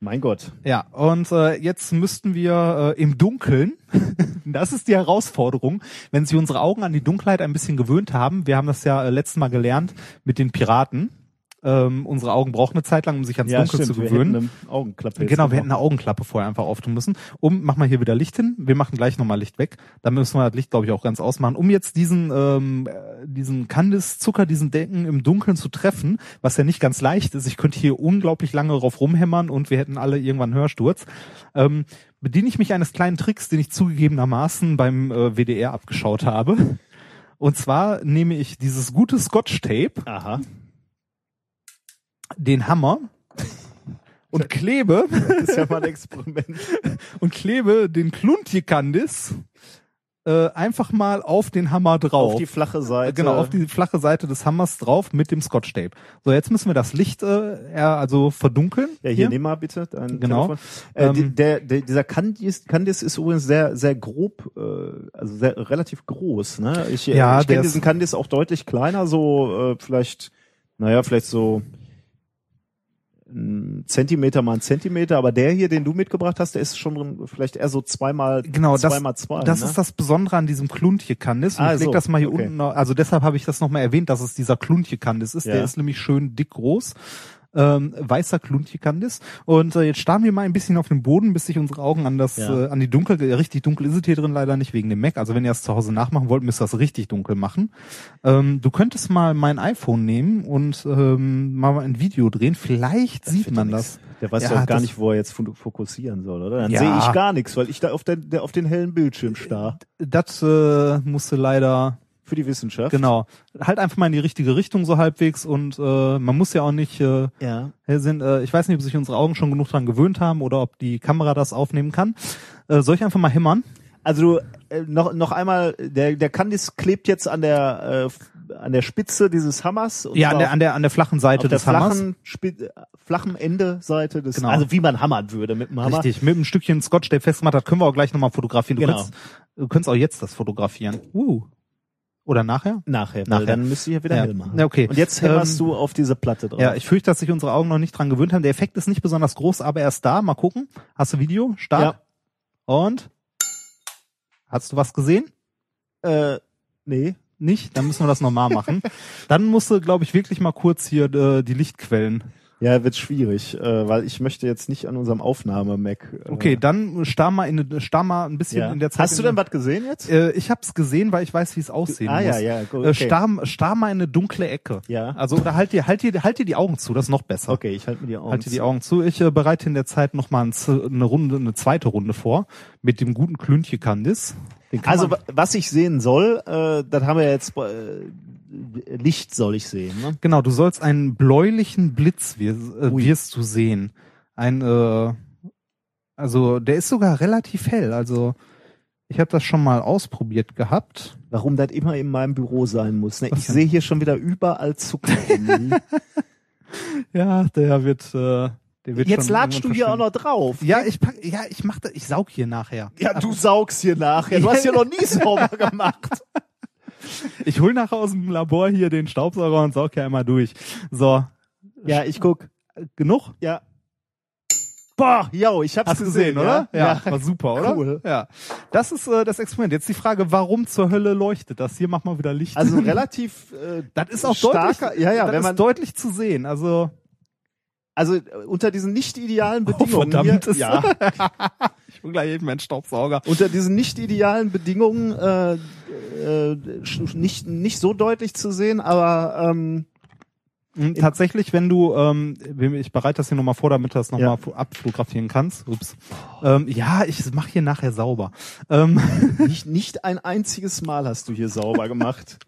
Mein Gott. Ja, und äh, jetzt müssten wir äh, im Dunkeln, das ist die Herausforderung, wenn sich unsere Augen an die Dunkelheit ein bisschen gewöhnt haben, wir haben das ja äh, letztes Mal gelernt mit den Piraten, ähm, unsere Augen brauchen eine Zeit lang, um sich ans Ja, Dunkel stimmt. zu Wir gewöhnen. hätten eine Augenklappe Genau, wir hätten eine Augenklappe vorher einfach auftun müssen. Um, mach mal hier wieder Licht hin. Wir machen gleich nochmal Licht weg. Dann müssen wir das Licht, glaube ich, auch ganz ausmachen. Um jetzt diesen, ähm, äh, diesen Kandiszucker, diesen Decken im Dunkeln zu treffen, was ja nicht ganz leicht ist. Ich könnte hier unglaublich lange drauf rumhämmern und wir hätten alle irgendwann einen Hörsturz. Ähm, bediene ich mich eines kleinen Tricks, den ich zugegebenermaßen beim äh, WDR abgeschaut habe. Und zwar nehme ich dieses gute Scotch-Tape, Aha. Den Hammer und klebe Das ist ja mal ein Experiment. und klebe den Kluntjekandis äh, einfach mal auf den Hammer drauf. Auf die flache Seite. genau, auf die flache Seite des Hammers drauf mit dem Scotch Tape. So, jetzt müssen wir das Licht äh, also verdunkeln. Ja, hier, nimm mal bitte dein Genau. Äh, Ähm, der, der, dieser Candice, Candice ist übrigens sehr, sehr grob, äh, also sehr, relativ groß. Ne? Ich, Ja, ich kenne diesen Candice auch deutlich kleiner, so äh, vielleicht, naja, vielleicht so ein Zentimeter mal ein Zentimeter, aber der hier, den du mitgebracht hast, der ist schon vielleicht eher so zweimal Genau, das, zweimal zwei. das ne? ist das Besondere an diesem Kluntjekandis. Ah, ich leg so, das mal hier okay. unten, noch- also deshalb habe ich das nochmal erwähnt, dass es dieser Kluntjekandis ist. Ja. Der ist nämlich schön dick groß. Ähm, weißer Kluntjekandis. Und äh, jetzt starren wir mal ein bisschen auf den Boden, bis sich unsere Augen an das, Ja. äh, an die dunkel, äh, richtig dunkel ist es hier drin leider nicht wegen dem Mac. Also wenn ihr das zu Hause nachmachen wollt, müsst ihr das richtig dunkel machen. Ähm, du könntest mal mein iPhone nehmen und ähm, mal ein Video drehen. Vielleicht sieht wird man das. Der weiß Ja, doch gar das- nicht, wo er jetzt fo- fokussieren soll, oder? Dann Ja. sehe ich gar nichts, weil ich da auf den, auf den hellen Bildschirm starr. Das äh, musste leider Für die Wissenschaft. Genau. Halt einfach mal in die richtige Richtung so halbwegs und äh, man muss ja auch nicht äh, Ja. sind, äh, ich weiß nicht, ob sich unsere Augen schon genug dran gewöhnt haben oder ob die Kamera das aufnehmen kann. Äh, soll ich einfach mal hämmern? Also äh, noch noch einmal, der der Candice klebt jetzt an der äh, an der Spitze dieses Hammers. Und Ja, an der, an der, an der flachen Seite auf der des Hammers. flachen, Spi äh, flachen Ende Seite des, Genau. also wie man hammern würde mit dem Hammer. Richtig, mit einem Stückchen Scotch, der festgemacht hat, können wir auch gleich nochmal fotografieren. Du, Genau. kannst, du kannst auch jetzt das fotografieren. Uh. Oder nachher? Nachher, Nachher. dann müsste ich ja wieder Ja. hell machen. Ja, okay. Und jetzt hämmerst Ähm, du auf diese Platte drauf. Ja, ich fürchte, dass sich unsere Augen noch nicht dran gewöhnt haben. Der Effekt ist nicht besonders groß, aber er ist da. Mal gucken. Hast du Video? Start. Und? Hast du was gesehen? äh, nee. Nicht? Dann müssen wir das nochmal machen. Dann musst du, glaube ich, wirklich mal kurz hier äh, die Lichtquellen. Ja, wird schwierig, äh, weil ich möchte jetzt nicht an unserem Aufnahme-Mac. Äh, Okay, dann starr mal, in, starr mal ein bisschen ja. in der Zeit. Hast du denn was gesehen jetzt? Äh, ich hab's gesehen, weil ich weiß, wie es aussehen ah muss. ja, ja, gut. Äh, Okay. starr, starr mal in eine dunkle Ecke. Ja. Also oder halt dir, halt dir, halt dir die Augen zu, das ist noch besser. okay, ich halte mir die Augen. Halt dir die zu. Augen zu. Ich äh, bereite in der Zeit noch mal ein, eine Runde, eine zweite Runde vor mit dem guten Klüntje Candice. Also was ich sehen soll, äh, das haben wir jetzt. Äh, Licht soll ich sehen. Ne? genau, du sollst einen bläulichen Blitz wir, äh, wirst du sehen. Ein, äh, also der ist sogar relativ hell. Also Ich habe das schon mal ausprobiert gehabt. Warum das immer in meinem Büro sein muss. Ne? Ich sehe hier schon wieder überall Zucker. rumliegen. Ja, der wird, äh, der wird Jetzt latschst du hier auch noch drauf. Ja, ich pack, ja, ich mach da, ich saug hier nachher. Ja, du saugst hier nachher. Du hast hier noch nie sauber gemacht. Ich hol nachher aus dem Labor hier den Staubsauger und saug ja einmal durch. So, Ja, ich guck. genug? Ja. Boah, yo, ich hab's Hast du gesehen, oder? Ja. war super, oder? Cool. Ja. Das ist äh, das Experiment. Jetzt die Frage, warum zur Hölle leuchtet das? Hier mach mal wieder Licht. Also relativ äh, das ist auch starker, deutlich, ja, ja, das wenn ist man deutlich zu sehen. Also also äh, unter diesen nicht idealen Bedingungen Oh, verdammt, hier, ist- ja, ich hol gleich eben meinen Staubsauger. unter diesen nicht idealen Bedingungen äh, äh, nicht nicht so deutlich zu sehen, aber ähm, Mhm, Tatsächlich, wenn du, ähm, ich bereite das hier nochmal vor, damit du das nochmal Ja. abfotografieren kannst. Ups. Ähm, ja, ich mache hier nachher sauber. Ähm, nicht nicht ein einziges Mal hast du hier sauber gemacht.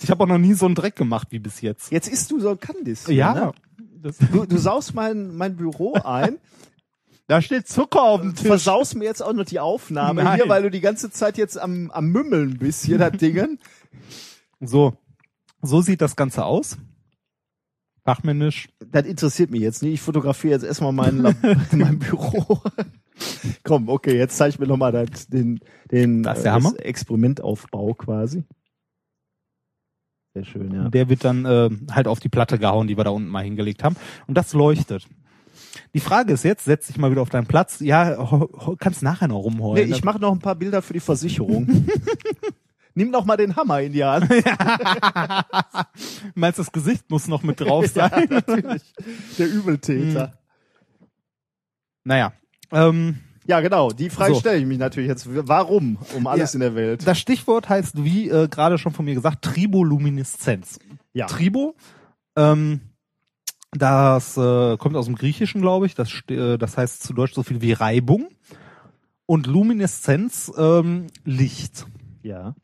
ich habe auch noch nie so einen Dreck gemacht wie bis jetzt. Jetzt isst du so ein Kandis. Ja, Ne? Du, du saust mein mein Büro ein, da steht Zucker auf dem Tisch. versaust mir jetzt auch noch die Aufnahme Nein. hier, weil du die ganze Zeit jetzt am am Mümmeln bist hier das Dingen. So, so sieht das Ganze aus. Fachmännisch. Das interessiert mich jetzt nicht. Ich fotografiere jetzt erstmal mein, Lab- mein Büro. Komm, okay, jetzt zeig mir nochmal das, den, den Das Hammer. Experimentaufbau quasi. Sehr schön, ja. Der wird dann äh, halt auf die Platte gehauen, die wir da unten mal hingelegt haben. Und das leuchtet. Die Frage ist jetzt, setz dich mal wieder auf deinen Platz. Ja, kannst nachher noch Nee, rumheulen. ich mache noch ein paar Bilder für die Versicherung. Nimm noch mal den Hammer in die Hand. Meinst das Gesicht muss noch mit drauf sein? Natürlich. Der Übeltäter. Naja. Ähm, Ja, genau. Die Frage So. stelle ich mich natürlich jetzt. Warum? Um alles Ja. in der Welt. das Stichwort heißt, wie äh, gerade schon von mir gesagt, Tribolumineszenz. Ja. Tribo, ähm, das äh, kommt aus dem Griechischen, glaube ich. Das, äh, das heißt zu Deutsch so viel wie Reibung. Und Lumineszenz, ähm, Licht. Ja.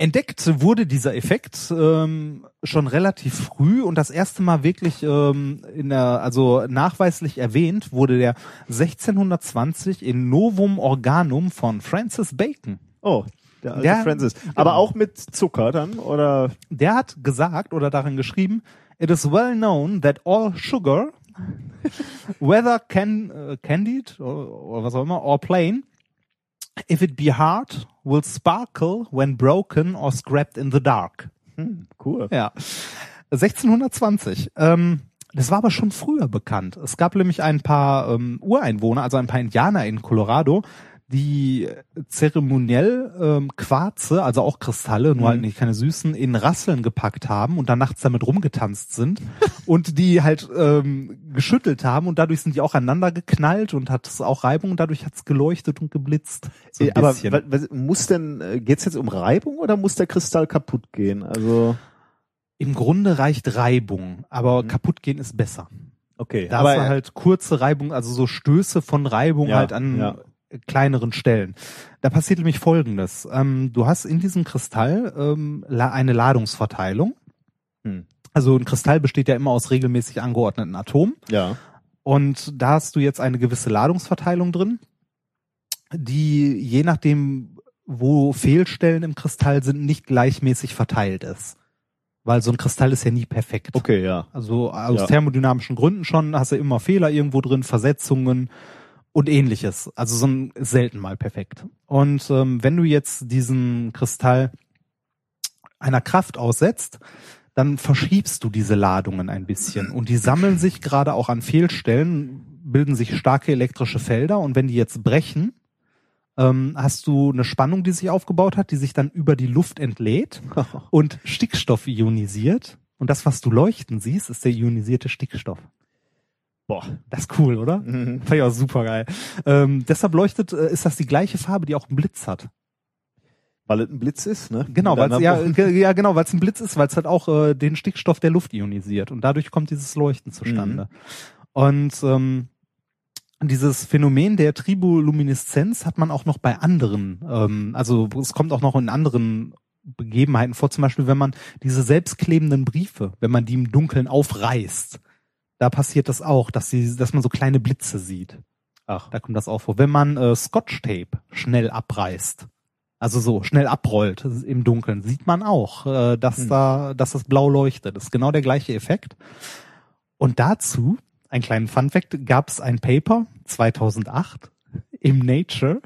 Entdeckt wurde dieser Effekt ähm, schon relativ früh und das erste Mal wirklich ähm, in der, also nachweislich erwähnt wurde der 1620 in Novum Organum von Francis Bacon. Oh, der alte Ja, Francis. genau. Aber auch mit Zucker dann? Oder? Der hat gesagt oder darin geschrieben, it is well known that all sugar, whether can, äh, candied oder was auch immer, or plain, if it be hard, will sparkle when broken or scrapped in the dark. Hm, cool. Ja. 1620. Ähm, das war aber schon früher bekannt. Es gab nämlich ein paar ähm, Ureinwohner, also ein paar Indianer in Colorado, die zeremoniell ähm, Quarze, also auch Kristalle, nur halt nicht keine süßen, in Rasseln gepackt haben und dann nachts damit rumgetanzt sind und die halt ähm, geschüttelt haben und dadurch sind die auch aneinander geknallt und hat es auch Reibung und dadurch hat es geleuchtet und geblitzt. So ein Äh, aber was, muss denn, äh, geht's jetzt um Reibung oder muss der Kristall kaputt gehen? Also, Im Grunde reicht Reibung, aber kaputt gehen ist besser. okay. Da aber halt kurze Reibung, also so Stöße von Reibung Ja, halt an ja. Kleineren Stellen. Da passiert nämlich Folgendes. Ähm, du hast in diesem Kristall ähm, eine Ladungsverteilung. Hm. Also ein Kristall besteht ja immer aus regelmäßig angeordneten Atomen. ja. Und da hast du jetzt eine gewisse Ladungsverteilung drin, die je nachdem, wo Fehlstellen im Kristall sind, nicht gleichmäßig verteilt ist. Weil so ein Kristall ist ja nie perfekt. Okay, ja. Also aus Ja. thermodynamischen Gründen schon hast du immer Fehler irgendwo drin, Versetzungen und ähnliches. Also so ein selten mal perfekt. Und ähm, wenn du jetzt diesen Kristall einer Kraft aussetzt, dann verschiebst du diese Ladungen ein bisschen und die sammeln sich gerade auch an Fehlstellen, bilden sich starke elektrische Felder und wenn die jetzt brechen, ähm, hast du eine Spannung, die sich aufgebaut hat, die sich dann über die Luft entlädt und Stickstoff ionisiert. Und das, was du leuchten siehst, ist der ionisierte Stickstoff. Boah. Das ist cool, oder? Mhm. Fand ich auch super geil. Ähm, deshalb leuchtet, äh, ist das die gleiche Farbe, die auch einen Blitz hat. Weil es ein Blitz ist, ne? Genau, weil ja, ja genau, weil es ein Blitz ist, weil es halt auch äh, den Stickstoff der Luft ionisiert und dadurch kommt dieses Leuchten zustande. Und ähm, dieses Phänomen der Tribolumineszenz hat man auch noch bei anderen, ähm, also es kommt auch noch in anderen Begebenheiten vor, zum Beispiel wenn man diese selbstklebenden Briefe, wenn man die im Dunkeln aufreißt, da passiert das auch, dass sie, dass man so kleine Blitze sieht. Ach. Da kommt das auch vor. Wenn man äh, Scotch-Tape schnell abreißt, also so schnell abrollt im Dunkeln, sieht man auch, äh, dass Hm. da, dass das blau leuchtet. Das ist genau der gleiche Effekt. Und dazu, ein kleinen Funfact, gab es ein Paper 2008 im Nature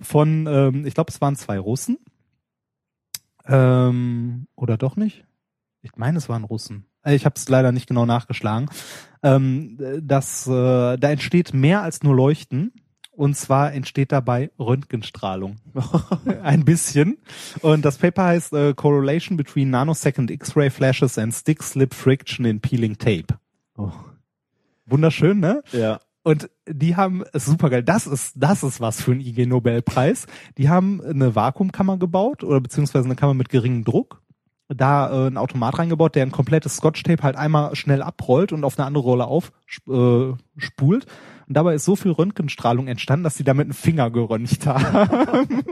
von, ähm, ich glaube, es waren zwei Russen. Ähm, oder doch nicht? Ich meine, es waren Russen. Äh, Ich habe es leider nicht genau nachgeschlagen. Ähm, das, äh, da entsteht mehr als nur Leuchten. Und zwar entsteht dabei Röntgenstrahlung. Ein bisschen. Und das Paper heißt äh, Correlation between Nanosecond X-Ray Flashes and Stick Slip Friction in Peeling Tape. Oh. Wunderschön, ne? Ja. Und die haben es super geil. Das ist, das ist was für einen IG Nobelpreis. Die haben eine Vakuumkammer gebaut oder beziehungsweise eine Kammer mit geringem Druck. Da äh, ein Automat reingebaut, der ein komplettes Scotch-Tape halt einmal schnell abrollt und auf eine andere Rolle aufspult. Äh, und dabei ist so viel Röntgenstrahlung entstanden, dass sie damit einen Finger geröntgt haben.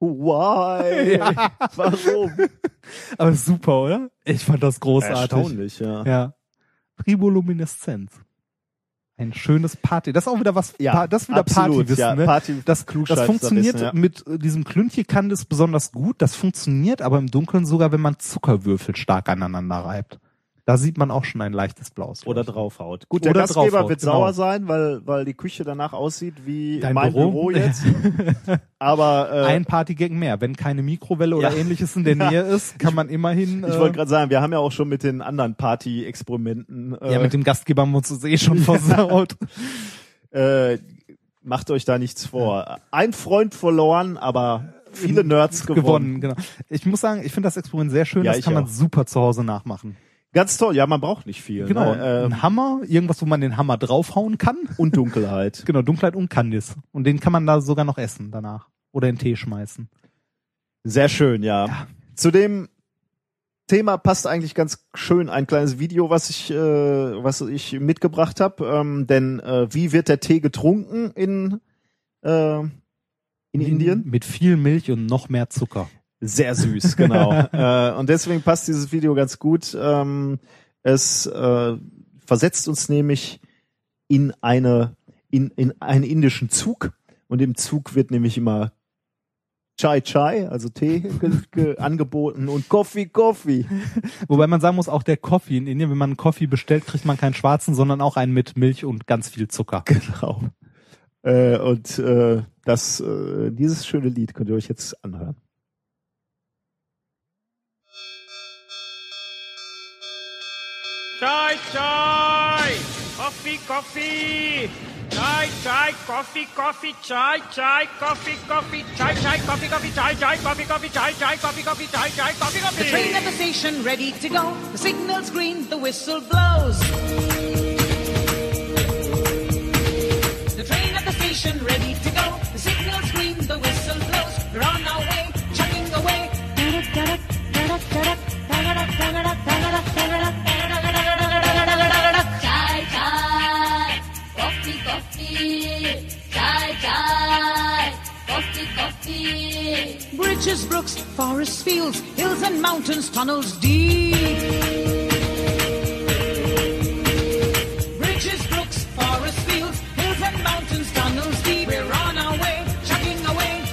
Why? Ja. Warum? Aber super, oder? Ich fand das großartig. Erstaunlich, ja. Ja. Tribolumineszenz. Ein schönes Party. Das ist auch wieder was, Ja, das ist wieder absolut, Partywissen, ja, ne? Party- das, das funktioniert ja. mit äh, diesem Klüntje kann das besonders gut. Das funktioniert aber im Dunkeln sogar, wenn man Zuckerwürfel stark aneinander reibt. Da sieht man auch schon ein leichtes blaues. Oder draufhaut. Gut, der Oder Gastgeber draufhaut, wird genau. sauer sein, weil, weil die Küche danach aussieht wie Dein mein Büro, Büro? jetzt. Aber äh, ein Partygag mehr. Wenn keine Mikrowelle oder Ja. ähnliches in der Nähe ist, kann man immerhin. ich äh, wollte gerade sagen, wir haben ja auch schon mit den anderen Party-Experimenten äh, ja, mit dem Gastgeber haben wir uns das eh schon versaut. äh, macht euch da nichts vor. Ein Freund verloren, aber viele Nerds gewonnen. gewonnen, genau. Ich muss sagen, ich finde das Experiment sehr schön. Ja, das ich kann man auch. super zu Hause nachmachen. Ganz toll. Ja, man braucht nicht viel. Genau. Ne? Ähm, ein Hammer, irgendwas, wo man den Hammer draufhauen kann. und Dunkelheit. Genau, Dunkelheit und Candice. Und den kann man da sogar noch essen danach. Oder in Tee schmeißen. Sehr schön, ja. Ja. Zu dem Thema passt eigentlich ganz schön ein kleines Video, was ich, äh, was ich mitgebracht habe. Ähm, denn äh, wie wird der Tee getrunken in, äh, in Indien? Mit viel Milch und noch mehr Zucker. Sehr süß, genau. äh, und deswegen passt dieses Video ganz gut. Ähm, es äh, versetzt uns nämlich in eine in, in einen indischen Zug und im Zug wird nämlich immer Chai Chai, also Tee ge, ge, angeboten und Coffee Coffee. Wobei man sagen muss, auch der Coffee in Indien, wenn man einen Coffee bestellt, kriegt man keinen schwarzen, sondern auch einen mit Milch und ganz viel Zucker. Genau. Äh, und äh, das äh, dieses schöne Lied könnt ihr euch jetzt anhören. Chai, chai, coffee, coffee. Chai, chai, coffee, coffee, chai, chai, coffee, coffee, chai, chai, coffee, coffee, chai, chai, coffee, coffee, chai, chai, coffee, coffee, chai, chai, coffee, coffee. The train at the station ready to go. The signal's green, the whistle blows. The train at the station ready to go. The signal's green, the whistle blows. We're on our way, chugging away. Chai Bridges, brooks, forests, fields, hills and mountains, tunnels deep. Bridges, brooks, forests, fields, hills and mountains, tunnels deep. We're on our way, chugging away.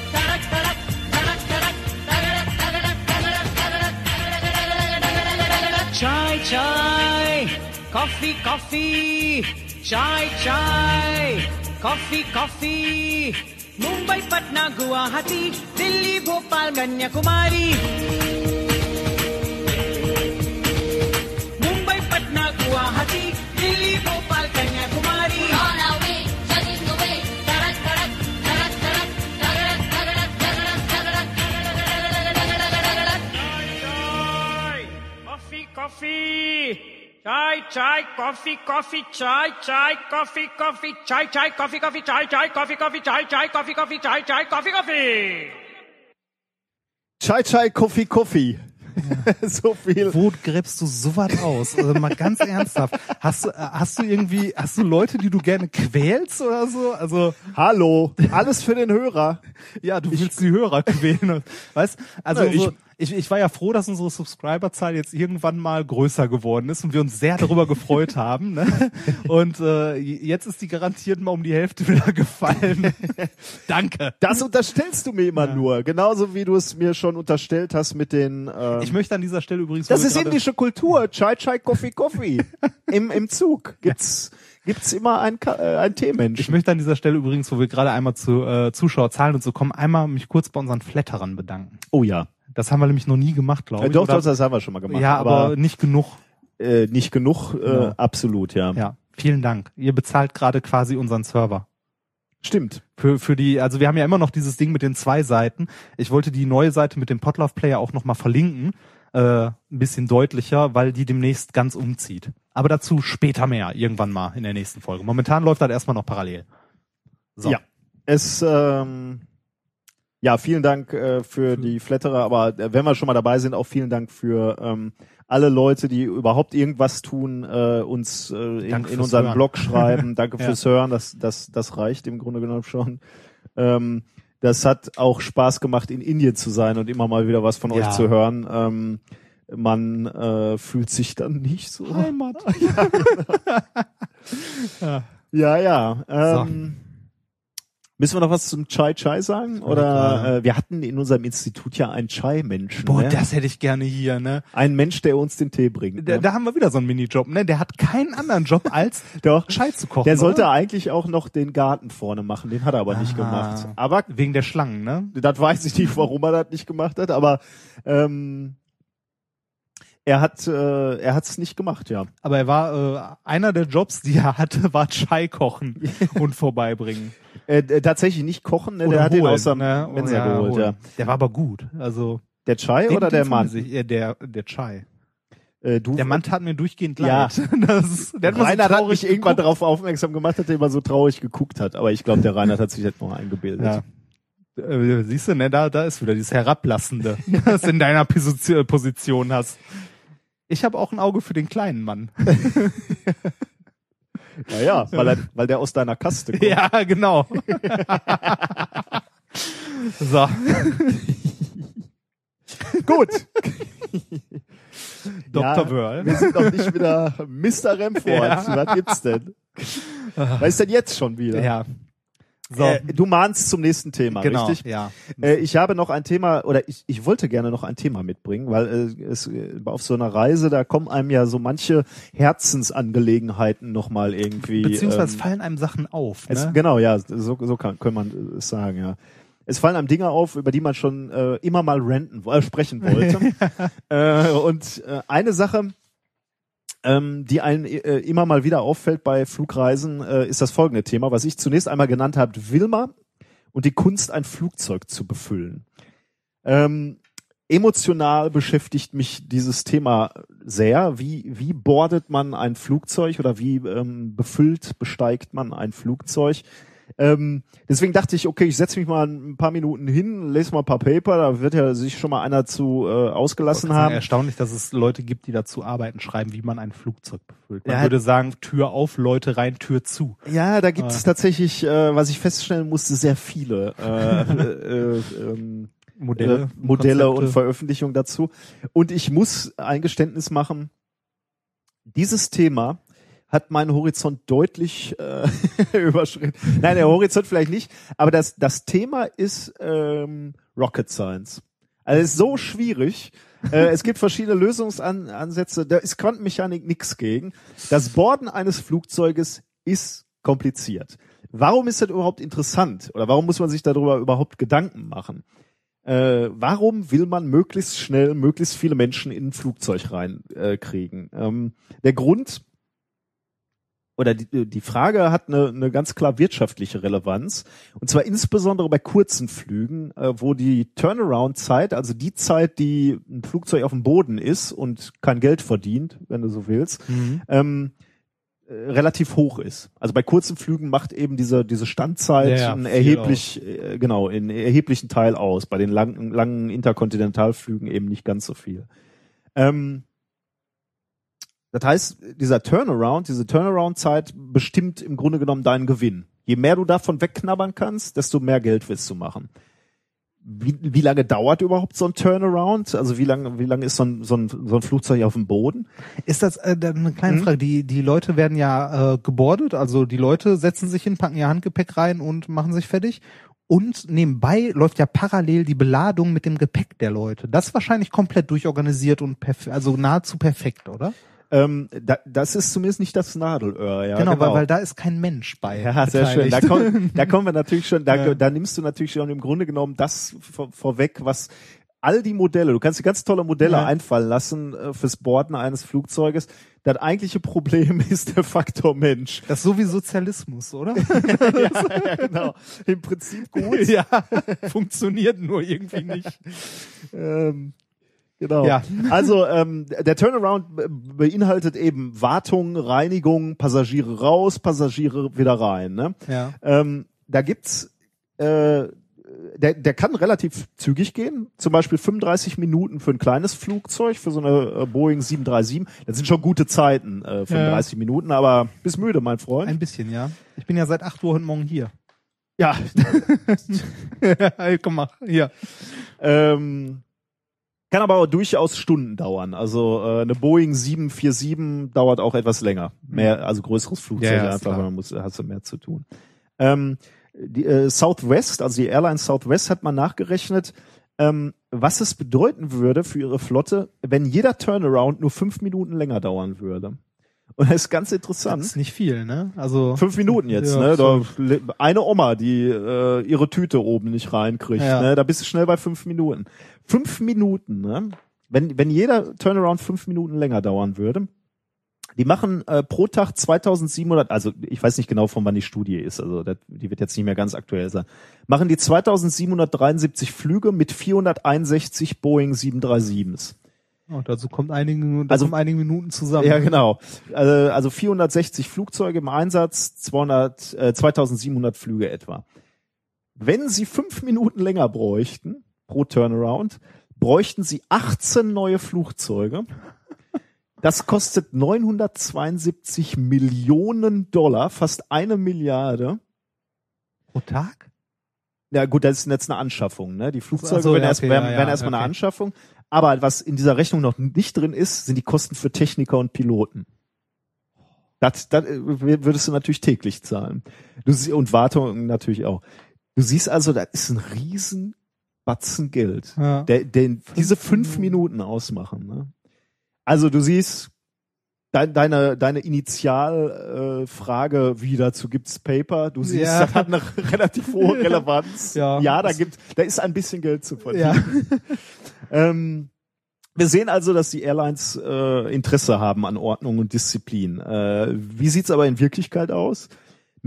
Chai, chai, coffee, coffee, chai, chai, coffee, coffee. Mumbai Patna Guwahati Delhi Bhopal Kanyakumari Mumbai Patna Guwahati Delhi Bhopal Kanyakumari Coffee! Chai, chai, coffee, coffee, chai, chai, coffee, coffee, chai, chai, coffee, coffee, chai, chai, coffee, coffee, chai, chai, coffee, coffee, chai, chai, coffee, coffee. Chai Chai Coffee Coffee. so viel. Wo gräbst du sowas aus? Also mal ganz ernsthaft. Hast du, äh, hast du irgendwie, hast du Leute, die du gerne quälst oder so? Also, Hallo, alles für den Hörer. ja, du willst die Hörer quälen. Weißt? Also, Ja, ich- so, Ich, ich war ja froh, dass unsere Subscriberzahl jetzt irgendwann mal größer geworden ist und wir uns sehr darüber gefreut haben. Ne? Und äh, jetzt ist die garantiert mal um die Hälfte wieder gefallen. Danke. Das unterstellst du mir immer nur, genauso wie du es mir schon unterstellt hast mit den. Ähm, Ich möchte an dieser Stelle übrigens. das ist indische Kultur. Chai Chai Coffee Coffee. Im im Zug gibt's gibt's immer ein Ka- äh, ein Ich Teemensch. möchte an dieser Stelle übrigens, wo wir gerade einmal zu äh, Zuschauerzahlen und so kommen, einmal mich kurz bei unseren Flatterern bedanken. Oh ja. Das haben wir nämlich noch nie gemacht, glaube Äh, ich. doch, doch, das haben wir schon mal gemacht. ja, aber, nicht genug. äh, nicht genug. Äh, Ja. Absolut, ja. Ja, vielen Dank. Ihr bezahlt gerade quasi unseren Server. Stimmt. Für, für die, also wir haben ja immer noch dieses Ding mit den zwei Seiten. Ich wollte die neue Seite mit dem Potlauf Player auch nochmal verlinken. Äh, ein bisschen deutlicher, weil die demnächst ganz umzieht. Aber dazu später mehr, irgendwann mal in der nächsten Folge. Momentan läuft das erstmal noch parallel. So. Ja. Es ähm, ja, vielen Dank äh, für die Flatterer, aber äh, wenn wir schon mal dabei sind, auch vielen Dank für ähm, alle Leute, die überhaupt irgendwas tun, äh, uns äh, in, in unseren Hören. Blog schreiben. Danke Ja. fürs Hören, das, das, das reicht im Grunde genommen schon. Ähm, das hat auch Spaß gemacht, in Indien zu sein und immer mal wieder was von euch Ja. zu hören. Ähm, man äh, fühlt sich dann nicht so Heimat. Ja, ja. Ähm, Müssen wir noch was zum Chai Chai sagen? Oder äh, wir hatten in unserem Institut ja einen Chai-Menschen. Boah, ne? das hätte ich gerne hier, ne? Ein Mensch, der uns den Tee bringt. Da, ne? da haben wir wieder so einen Minijob, ne? Der hat keinen anderen Job als Doch. Chai zu kochen. Der sollte oder? eigentlich auch noch den Garten vorne machen, den hat er aber nicht Ah. gemacht. Aber wegen der Schlangen, ne? das weiß ich nicht, warum er das nicht gemacht hat, aber ähm, er hat äh, er hat's nicht gemacht, ja. Aber er war äh, einer der Jobs, die er hatte, war Chai kochen und vorbeibringen. Äh, äh, tatsächlich nicht kochen, ne? Oder der hat ihn holen, aus der ne? Mensa Ja, geholt, holen. ja. Der war aber gut. Also Der Chai den- oder den der Mann? sich- äh, der der Chai. Äh, du, Der Mann tat mir durchgehend Ja. leid. Das, der hat immer so Reinhard hat traurig mich irgendwann geguckt. darauf aufmerksam gemacht, dass er immer so traurig geguckt hat. Aber ich glaube, der Reinhard hat sich jetzt noch eingebildet. Ja. Äh, Siehst du, ne, da, da ist wieder dieses Herablassende, das du in deiner Position, Position hast. Ich habe auch ein Auge für den kleinen Mann. Naja, weil, er, weil der aus deiner Kaste kommt. ja, genau. so. Gut. Dr. Ja, Wörl. Wir sind noch nicht wieder Mr. Remford. Ja. Was gibt's denn? Was ist denn jetzt schon wieder? Ja. So. Äh, du mahnst zum nächsten Thema, genau. richtig? Ja. Äh, ich habe noch ein Thema, oder ich, ich wollte gerne noch ein Thema mitbringen, weil äh, es, äh, auf so einer Reise, da kommen einem ja so manche Herzensangelegenheiten nochmal irgendwie. Beziehungsweise ähm, fallen einem Sachen auf. Es, Ne? Genau, ja, so, so kann, kann man es sagen, ja. Es fallen einem Dinge auf, über die man schon äh, immer mal ranten, äh, sprechen wollte. äh, und äh, eine Sache, ähm, die einem äh, immer mal wieder auffällt bei Flugreisen, äh, ist das folgende Thema, was ich zunächst einmal genannt habe, Wilma und die Kunst, ein Flugzeug zu befüllen. Ähm, emotional beschäftigt mich dieses Thema sehr. Wie, wie bordet man ein Flugzeug oder wie ähm, befüllt, besteigt man ein Flugzeug? Ähm, deswegen dachte ich, okay, ich setze mich mal ein paar Minuten hin, lese mal ein paar Paper, da wird ja sich schon mal einer zu äh, ausgelassen Es ist haben. erstaunlich, dass es Leute gibt, die dazu arbeiten, schreiben, wie man ein Flugzeug befüllt. Man Ja. würde sagen, Tür auf, Leute rein, Tür zu. Ja, da gibt es Ah. tatsächlich, äh, was ich feststellen musste, sehr viele äh, äh, ähm, Modelle, äh, Modelle Konzepte. und Veröffentlichungen dazu. Und ich muss ein Geständnis machen, dieses Thema hat meinen Horizont deutlich äh, überschritten. Nein, der Horizont vielleicht nicht, aber das, das Thema ist ähm, Rocket Science. Also es ist so schwierig. äh, es gibt verschiedene Lösungsansätze. Da ist Quantenmechanik nichts gegen. Das Borden eines Flugzeuges ist kompliziert. Warum ist das überhaupt interessant? Oder warum muss man sich darüber überhaupt Gedanken machen? Äh, warum will man möglichst schnell möglichst viele Menschen in ein Flugzeug reinkriegen? Äh, ähm, der Grund oder die, die Frage hat eine, eine ganz klar wirtschaftliche Relevanz. Und zwar insbesondere bei kurzen Flügen, äh, wo die Turnaround-Zeit, also die Zeit, die ein Flugzeug auf dem Boden ist und kein Geld verdient, wenn du so willst, Mhm. ähm, äh, relativ hoch ist. Also bei kurzen Flügen macht eben diese diese Standzeit Ja, einen erheblich äh, genau einen erheblichen Teil aus. Bei den langen langen Interkontinentalflügen eben nicht ganz so viel. Ähm, das heißt, dieser Turnaround, diese Turnaround-Zeit bestimmt im Grunde genommen deinen Gewinn. Je mehr du davon wegknabbern kannst, desto mehr Geld willst du machen. wie, wie lange dauert überhaupt so ein Turnaround? Also wie lange, wie lange ist so ein, so ein, so ein Flugzeug auf dem Boden? Ist das äh, eine kleine Hm? Frage? Die, die Leute werden ja äh, gebordet, also die Leute setzen sich hin, packen ihr Handgepäck rein und machen sich fertig. Und nebenbei läuft ja parallel die Beladung mit dem Gepäck der Leute. Das ist wahrscheinlich komplett durchorganisiert und also nahezu perfekt, oder? Ähm, da, das ist zumindest nicht das Nadelöhr, ja. genau, Weil, weil da ist kein Mensch bei. Ja, sehr schön. Da, komm, da kommen wir natürlich schon, da, Ja. da nimmst du natürlich schon im Grunde genommen das vor, vorweg, was all die Modelle, du kannst dir ganz tolle Modelle Ja. einfallen lassen äh, fürs Borden eines Flugzeuges. Das eigentliche Problem ist der Faktor Mensch. Das ist so wie Sozialismus, oder? ja, ja, genau. Im Prinzip gut. ja, funktioniert nur irgendwie nicht. Ähm, genau. Ja. Also ähm, der Turnaround be- beinhaltet eben Wartung, Reinigung, Passagiere raus, Passagiere wieder rein. Ne? Ja. Ähm, da gibt's äh, der, der kann relativ zügig gehen, zum Beispiel 35 Minuten für ein kleines Flugzeug, für so eine äh, Boeing 737. Das sind schon gute Zeiten, äh, 35 Minuten, aber bist müde, mein Freund. Ein bisschen, ja. Ich bin ja seit 8 Uhr heute Morgen hier. ja, Komm mal, hier. ähm, kann aber auch durchaus Stunden dauern. Also äh, eine Boeing 747 dauert auch etwas länger. Mehr, also größeres Flugzeug Ja, ja, einfach, man muss, hast du mehr zu tun. Ähm, die, äh, Southwest, also die Airline Southwest hat mal nachgerechnet, ähm, was es bedeuten würde für ihre Flotte, wenn jeder Turnaround nur fünf Minuten länger dauern würde. Und das ist ganz Das interessant. ist nicht viel, ne? Also Fünf Minuten jetzt, Ja, ne? Da, eine Oma, die äh, ihre Tüte oben nicht reinkriegt, Ja. ne? Da bist du schnell bei fünf Minuten. Fünf Minuten, ne? Wenn, wenn jeder Turnaround fünf Minuten länger dauern würde, die machen äh, pro Tag 2700, also ich weiß nicht genau, von wann die Studie ist, also das, die wird jetzt nicht mehr ganz aktuell sein, machen die 2773 Flüge mit 461 Boeing 737s. Oh, dazu kommt einige, da Also- kommen einige Minuten zusammen. Ja, genau. Also, also 460 Flugzeuge im Einsatz, 200, äh, 2700 Flüge etwa. Wenn Sie fünf Minuten länger bräuchten pro Turnaround, bräuchten Sie 18 neue Flugzeuge. Das kostet 972 Millionen Dollar, fast eine Milliarde. Pro Tag? Ja gut, das ist jetzt eine Anschaffung. Ne? Die Flugzeuge so, werden, ja, erst, okay, werden, ja, ja, werden erstmal eine okay. Anschaffung. Aber was in dieser Rechnung noch nicht drin ist, sind die Kosten für Techniker und Piloten. Das, das äh, würdest du natürlich täglich zahlen. Du, und Wartung natürlich auch. Du siehst also, das ist ein riesen Batzen Geld, Ja. der, der diese fünf Minuten ausmachen. Ne? Also du siehst, dein, deine, deine Initialfrage, äh, wie dazu gibt's Paper, du siehst, Ja. das hat eine relativ hohe Relevanz. Ja. ja da gibt, da ist ein bisschen Geld zu verdienen. Ja. Ähm, wir sehen also, dass die Airlines äh, Interesse haben an Ordnung und Disziplin. Äh, wie sieht's aber in Wirklichkeit aus?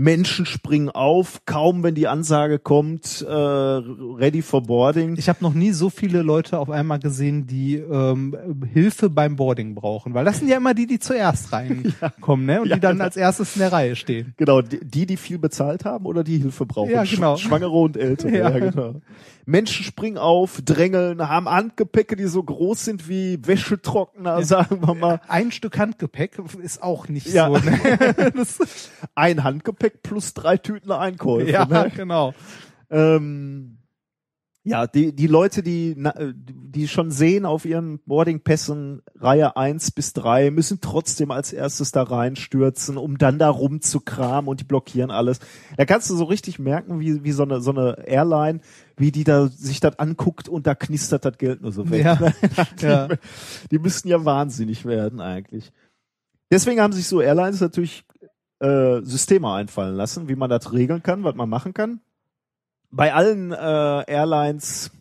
Menschen springen auf, kaum wenn die Ansage kommt, äh, ready for boarding. Ich habe noch nie so viele Leute auf einmal gesehen, die ähm, Hilfe beim Boarding brauchen, weil das sind ja immer die, die zuerst reinkommen, ne? Und Ja, die dann genau. als erstes in der Reihe stehen. Genau, die, die viel bezahlt haben oder die Hilfe brauchen. Ja, Sch- genau. Schwangere und Ältere, Ja. ja. genau. Menschen springen auf, drängeln, haben Handgepäcke, die so groß sind wie Wäschetrockner, sagen wir mal. Ein Stück Handgepäck ist auch nicht Ja. so. Ne? Ein Handgepäck plus drei Tüten Einkäufe. ja, ne? genau. ähm, ja, die, die Leute, die, die schon sehen auf ihren Boardingpässen Reihe eins bis drei müssen trotzdem als erstes da reinstürzen, um dann da rumzukramen und die blockieren alles. Da kannst du so richtig merken, wie, wie so eine, so eine Airline, wie die da sich das anguckt und da knistert das Geld nur so weg. Ja. die, Ja. die müssten ja wahnsinnig werden eigentlich. Deswegen haben sich so Airlines natürlich äh, Systeme einfallen lassen, wie man das regeln kann, was man machen kann. Bei allen äh, Airlines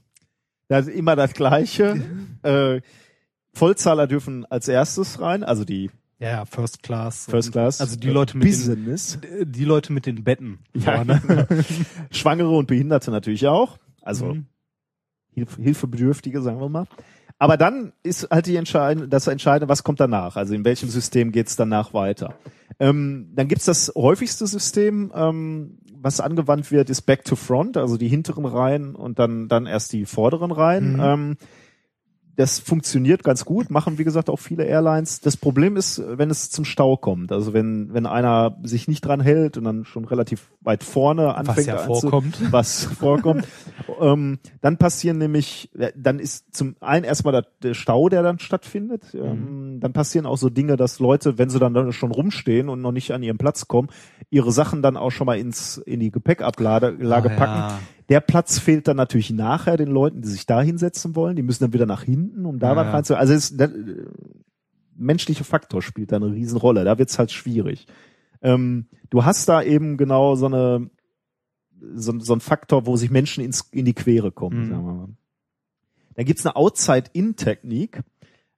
da ist immer das Gleiche. äh, Vollzahler dürfen als erstes rein, also die Ja, First Class. First Class. Also die Leute mit Business. den, die Leute mit den Betten. Ja, vorne. genau. Schwangere und Behinderte natürlich auch. Also Mhm. Hilf Hilfebedürftige, sagen wir mal. Aber dann ist halt die entscheidende, das Entscheidende, was kommt danach? Also in welchem System geht's danach weiter? Ähm, dann gibt's das häufigste System, ähm, was angewandt wird, ist Back to Front, also die hinteren Reihen und dann dann erst die vorderen Reihen. Mhm. Ähm, das funktioniert ganz gut, machen wie gesagt auch viele Airlines. Das Problem ist, wenn es zum Stau kommt, also wenn wenn einer sich nicht dran hält und dann schon relativ weit vorne anfängt, ja anzu- vorkommt. was vorkommt, ähm, dann passieren nämlich, dann ist zum einen erstmal der, der Stau, der dann stattfindet. Ähm, dann passieren auch so Dinge, dass Leute, wenn sie dann da schon rumstehen und noch nicht an ihren Platz kommen, ihre Sachen dann auch schon mal ins in die Gepäckablage Lage Ah, packen. ja. Der Platz fehlt dann natürlich nachher den Leuten, die sich da hinsetzen wollen. Die müssen dann wieder nach hinten, um da Ja, was ja. reinzu. Also es, der, äh, menschliche Faktor spielt da eine Riesenrolle. Da wird's halt schwierig. Ähm, du hast da eben genau so eine so, so ein Faktor, wo sich Menschen ins, in die Quere kommen. Mhm. Sagen wir mal. Da gibt's eine Outside-In-Technik.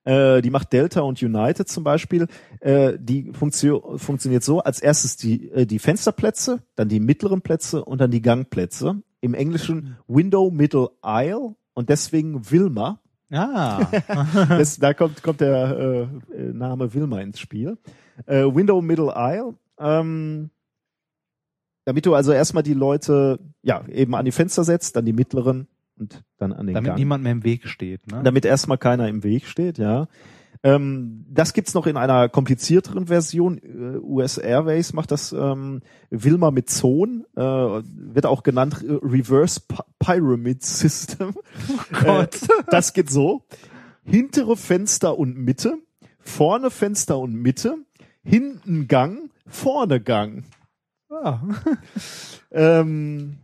Äh, die macht Delta und United zum Beispiel. Äh, die funktio funktioniert so: als erstes die äh, die Fensterplätze, dann die mittleren Plätze und dann die Gangplätze. Im Englischen Window Middle Aisle und deswegen Wilma. Ah. Das, da kommt, kommt der äh, äh, Name Wilma ins Spiel. Äh, Window Middle Aisle. Ähm, damit du also erstmal die Leute ja eben an die Fenster setzt, dann die mittleren und dann an den Damit Gang. niemand mehr im Weg steht. Ne? Damit erstmal keiner im Weg steht, ja. Ähm, das gibt's noch in einer komplizierteren Version. Äh, US Airways macht das ähm, Wilma mit Zone, äh, wird auch genannt äh, Reverse P Pyramid System. Gott. Äh, das geht so. Hintere Fenster und Mitte, vorne Fenster und Mitte, hinten Gang, vorne Gang. Ah. Ähm,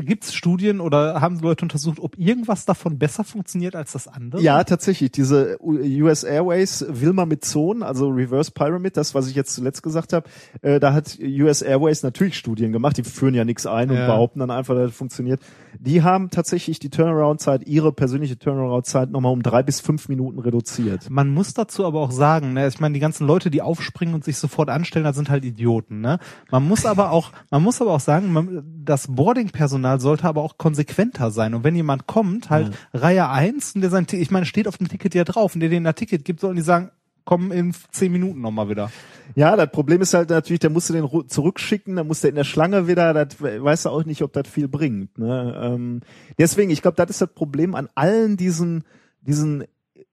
Gibt es Studien oder haben Leute untersucht, ob irgendwas davon besser funktioniert als das andere? Ja, tatsächlich. Diese US Airways Wilma mit Zonen, also Reverse Pyramid, das, was ich jetzt zuletzt gesagt habe, äh, da hat US Airways natürlich Studien gemacht. Die führen ja nichts ein und Ja. behaupten dann einfach, dass das funktioniert. Die haben tatsächlich die Turnaround-Zeit, ihre persönliche Turnaround-Zeit nochmal um drei bis fünf Minuten reduziert. Man muss dazu aber auch sagen, ne, ich meine, die ganzen Leute, die aufspringen und sich sofort anstellen, das sind halt Idioten, ne? Man muss aber auch, man muss aber auch sagen, man, das Boarding-Personal sollte aber auch konsequenter sein. Und wenn jemand kommt, halt Reihe 1, und der sein, ich meine, steht auf dem Ticket ja drauf, und der denen ein Ticket gibt, sollen die sagen, komm in zehn Minuten nochmal wieder. Ja, das Problem ist halt natürlich, der musste den zurückschicken, dann muss der in der Schlange wieder, das we- weiß er auch nicht, ob das viel bringt. Ne? Ähm, deswegen, ich glaube, das ist das Problem an allen diesen, diesen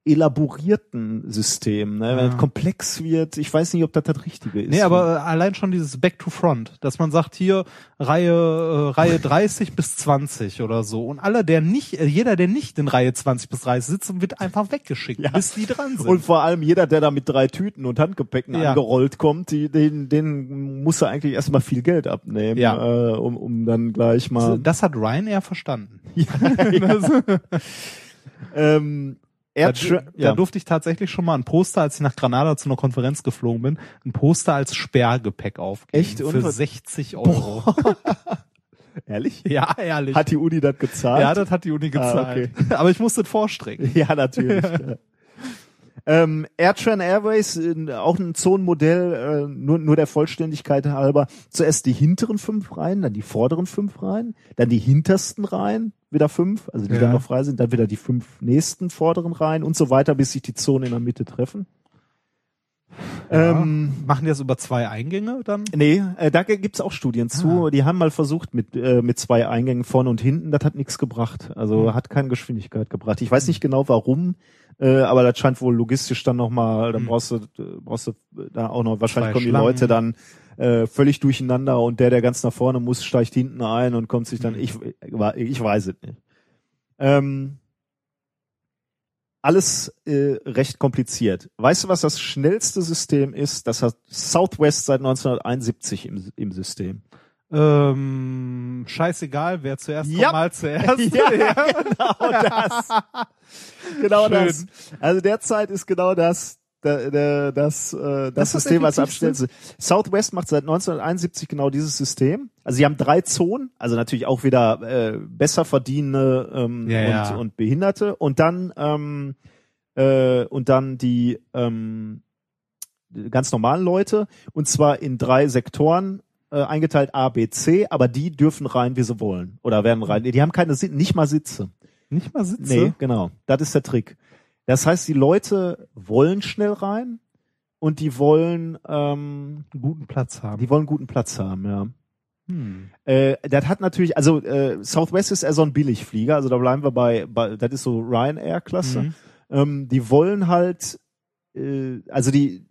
elaborierten Systemen, ne? wenn Ja. es komplex wird. Ich weiß nicht, ob das das Richtige ist. Nee, aber äh, allein schon dieses Back to Front, dass man sagt hier Reihe äh, Reihe 30 bis 20 oder so und alle der nicht äh, jeder der nicht in Reihe 20 bis 30 sitzt wird einfach weggeschickt, bis die dran sind. Und vor allem jeder, der da mit drei Tüten und Handgepäcken Ja. angerollt kommt, die, den, den muss er eigentlich erstmal viel Geld abnehmen, Ja. äh, um, um dann gleich mal. das hat Ryanair verstanden. ähm, Air Da, Tra- da durfte ich tatsächlich schon mal ein Poster, als ich nach Granada zu einer Konferenz geflogen bin, ein Poster als Sperrgepäck aufgeben. Echt? Für Und- 60 Euro. Ehrlich? Ja, ehrlich. Hat die Uni das gezahlt? ja, das hat die Uni gezahlt. Aber ich musste es vorstrecken. Ja, natürlich. Ähm, AirTran Airways, äh, auch ein Zonenmodell, äh, nur, nur der Vollständigkeit halber. Zuerst die hinteren fünf Reihen, dann die vorderen fünf Reihen, dann die hintersten Reihen, wieder fünf, also die Ja. dann noch frei sind, dann wieder die fünf nächsten vorderen Reihen und so weiter, bis sich die Zonen in der Mitte treffen. Ähm, Machen die das über zwei Eingänge dann? Nee, äh, da gibt's auch Studien zu. Die haben mal versucht mit äh, mit zwei Eingängen vorne und hinten. Das hat nichts gebracht. Also hat keine Geschwindigkeit gebracht. Ich weiß nicht genau warum, äh, aber das scheint wohl logistisch dann nochmal. Dann brauchst du äh, brauchst du da auch noch. Wahrscheinlich Zwei kommen die Schlangen. Leute dann äh, völlig durcheinander und der, der ganz nach vorne muss, steigt hinten ein und kommt sich dann. Ich ich weiß es nicht. Ähm, alles äh, recht kompliziert. Weißt du, was das schnellste System ist? Das hat Southwest seit 1971 im, im System. Ähm, scheißegal, wer zuerst Ja. kommt, mal zuerst. Ja, genau das. Genau Schön. das. Also derzeit ist genau das das, äh, das, Das ist das System, effektivste? schnellsten. Southwest macht seit 1971 genau dieses System. Also sie haben drei Zonen, also natürlich auch wieder äh, besser verdienende ähm, Ja, und, ja. und Behinderte und dann ähm, äh, und dann die ähm, ganz normalen Leute und zwar in drei Sektoren äh, eingeteilt A, B, C, aber die dürfen rein, wie sie wollen oder werden rein. Die haben keine Sit nicht mal Sitze. Nicht mal Sitze? Nee, genau. Das ist der Trick. Das heißt, die Leute wollen schnell rein und die wollen ähm, Einen guten Platz haben. die wollen guten Platz haben, ja. Hm. Äh, das hat natürlich, also äh, Southwest ist eher so ein Billigflieger, also da bleiben wir bei, bei das ist so Ryanair-Klasse. Mhm. Ähm, die wollen halt, äh, also die,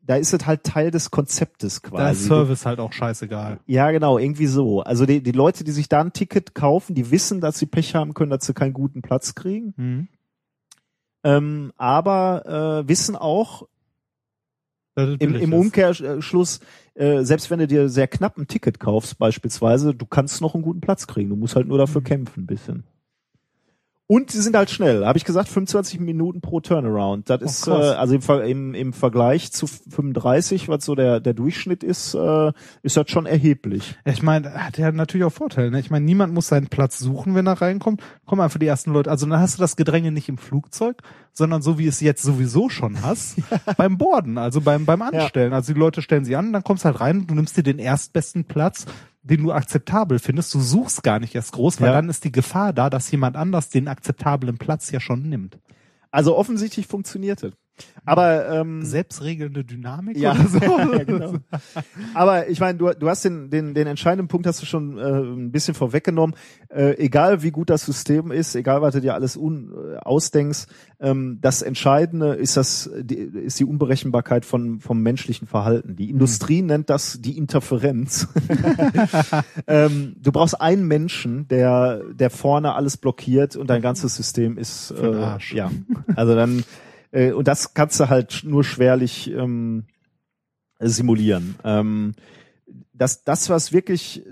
da ist es halt Teil des Konzeptes Da ist quasi. Service halt auch scheißegal. Ja, genau, irgendwie so. Also die, die Leute, die sich da ein Ticket kaufen, die wissen, dass sie Pech haben können, dass sie keinen guten Platz kriegen. Mhm. Ähm, aber äh, wissen auch im, im. Umkehrschluss, äh, selbst wenn du dir sehr knapp ein Ticket kaufst, beispielsweise, du kannst noch einen guten Platz kriegen. Du musst halt nur dafür Mhm. kämpfen ein bisschen. Und sie sind halt schnell. Habe ich gesagt, 25 Minuten pro Turnaround. Das ist äh, also im, im, im Vergleich zu 35, was so der der Durchschnitt ist, äh, ist das schon erheblich. Ich meine, hat ja natürlich auch Vorteile. Ne? Ich meine, niemand muss seinen Platz suchen, wenn er reinkommt. Kommen einfach die ersten Leute. Also dann hast du das Gedränge nicht im Flugzeug, sondern so wie es jetzt sowieso schon hast, beim Borden, also beim beim Anstellen. Also die Leute stellen sie an, dann kommst halt rein, du nimmst dir den erstbesten Platz, den du akzeptabel findest. Du suchst gar nicht erst groß, weil Ja. dann ist die Gefahr da, dass jemand anders den akzeptablen Platz ja schon nimmt. Also offensichtlich funktioniert es. Aber ähm, Selbstregelnde Dynamik Ja, oder so. ja genau. Aber ich meine, du, du hast den, den, den entscheidenden Punkt hast du schon äh, ein bisschen vorweggenommen. Äh, egal wie gut das System ist, egal was du dir alles un, äh, ausdenkst, ähm, das Entscheidende ist das die, ist die Unberechenbarkeit von vom menschlichen Verhalten. Die Industrie nennt das die Interferenz. ähm, du brauchst einen Menschen, der der vorne alles blockiert und dein ganzes System ist äh, ja. Also dann äh, und das kannst du halt nur schwerlich ähm, simulieren. Ähm, das, das, was wirklich,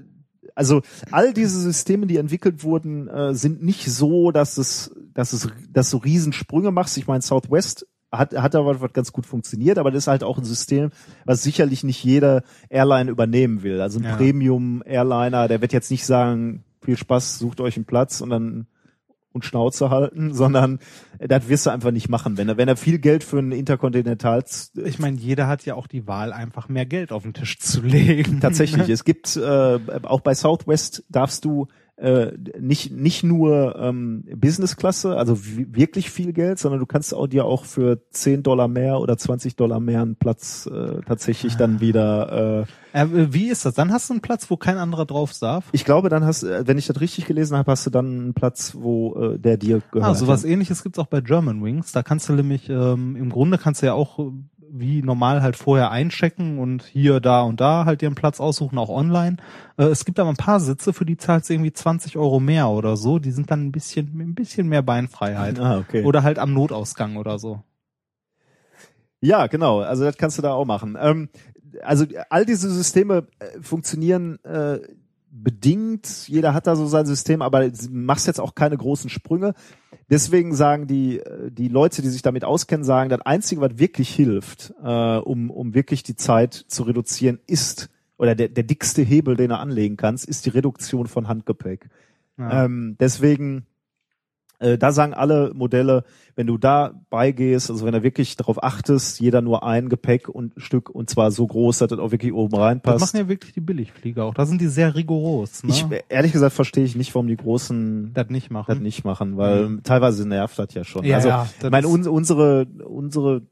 also all diese Systeme, die entwickelt wurden, äh, sind nicht so, dass es, dass es, dass du Riesensprünge machst. Ich meine, Southwest hat, hat aber was ganz gut funktioniert, aber das ist halt auch ein System, was sicherlich nicht jede Airline übernehmen will. Also ein Ja. Premium-Airliner, der wird jetzt nicht sagen, viel Spaß, sucht euch einen Platz und dann und Schnauze halten, sondern das wirst du einfach nicht machen. Wenn er, wenn er viel Geld für ein Interkontinental Ich meine, jeder hat ja auch die Wahl, einfach mehr Geld auf den Tisch zu legen. Tatsächlich. es gibt äh, auch bei Southwest darfst du äh, nicht nicht nur ähm, Business-Klasse, also wi- wirklich viel Geld, sondern du kannst auch dir auch für 10 Dollar mehr oder 20 Dollar mehr einen Platz äh, tatsächlich dann wieder. Äh, Äh, wie ist das? Dann hast du einen Platz, wo kein anderer drauf darf. ich glaube, dann hast, äh, wenn ich das richtig gelesen habe, hast du dann einen Platz, wo äh, der dir gehört. Ah, sowas ähnliches gibt's auch bei German Wings. Da kannst du nämlich, ähm, im Grunde kannst du ja auch wie normal halt vorher einchecken und hier, da und da halt einen Platz aussuchen, auch online. Äh, es gibt aber ein paar Sitze, für die zahlst du irgendwie 20 Euro mehr oder so. Die sind dann ein bisschen, ein bisschen mehr Beinfreiheit. Ah, okay. Oder halt am Notausgang oder so. Ja, genau. Also das kannst du da auch machen. Ähm, also all diese Systeme äh, funktionieren äh, bedingt. Jeder hat da so sein System, aber machst jetzt auch keine großen Sprünge. Deswegen sagen die äh, die Leute, die sich damit auskennen, sagen, das Einzige, was wirklich hilft, äh, um um wirklich die Zeit zu reduzieren, ist oder der, der dickste Hebel, den du anlegen kannst, ist die Reduktion von Handgepäck. Ja. Ähm, deswegen, äh, da sagen alle Modelle, wenn du da beigehst, also wenn du wirklich darauf achtest, jeder nur ein Gepäck und Stück und zwar so groß, dass das auch wirklich oben das reinpasst. machen ja wirklich die Billigflieger auch. Da sind die sehr rigoros. Ne? ich ehrlich gesagt verstehe ich nicht, warum die großen das nicht machen. das nicht machen, weil teilweise nervt das ja schon. Ja, also ja, das ich meine, uns, unsere unsere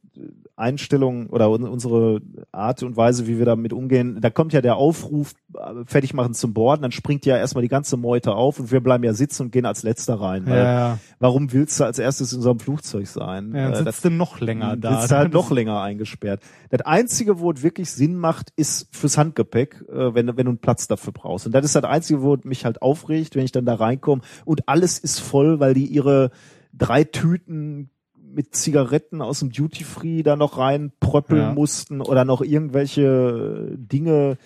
Einstellung oder un- unsere Art und Weise, wie wir damit umgehen, da kommt ja der Aufruf, äh, fertig machen zum Borden, dann springt ja erstmal die ganze Meute auf und wir bleiben ja sitzen und gehen als Letzter rein. Ja, ja. Warum willst du als erstes in so einem Flugzeug sein? Ja, Äh, dann sitzt du noch länger da. Sitzt du halt noch länger eingesperrt. Das Einzige, wo es wirklich Sinn macht, ist fürs Handgepäck, äh, wenn, du- wenn du einen Platz dafür brauchst. Und das ist das Einzige, wo es mich halt aufregt, wenn ich dann da reinkomme und alles ist voll, weil die ihre drei Tüten mit Zigaretten aus dem Duty Free da noch reinpröppeln Ja. mussten oder noch irgendwelche Dinge.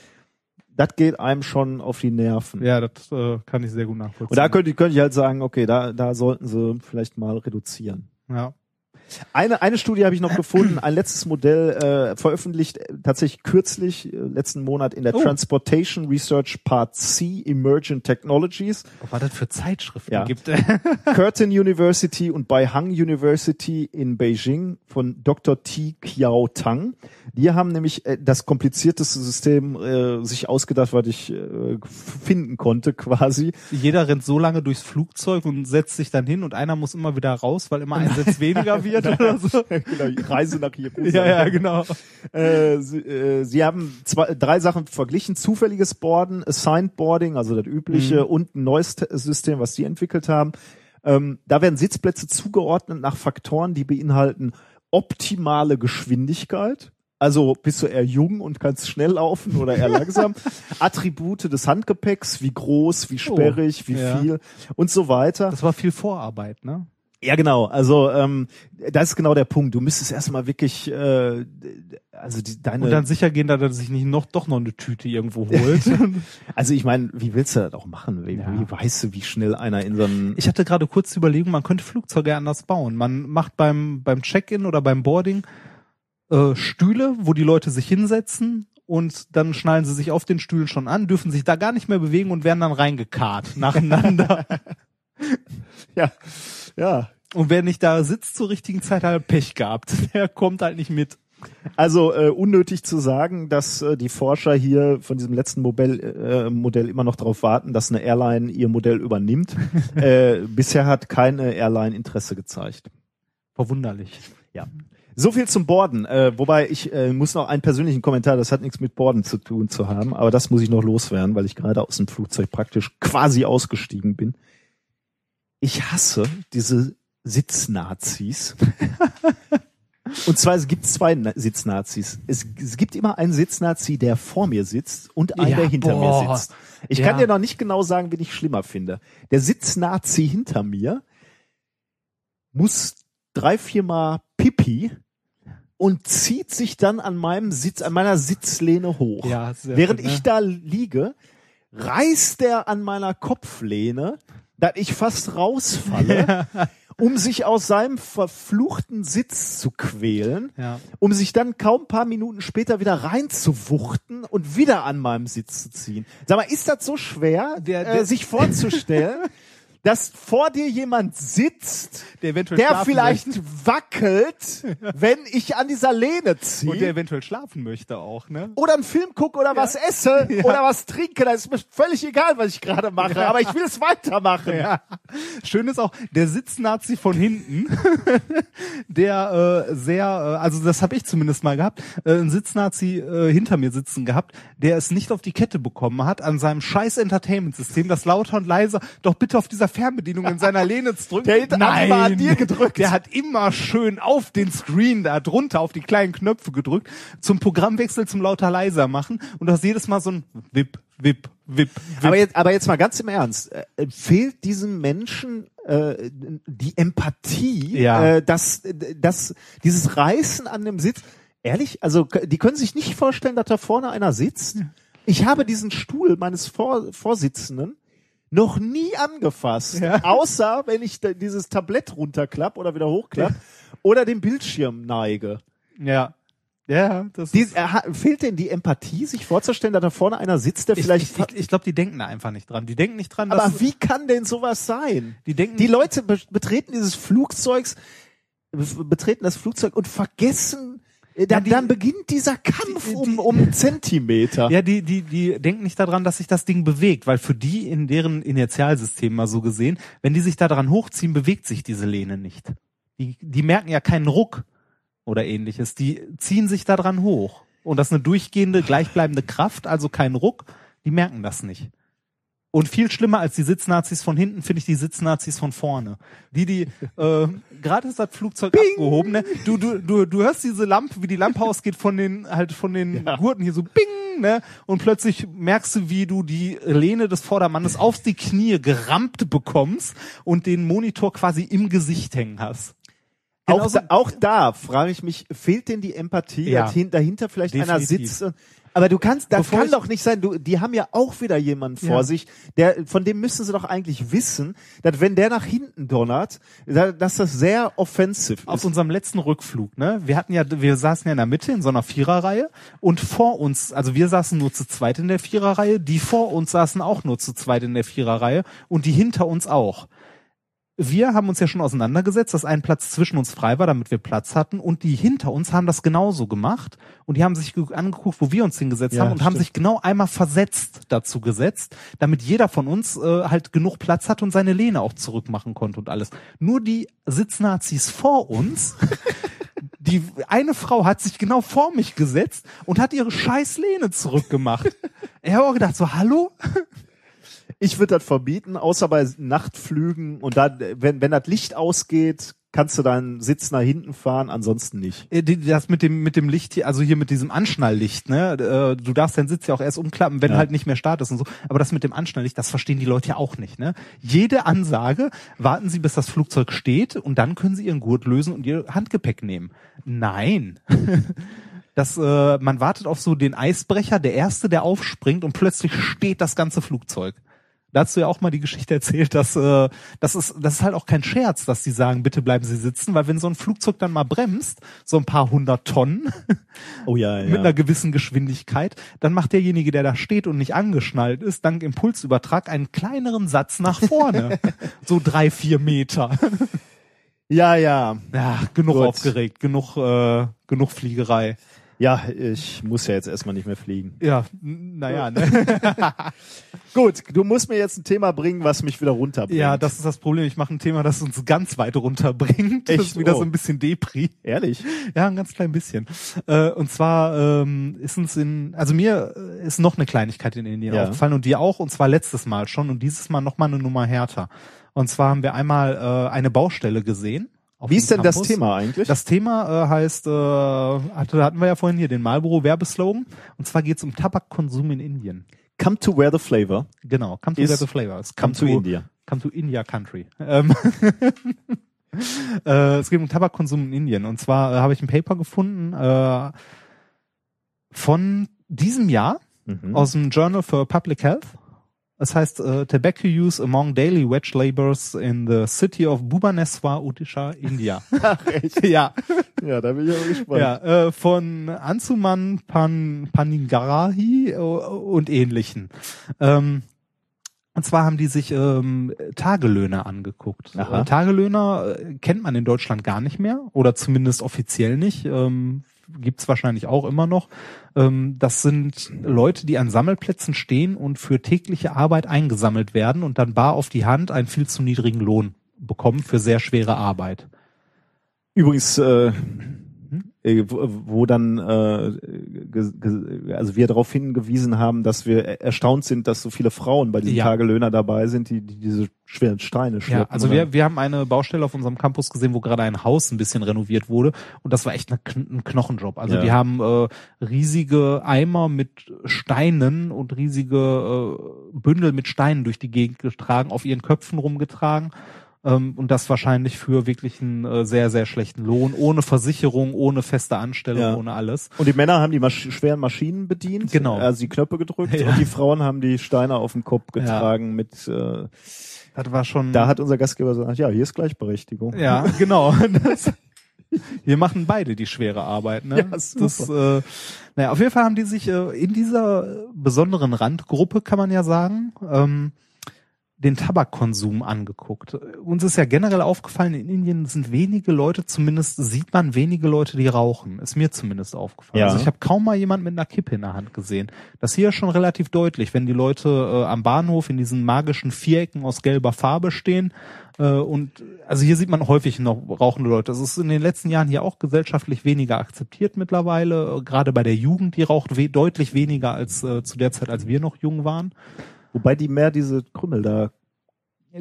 Das geht einem schon auf die Nerven. Ja, das äh, kann ich sehr gut nachvollziehen. Und da könnte, ich- könnte ich halt sagen, okay, da, da sollten sie vielleicht mal reduzieren. ja. Eine, eine Studie habe ich noch gefunden, ein letztes Modell, äh, veröffentlicht äh, tatsächlich kürzlich, äh, letzten Monat in der Oh. Transportation Research Part C, Emergent Technologies. Was das für Zeitschriften Ja. gibt. Curtin University und Beihang University in Beijing von Dr. T. Kiao Tang. Die haben nämlich äh, das komplizierteste System äh, sich ausgedacht, was ich äh, finden konnte quasi. Jeder rennt so lange durchs Flugzeug und setzt sich dann hin und einer muss immer wieder raus, weil immer ein Sitz weniger wird oder so. genau, Reise nach Jerusalem. Ja, ja, genau. Äh, sie, äh, sie haben zwei, drei Sachen verglichen. Zufälliges Boarden, Assigned Boarding, also das übliche, Mhm. und ein neues Te- System, was die entwickelt haben. Ähm, da werden Sitzplätze zugeordnet nach Faktoren, die beinhalten optimale Geschwindigkeit. Also bist du eher jung und kannst schnell laufen oder eher langsam. Attribute des Handgepäcks, wie groß, wie sperrig, wie ja. viel und so weiter. Das war viel Vorarbeit, ne? Ja, genau. Also ähm, das ist genau der Punkt. Du müsstest erstmal wirklich, äh, also die, deine. Und dann sicher gehen, dass er sich nicht noch doch noch eine Tüte irgendwo holt. also ich meine, wie willst du das auch machen? Wie, Ja. wie weißt du, wie schnell einer in so einem Ich hatte gerade kurz die Überlegung, man könnte Flugzeuge anders bauen. Man macht beim, beim Check-in oder beim Boarding äh, Stühle, wo die Leute sich hinsetzen und dann schnallen sie sich auf den Stühlen schon an, dürfen sich da gar nicht mehr bewegen und werden dann reingekarrt nacheinander. ja, ja. und wer nicht da sitzt zur richtigen Zeit, hat Pech gehabt. Der kommt halt nicht mit. Also äh, unnötig zu sagen, dass äh, die Forscher hier von diesem letzten Modell, äh, Modell immer noch darauf warten, dass eine Airline ihr Modell übernimmt. äh, bisher hat keine Airline Interesse gezeigt. Verwunderlich. Ja. So viel zum Borden. Äh, wobei ich äh, muss noch einen persönlichen Kommentar, das hat nichts mit Borden zu tun zu haben, aber das muss ich noch loswerden, weil ich gerade aus dem Flugzeug praktisch quasi ausgestiegen bin. Ich hasse diese Sitznazis. Und zwar, es gibt zwei Na- Sitznazis. Es, es gibt immer einen Sitznazi, der vor mir sitzt und einen, Ja, der hinter boah. mir sitzt. Ich Ja. kann dir noch nicht genau sagen, wen ich schlimmer finde. Der Sitznazi hinter mir muss drei, viermal Pipi und zieht sich dann an meinem Sitz, an meiner Sitzlehne hoch. Ja, Während gut, ne? ich da liege, reißt er an meiner Kopflehne, dass ich fast rausfalle, um sich aus seinem verfluchten Sitz zu quälen, Ja. um sich dann kaum ein paar Minuten später wieder reinzuwuchten und wieder an meinem Sitz zu ziehen. Sag mal, ist das so schwer, Der- äh, der- sich vorzustellen, dass vor dir jemand sitzt, Der eventuell der vielleicht möchte. wackelt, wenn ich an dieser Lehne Und der ziehe? eventuell schlafen möchte auch, ne? Oder einen Film gucke oder was esse oder was trinke, das ist mir völlig egal, was ich gerade mache, aber ich will es weitermachen. Ja. Schön ist auch der Sitznazi von hinten, der äh, sehr, äh, also das habe ich zumindest mal gehabt, äh, ein Sitznazi äh, hinter mir sitzen gehabt, der es nicht auf die Kette bekommen hat, an seinem scheiß Entertainment-System, das lauter und leiser, doch bitte auf dieser Fernbedienung in seiner Lehne zu drücken. Der hat immer an dir gedrückt. Der hat immer schön auf den Screen da drunter, auf die kleinen Knöpfe gedrückt, zum Programmwechsel zum lauter leiser machen und du hast jedes Mal so ein Wip, Wip, Wip, Wip. Aber jetzt, aber jetzt mal ganz im Ernst, äh, fehlt diesem Menschen äh, die Empathie, Ja. äh, dass, dass dieses Reißen an dem Sitz, ehrlich, also die können sich nicht vorstellen, dass da vorne einer sitzt. Ich habe diesen Stuhl meines Vor Vorsitzenden noch nie angefasst, Ja. außer wenn ich dieses Tablett runterklapp oder wieder hochklapp oder den Bildschirm neige. ja. Ja, das Die, er, hat- fehlt denn die Empathie, sich vorzustellen, dass da vorne einer sitzt, der vielleicht ich, ich, ich glaube, die denken da einfach nicht dran. Die denken nicht dran, Aber wie kann denn sowas sein? die denken Die Leute be betreten dieses Flugzeugs, be- betreten das Flugzeug und vergessen, äh, dann, die- dann beginnt dieser Kampf die- um, um Zentimeter. ja, die, die, die denken nicht daran, dass sich das Ding bewegt, weil für die in deren Inertialsystem mal so gesehen, wenn die sich da dran hochziehen, bewegt sich diese Lehne nicht. Die, die merken ja keinen Ruck oder ähnliches. Die ziehen sich da dran hoch. Und das ist eine durchgehende, gleichbleibende Kraft, also kein Ruck. Die merken das nicht. Und viel schlimmer als die Sitznazis von hinten finde ich die Sitznazis von vorne. Die, die, äh, gerade ist das Flugzeug abgehoben, ne? Du, du, du, du hörst diese Lampe, wie die Lampe ausgeht von den, halt von den Gurten hier so bing, ne? Und plötzlich merkst du, wie du die Lehne des Vordermannes auf die Knie gerammt bekommst und den Monitor quasi im Gesicht hängen hast. Auch, da, auch da frage ich mich, fehlt denn die Empathie, Ja. dahinter vielleicht einer Definitiv. sitzt? und- Aber du kannst, das Bevor kann doch nicht sein. Du, die haben ja auch wieder jemanden vor Ja. sich, der, von dem müssen sie doch eigentlich wissen, dass wenn der nach hinten donnert, da, dass das sehr offensiv auf ist. unserem letzten Rückflug, ne? Wir hatten ja, wir saßen ja in der Mitte in so einer Viererreihe und vor uns, also wir saßen nur zu zweit in der Viererreihe, die vor uns saßen auch nur zu zweit in der Viererreihe und die hinter uns auch. Wir haben uns ja schon auseinandergesetzt, dass ein Platz zwischen uns frei war, damit wir Platz hatten und die hinter uns haben das genauso gemacht und die haben sich ge- angeguckt, wo wir uns hingesetzt Ja, haben und haben stimmt. sich genau einmal versetzt dazu gesetzt, damit jeder von uns äh, halt genug Platz hat und seine Lehne auch zurückmachen konnte und alles. Nur die Sitznazis vor uns die eine Frau hat sich genau vor mich gesetzt und hat ihre scheiß Lehne zurückgemacht. Ich habe auch gedacht, so, hallo? Ich würde das verbieten, außer bei Nachtflügen und dann, wenn, wenn das Licht ausgeht, kannst du deinen Sitz nach hinten fahren, ansonsten nicht. Äh, Das mit dem mit dem Licht hier, also hier mit diesem Anschnalllicht, ne? Äh, Du darfst deinen Sitz ja auch erst umklappen, wenn Ja. halt nicht mehr Start ist und so. Aber das mit dem Anschnalllicht, das verstehen die Leute ja auch nicht, ne? Jede Ansage, warten Sie, bis das Flugzeug steht und dann können Sie Ihren Gurt lösen und Ihr Handgepäck nehmen. Nein. Das, äh, man wartet auf so den Eisbrecher, der erste, der aufspringt und plötzlich steht das ganze Flugzeug. Da hast du ja auch mal die Geschichte erzählt, dass äh, das ist das ist halt auch kein Scherz, dass die sagen, bitte bleiben Sie sitzen, weil wenn so ein Flugzeug dann mal bremst, so ein paar hundert Tonnen Oh ja, ja. mit einer gewissen Geschwindigkeit, dann macht derjenige, der da steht und nicht angeschnallt ist, dank Impulsübertrag einen kleineren Satz nach vorne, so drei vier Meter. ja, ja. Ja, genug Gut. aufgeregt, genug äh, genug Fliegerei. Ja, ich muss ja jetzt erstmal nicht mehr fliegen. Ja, naja, ne? Gut, du musst mir jetzt ein Thema bringen, was mich wieder runterbringt. Ja, das ist das Problem. Ich mache ein Thema, das uns ganz weit runterbringt. Das Echt? ist wieder Oh. so ein bisschen Depri. Ehrlich? Ja, ein ganz klein bisschen. Äh, und zwar ähm, ist uns in, also mir äh, ist noch eine Kleinigkeit in Indien Ja. aufgefallen und dir auch, und zwar letztes Mal schon und dieses Mal noch mal eine Nummer härter. Und zwar haben wir einmal äh, eine Baustelle gesehen. Wie ist denn das Campus. Thema eigentlich? Das Thema äh, heißt, äh, hatte, hatten wir ja vorhin hier den Marlboro-Werbeslogan. Und zwar geht es um Tabakkonsum in Indien. Come to where the flavor. Genau, come to where the flavor is. Come to India. Come to India Country. Ähm, äh, es geht um Tabakkonsum in Indien. Und zwar äh, habe ich ein Paper gefunden äh, von diesem Jahr Mhm. aus dem Journal for Public Health. Es heißt äh, Tobacco Use Among Daily Wage Laborers in the City of Bhubaneswar, Odisha, India. Ach, echt? ja. Ja, da bin ich aber gespannt. Ja, äh, von Ansuman Pan, Paningarahi äh, und ähnlichen. Ähm, und zwar haben die sich ähm, Tagelöhner angeguckt. Aha. Äh, Tagelöhner äh, kennt man in Deutschland gar nicht mehr oder zumindest offiziell nicht. Ähm, gibt's wahrscheinlich auch immer noch. Ähm, das sind Leute, die an Sammelplätzen stehen und für tägliche Arbeit eingesammelt werden und dann bar auf die Hand einen viel zu niedrigen Lohn bekommen für sehr schwere Arbeit. Übrigens, äh, wo, wo dann, äh, also wir darauf hingewiesen haben, dass wir er- erstaunt sind, dass so viele Frauen bei diesen Ja. Tagelöhner dabei sind, die, die diese schweren Steine schleppen. Ja, also oder? wir, wir haben eine Baustelle auf unserem Campus gesehen, wo gerade ein Haus ein bisschen renoviert wurde und das war echt eine, ein Knochenjob. Also Ja. die haben äh, riesige Eimer mit Steinen und riesige äh, Bündel mit Steinen durch die Gegend getragen, auf ihren Köpfen rumgetragen ähm, und das wahrscheinlich für wirklich einen äh, sehr, sehr schlechten Lohn, ohne Versicherung, ohne feste Anstellung, Ja. ohne alles. Und die Männer haben die Masch schweren Maschinen bedient, Genau. also die Knöpfe gedrückt Ja. und die Frauen haben die Steine auf dem Kopf getragen mit äh, Das war schon. da hat unser Gastgeber gesagt, ja, hier ist Gleichberechtigung. Ja, genau. Das, wir machen beide die schwere Arbeit. Ne? Ja, super. Das, äh, naja, auf jeden Fall haben die sich äh, in dieser besonderen Randgruppe, kann man ja sagen, ähm, den Tabakkonsum angeguckt. Uns ist ja generell aufgefallen, in Indien sind wenige Leute, zumindest sieht man wenige Leute, die rauchen. Ist mir zumindest aufgefallen. Ja. Also ich habe kaum mal jemand mit einer Kippe in der Hand gesehen. Das hier ist schon relativ deutlich, wenn die Leute äh, am Bahnhof in diesen magischen Vierecken aus gelber Farbe stehen. Äh, und also hier sieht man häufig noch rauchende Leute. Das ist in den letzten Jahren hier auch gesellschaftlich weniger akzeptiert mittlerweile. Äh, Gerade bei der Jugend, die raucht we deutlich weniger als äh, zu der Zeit, als wir noch jung waren. Wobei die mehr diese Krümmel da.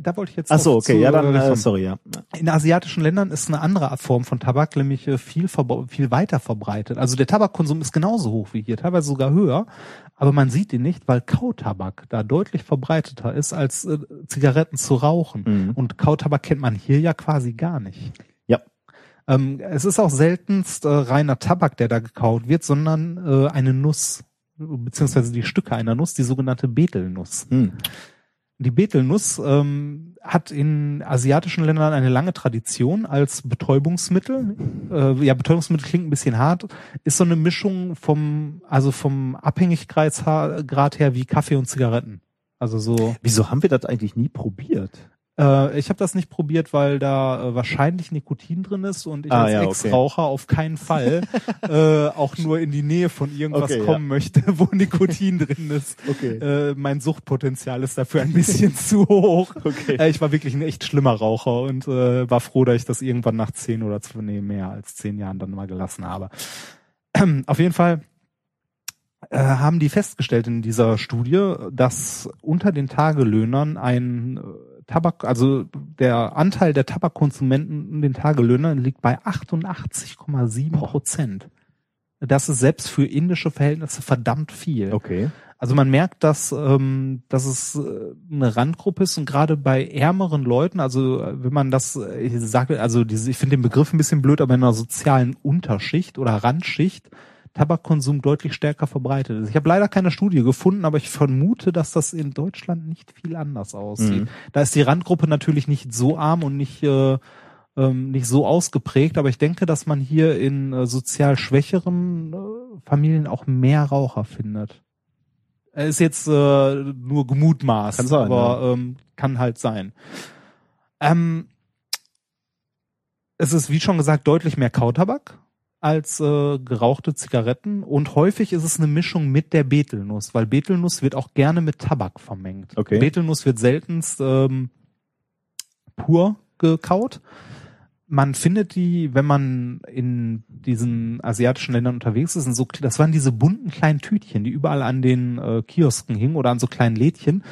Da wollte ich jetzt Ach so, okay, zu, ja, dann, äh, sorry, ja. In asiatischen Ländern ist eine andere Form von Tabak nämlich äh, viel, viel weiter verbreitet. Also der Tabakkonsum ist genauso hoch wie hier, teilweise sogar höher, aber man sieht ihn nicht, weil Kautabak da deutlich verbreiteter ist, als äh, Zigaretten zu rauchen. Mhm. Und Kautabak kennt man hier ja quasi gar nicht. Ja. Ähm, es ist auch seltenst äh, reiner Tabak, der da gekaut wird, sondern äh, eine Nuss, beziehungsweise die Stücke einer Nuss, die sogenannte Betelnuss. Hm. Die Betelnuss ähm, hat in asiatischen Ländern eine lange Tradition als Betäubungsmittel. Äh, ja, Betäubungsmittel klingt ein bisschen hart. Ist so eine Mischung vom, also vom Abhängigkeitsgrad her wie Kaffee und Zigaretten. Also so. Wieso haben wir das eigentlich nie probiert? Äh, ich habe das nicht probiert, weil da äh, wahrscheinlich Nikotin drin ist und ich Ah, als ja, okay. Ex-Raucher auf keinen Fall äh, auch nur in die Nähe von irgendwas Okay, ja. kommen möchte, wo Nikotin drin ist. Okay. Äh, mein Suchtpotenzial ist dafür ein bisschen zu hoch. Okay. Äh, ich war wirklich ein echt schlimmer Raucher und äh, war froh, dass ich das irgendwann nach zehn oder zwei, nee, mehr als zehn Jahren dann mal gelassen habe. auf jeden Fall äh, haben die festgestellt in dieser Studie, dass unter den Tagelöhnern ein äh, Tabak, also der Anteil der Tabakkonsumenten in den Tagelöhnern liegt bei 88,7 Prozent. Das ist selbst für indische Verhältnisse verdammt viel. Okay. Also man merkt, dass, ähm, dass es äh, eine Randgruppe ist und gerade bei ärmeren Leuten, also äh, wenn man das, äh, ich sage, also diese, ich finde den Begriff ein bisschen blöd, aber in einer sozialen Unterschicht oder Randschicht Tabakkonsum deutlich stärker verbreitet ist. Ich habe leider keine Studie gefunden, aber ich vermute, dass das in Deutschland nicht viel anders aussieht. Mhm. Da ist die Randgruppe natürlich nicht so arm und nicht äh, ähm, nicht so ausgeprägt, aber ich denke, dass man hier in äh, sozial schwächeren äh, Familien auch mehr Raucher findet. Er Ist jetzt äh, nur gemutmaßt, Kann sein, aber ähm, kann halt sein. Ähm, es ist, wie schon gesagt, deutlich mehr Kautabak als äh, gerauchte Zigaretten und häufig ist es eine Mischung mit der Betelnuss, weil Betelnuss wird auch gerne mit Tabak vermengt. Okay. Betelnuss wird seltenst ähm, pur gekaut. Man findet die, wenn man in diesen asiatischen Ländern unterwegs ist, so, das waren diese bunten kleinen Tütchen, die überall an den äh, Kiosken hingen oder an so kleinen Lädchen.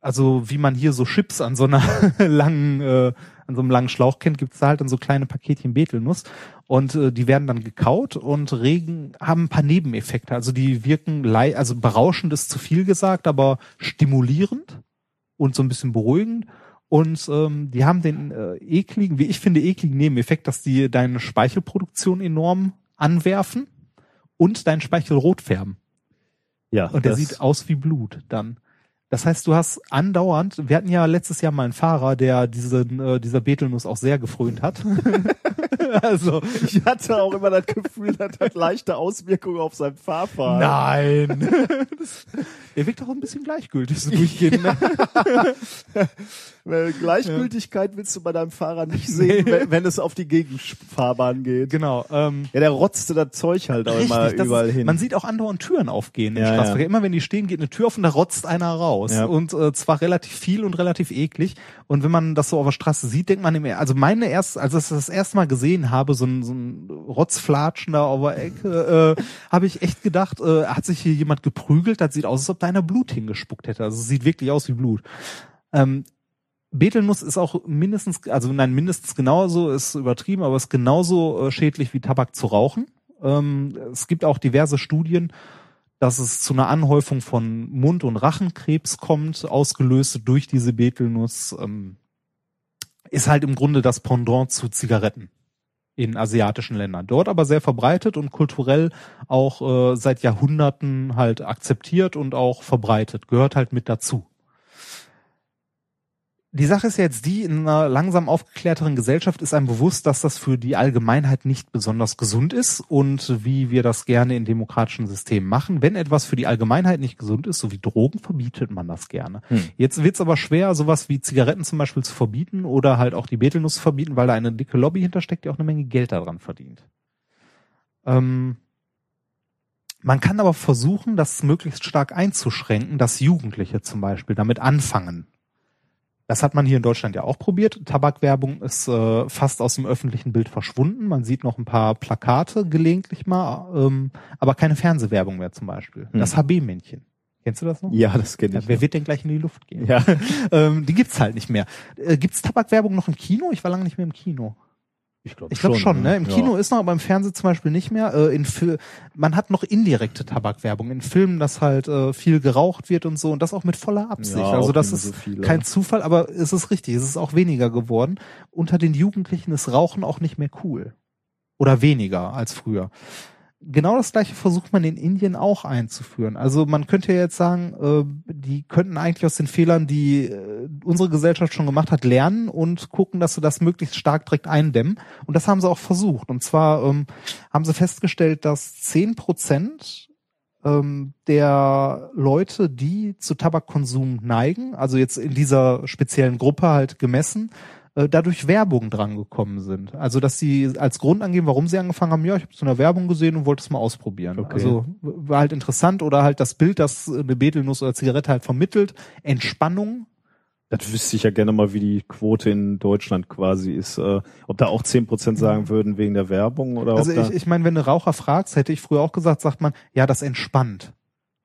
Also wie man hier so Chips an so einer langen, äh, an so einem langen Schlauch kennt, gibt's da halt dann so kleine Paketchen Betelnuss und äh, die werden dann gekaut und regen haben ein paar Nebeneffekte. Also die wirken also berauschend ist zu viel gesagt, aber stimulierend und so ein bisschen beruhigend. Und ähm, die haben den äh, ekligen, wie ich finde, ekligen Nebeneffekt, dass die deine Speichelproduktion enorm anwerfen und deinen Speichel rot färben. Ja. Und der sieht aus wie Blut dann. Das heißt, du hast andauernd, wir hatten ja letztes Jahr mal einen Fahrer, der diesen, äh, dieser Betelnuss auch sehr gefrönt hat. also, Ich hatte auch immer das Gefühl, das hat leichte Auswirkungen auf sein Fahrfahren. nein. er wirkt auch ein bisschen gleichgültig so durchgehend. Ne? Weil Gleichgültigkeit willst du bei deinem Fahrer nicht sehen, Nee. wenn, wenn es auf die Gegenfahrbahn geht. Genau. Ähm, Ja, der rotzte das Zeug halt auch immer Richtig, überall ist, hin. Man sieht auch andauernd Türen aufgehen im Ja, Straßenverkehr. ja. Immer wenn die stehen, geht eine Tür auf und da rotzt einer raus. Ja. Und äh, zwar relativ viel und relativ eklig. Und wenn man das so auf der Straße sieht, denkt man immer, also meine erst, als ich das erste Mal gesehen habe, so ein, so ein Rotzflatschen da auf der Ecke, äh, habe ich echt gedacht, äh, hat sich hier jemand geprügelt? Das sieht aus, als ob da einer Blut hingespuckt hätte. Also es sieht wirklich aus wie Blut. Ähm, Betelnuss ist auch mindestens, also nein, mindestens genauso, ist übertrieben, aber ist genauso äh, schädlich wie Tabak zu rauchen. Ähm, es gibt auch diverse Studien, dass es zu einer Anhäufung von Mund- und Rachenkrebs kommt, ausgelöst durch diese Betelnuss. Ähm, ist halt im Grunde das Pendant zu Zigaretten in asiatischen Ländern. Dort aber sehr verbreitet und kulturell auch äh, seit Jahrhunderten halt akzeptiert und auch verbreitet. Gehört halt mit dazu. Die Sache ist ja jetzt die, in einer langsam aufgeklärteren Gesellschaft ist einem bewusst, dass das für die Allgemeinheit nicht besonders gesund ist und wie wir das gerne in demokratischen Systemen machen. Wenn etwas für die Allgemeinheit nicht gesund ist, so wie Drogen, verbietet man das gerne. Hm. Jetzt wird es aber schwer, sowas wie Zigaretten zum Beispiel zu verbieten oder halt auch die Betelnuss zu verbieten, weil da eine dicke Lobby hintersteckt, die auch eine Menge Geld daran verdient. Ähm, man kann aber versuchen, das möglichst stark einzuschränken, dass Jugendliche zum Beispiel damit anfangen. Das hat man hier in Deutschland ja auch probiert. Tabakwerbung ist äh, fast aus dem öffentlichen Bild verschwunden. Man sieht noch ein paar Plakate gelegentlich mal, ähm, aber keine Fernsehwerbung mehr zum Beispiel. Hm. Das HB-Männchen. Kennst du das noch? ja, das kenne Ja, ich. wer wird denn gleich in die Luft gehen? ja. Ähm, die gibt's halt nicht mehr. Äh, gibt's Tabakwerbung noch im Kino? Ich war lange nicht mehr im Kino. Ich glaube Ich glaube schon, ne? Im Ja. Kino ist noch, aber im Fernsehen zum Beispiel nicht mehr. Äh, in Fil man hat noch indirekte Tabakwerbung in Filmen, dass halt äh, viel geraucht wird und so und das auch mit voller Absicht. Ja, also das ist so kein Zufall, aber es ist richtig. Es ist auch weniger geworden. Unter den Jugendlichen ist Rauchen auch nicht mehr cool oder weniger als früher. Genau das gleiche versucht man in Indien auch einzuführen. Also man könnte ja jetzt sagen, äh, die könnten eigentlich aus den Fehlern, die äh, unsere Gesellschaft schon gemacht hat, lernen und gucken, dass sie das möglichst stark direkt eindämmen. Und das haben sie auch versucht. Und zwar ähm, haben sie festgestellt, dass zehn Prozent ähm, der Leute, die zu Tabakkonsum neigen, also jetzt in dieser speziellen Gruppe halt gemessen, äh, dadurch Werbung drangekommen sind. Also dass sie als Grund angeben, warum sie angefangen haben, ja, ich habe so eine Werbung gesehen und wollte es mal ausprobieren. Okay. Also war halt interessant oder halt das Bild, das eine Betelnuss oder Zigarette halt vermittelt, Entspannung, Das wüsste ich ja gerne mal, wie die Quote in Deutschland quasi ist. Äh, ob da auch 10% sagen würden wegen der Werbung oder Also ich, ich meine, wenn du Raucher fragst, hätte ich früher auch gesagt, sagt man, ja, das entspannt.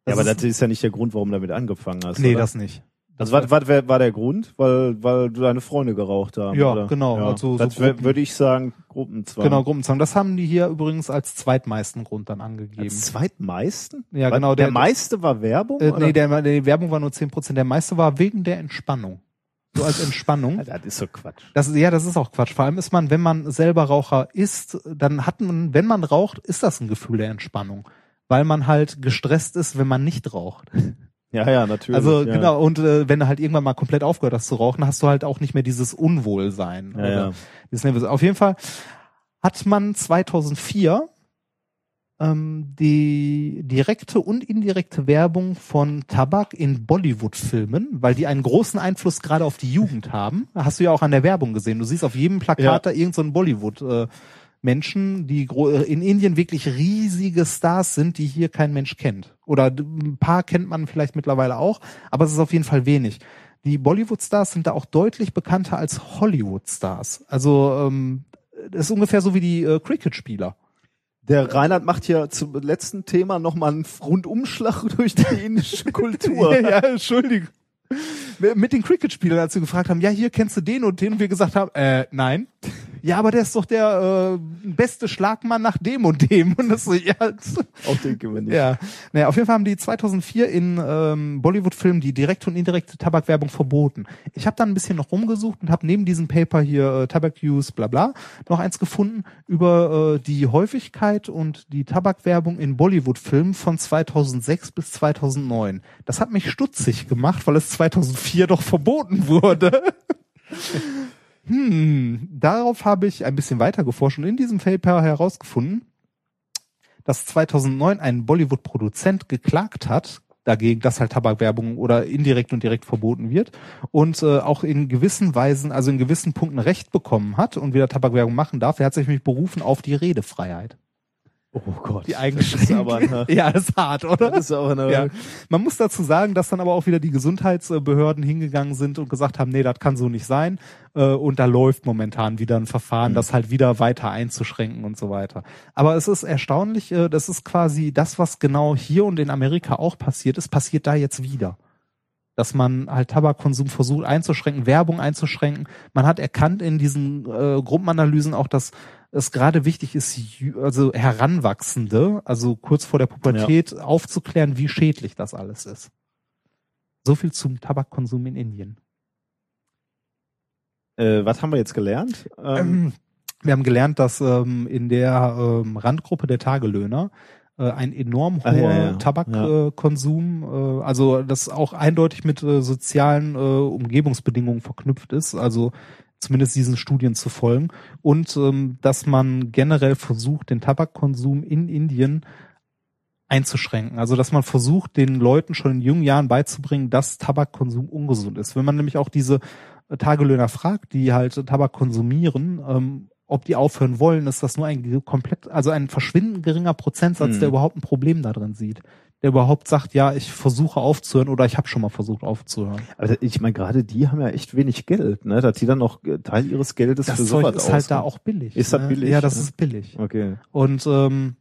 Ja, aber ist- das ist ja nicht der Grund, warum du damit angefangen hast. Nee, oder? das nicht. Also was, was wär- war der Grund? Weil, weil du deine Freunde geraucht haben? Ja, oder? genau, also so das würde ich sagen, Gruppenzwang. Genau, Gruppenzwang. Das haben die hier übrigens als zweitmeisten Grund dann angegeben. Als zweitmeisten? Ja, Was, genau, Der, der- meiste war Werbung? äh, oder? nee, der, die Werbung war nur 10%. Der meiste war wegen der Entspannung. So als Entspannung. Das ist so Quatsch. Das, ist- ja, das ist auch Quatsch. Vor allem ist man, wenn man selber Raucher ist, dann hat man, wenn man raucht, ist das ein Gefühl der Entspannung. Weil man halt gestresst ist, wenn man nicht raucht. Ja, ja, natürlich. Also ja. genau, und äh, wenn du halt irgendwann mal komplett aufgehört hast zu rauchen, hast du halt auch nicht mehr dieses Unwohlsein. Ja, oder ja. Dieses Nervös. Auf jeden Fall hat man 2004 ähm, die direkte und indirekte Werbung von Tabak in Bollywood-Filmen, weil die einen großen Einfluss gerade auf die Jugend haben. Hast du ja auch an der Werbung gesehen. Du siehst auf jedem Plakat Ja. da irgendein so Bollywood. Äh, Menschen, die in Indien wirklich riesige Stars sind, die hier kein Mensch kennt. Oder ein paar kennt man vielleicht mittlerweile auch, aber es ist auf jeden Fall wenig. Die Bollywood-Stars sind da auch deutlich bekannter als Hollywood-Stars. Also ähm, das ist ungefähr so wie die äh, Cricket-Spieler. Der Reinhard macht hier zum letzten Thema nochmal einen Rundumschlag durch die indische Kultur. ja, ja, Entschuldigung. Mit den Cricket-Spielern, als sie gefragt haben, ja, hier kennst du den und den, und wir gesagt haben, äh, nein. Ja, aber der ist doch der äh, beste Schlagmann nach dem und dem. Und das so, ja, Auch den wir nicht. Ja, naja, auf jeden Fall haben die 2004 in ähm, Bollywood-Filmen die direkte und indirekte Tabakwerbung verboten. Ich habe dann ein bisschen noch rumgesucht und habe neben diesem Paper hier äh, Tabak-Use, bla bla, noch eins gefunden über äh, die Häufigkeit und die Tabakwerbung in Bollywood-Filmen von 2006 bis 2009. Das hat mich stutzig gemacht, weil es 2004 doch verboten wurde. Hm, darauf habe ich ein bisschen weiter geforscht und in diesem Paper herausgefunden, dass 2009 ein Bollywood-Produzent geklagt hat dagegen, dass halt Tabakwerbung oder indirekt und direkt verboten wird und äh, auch in gewissen Weisen, also in gewissen Punkten Recht bekommen hat und wieder Tabakwerbung machen darf. Er hat sich nämlich berufen auf die Redefreiheit. Oh Gott. Die ist aber eine, ja, das ist hart, oder? das ist aber eine, Ja. Man muss dazu sagen, dass dann aber auch wieder die Gesundheitsbehörden hingegangen sind und gesagt haben, nee, das kann so nicht sein. Äh, Und da läuft momentan wieder ein Verfahren, das halt wieder weiter einzuschränken und so weiter. Aber es ist erstaunlich, äh, das ist quasi das, was genau hier und in Amerika auch passiert ist, passiert da jetzt wieder. Dass man halt Tabakkonsum versucht einzuschränken, Werbung einzuschränken. Man hat erkannt in diesen äh, Gruppenanalysen auch, dass es gerade wichtig ist, also Heranwachsende, also kurz vor der Pubertät, aufzuklären, wie schädlich das alles ist. So viel zum Tabakkonsum in Indien. äh, was haben wir jetzt gelernt? Ähm, Ähm, wir haben gelernt, dass ähm, in der ähm, Randgruppe der Tagelöhner äh, ein enorm Ah, hoher ja, ja. Tabakkonsum, Konsum, äh, also das auch eindeutig mit äh, sozialen äh, Umgebungsbedingungen verknüpft ist, also zumindest diesen Studien zu folgen und ähm, dass man generell versucht, den Tabakkonsum in Indien einzuschränken. Also dass man versucht, den Leuten schon in jungen Jahren beizubringen, dass Tabakkonsum ungesund ist. Wenn man nämlich auch diese äh, Tagelöhner fragt, die halt Tabak konsumieren, ähm, ob die aufhören wollen, ist das nur ein komplett, also ein verschwindend geringer Prozentsatz, Mhm. der überhaupt ein Problem da drin sieht. Der überhaupt sagt, ja, ich versuche aufzuhören oder ich habe schon mal versucht aufzuhören. aber ich meine, gerade die haben ja echt wenig Geld, ne? Dass die dann noch äh, Teil ihres Geldes Das für Zeug sowas ist halt da auch billig. Ist das ne? billig? Ja, das Ja. ist billig. Okay. Und ähm,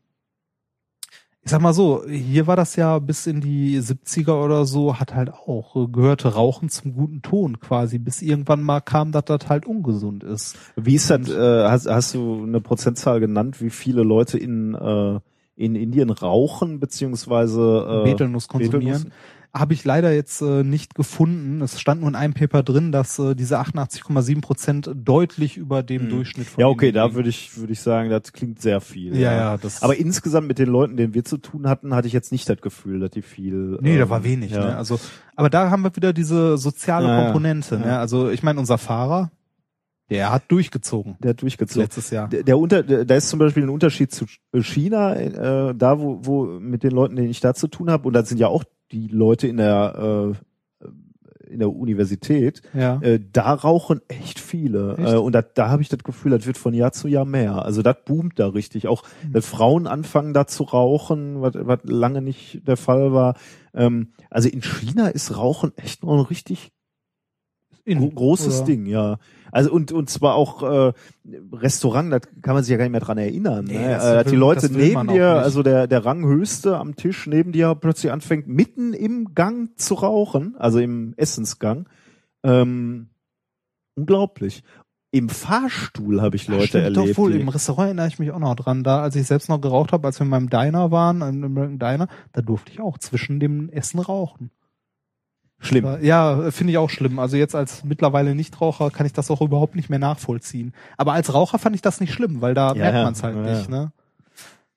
ich sag mal so, hier war das ja bis in die 70er oder so, hat halt auch, äh, gehörte Rauchen zum guten Ton quasi, bis irgendwann mal kam, dass das halt ungesund ist. Wie ist das, äh, hast, hast du eine Prozentzahl genannt, wie viele Leute in, äh, in Indien rauchen, beziehungsweise äh, Betelnuss konsumieren. Betelnuss? Habe ich leider jetzt äh, nicht gefunden. Es stand nur in einem Paper drin, dass äh, diese 88,7 Prozent deutlich über dem Hm. Durchschnitt von Ja, okay, da würde ich, würde ich sagen, das klingt sehr viel. Ja, ja, das- Aber insgesamt mit den Leuten, denen wir zu tun hatten, hatte ich jetzt nicht das Gefühl, dass die viel. Nee, da ähm, war wenig. ja. Ne? Also, aber da haben wir wieder diese soziale Ja, ja. Komponente. Ja. Ne? Also ich meine, unser Fahrer, der hat durchgezogen Der hat durchgezogen. letztes Jahr. Der, der Unter, da ist zum Beispiel ein Unterschied zu China, äh, da wo, wo mit den Leuten, denen ich da zu tun habe, und das sind ja auch die Leute in der äh, in der Universität, Ja. äh, da rauchen echt viele. Echt? Äh, und da, da habe ich das Gefühl, das wird von Jahr zu Jahr mehr. Also das boomt da richtig. Auch Hm. dass Frauen anfangen da zu rauchen, was, was lange nicht der Fall war. Ähm, also in China ist Rauchen echt noch ein richtig In, großes oder? Ding, ja. Also und und zwar auch äh, Restaurant, da kann man sich ja gar nicht mehr dran erinnern. Nee, ne? äh, dass die will- Leute will neben dir, also der der Ranghöchste am Tisch neben dir plötzlich anfängt mitten im Gang zu rauchen, also im Essensgang. Ähm, unglaublich. Im Fahrstuhl habe ich Leute stimmt, erlebt. Doch wohl, im Restaurant erinnere ich mich auch noch dran. Da, als ich selbst noch geraucht habe, als wir in meinem Diner waren, im American Diner, da durfte ich auch zwischen dem Essen rauchen. Schlimm. Aber, ja, finde ich auch schlimm. Also jetzt als mittlerweile Nichtraucher kann ich das auch überhaupt nicht mehr nachvollziehen. Aber als Raucher fand ich das nicht schlimm, weil da Ja, merkt man es halt ja, nicht. Ne?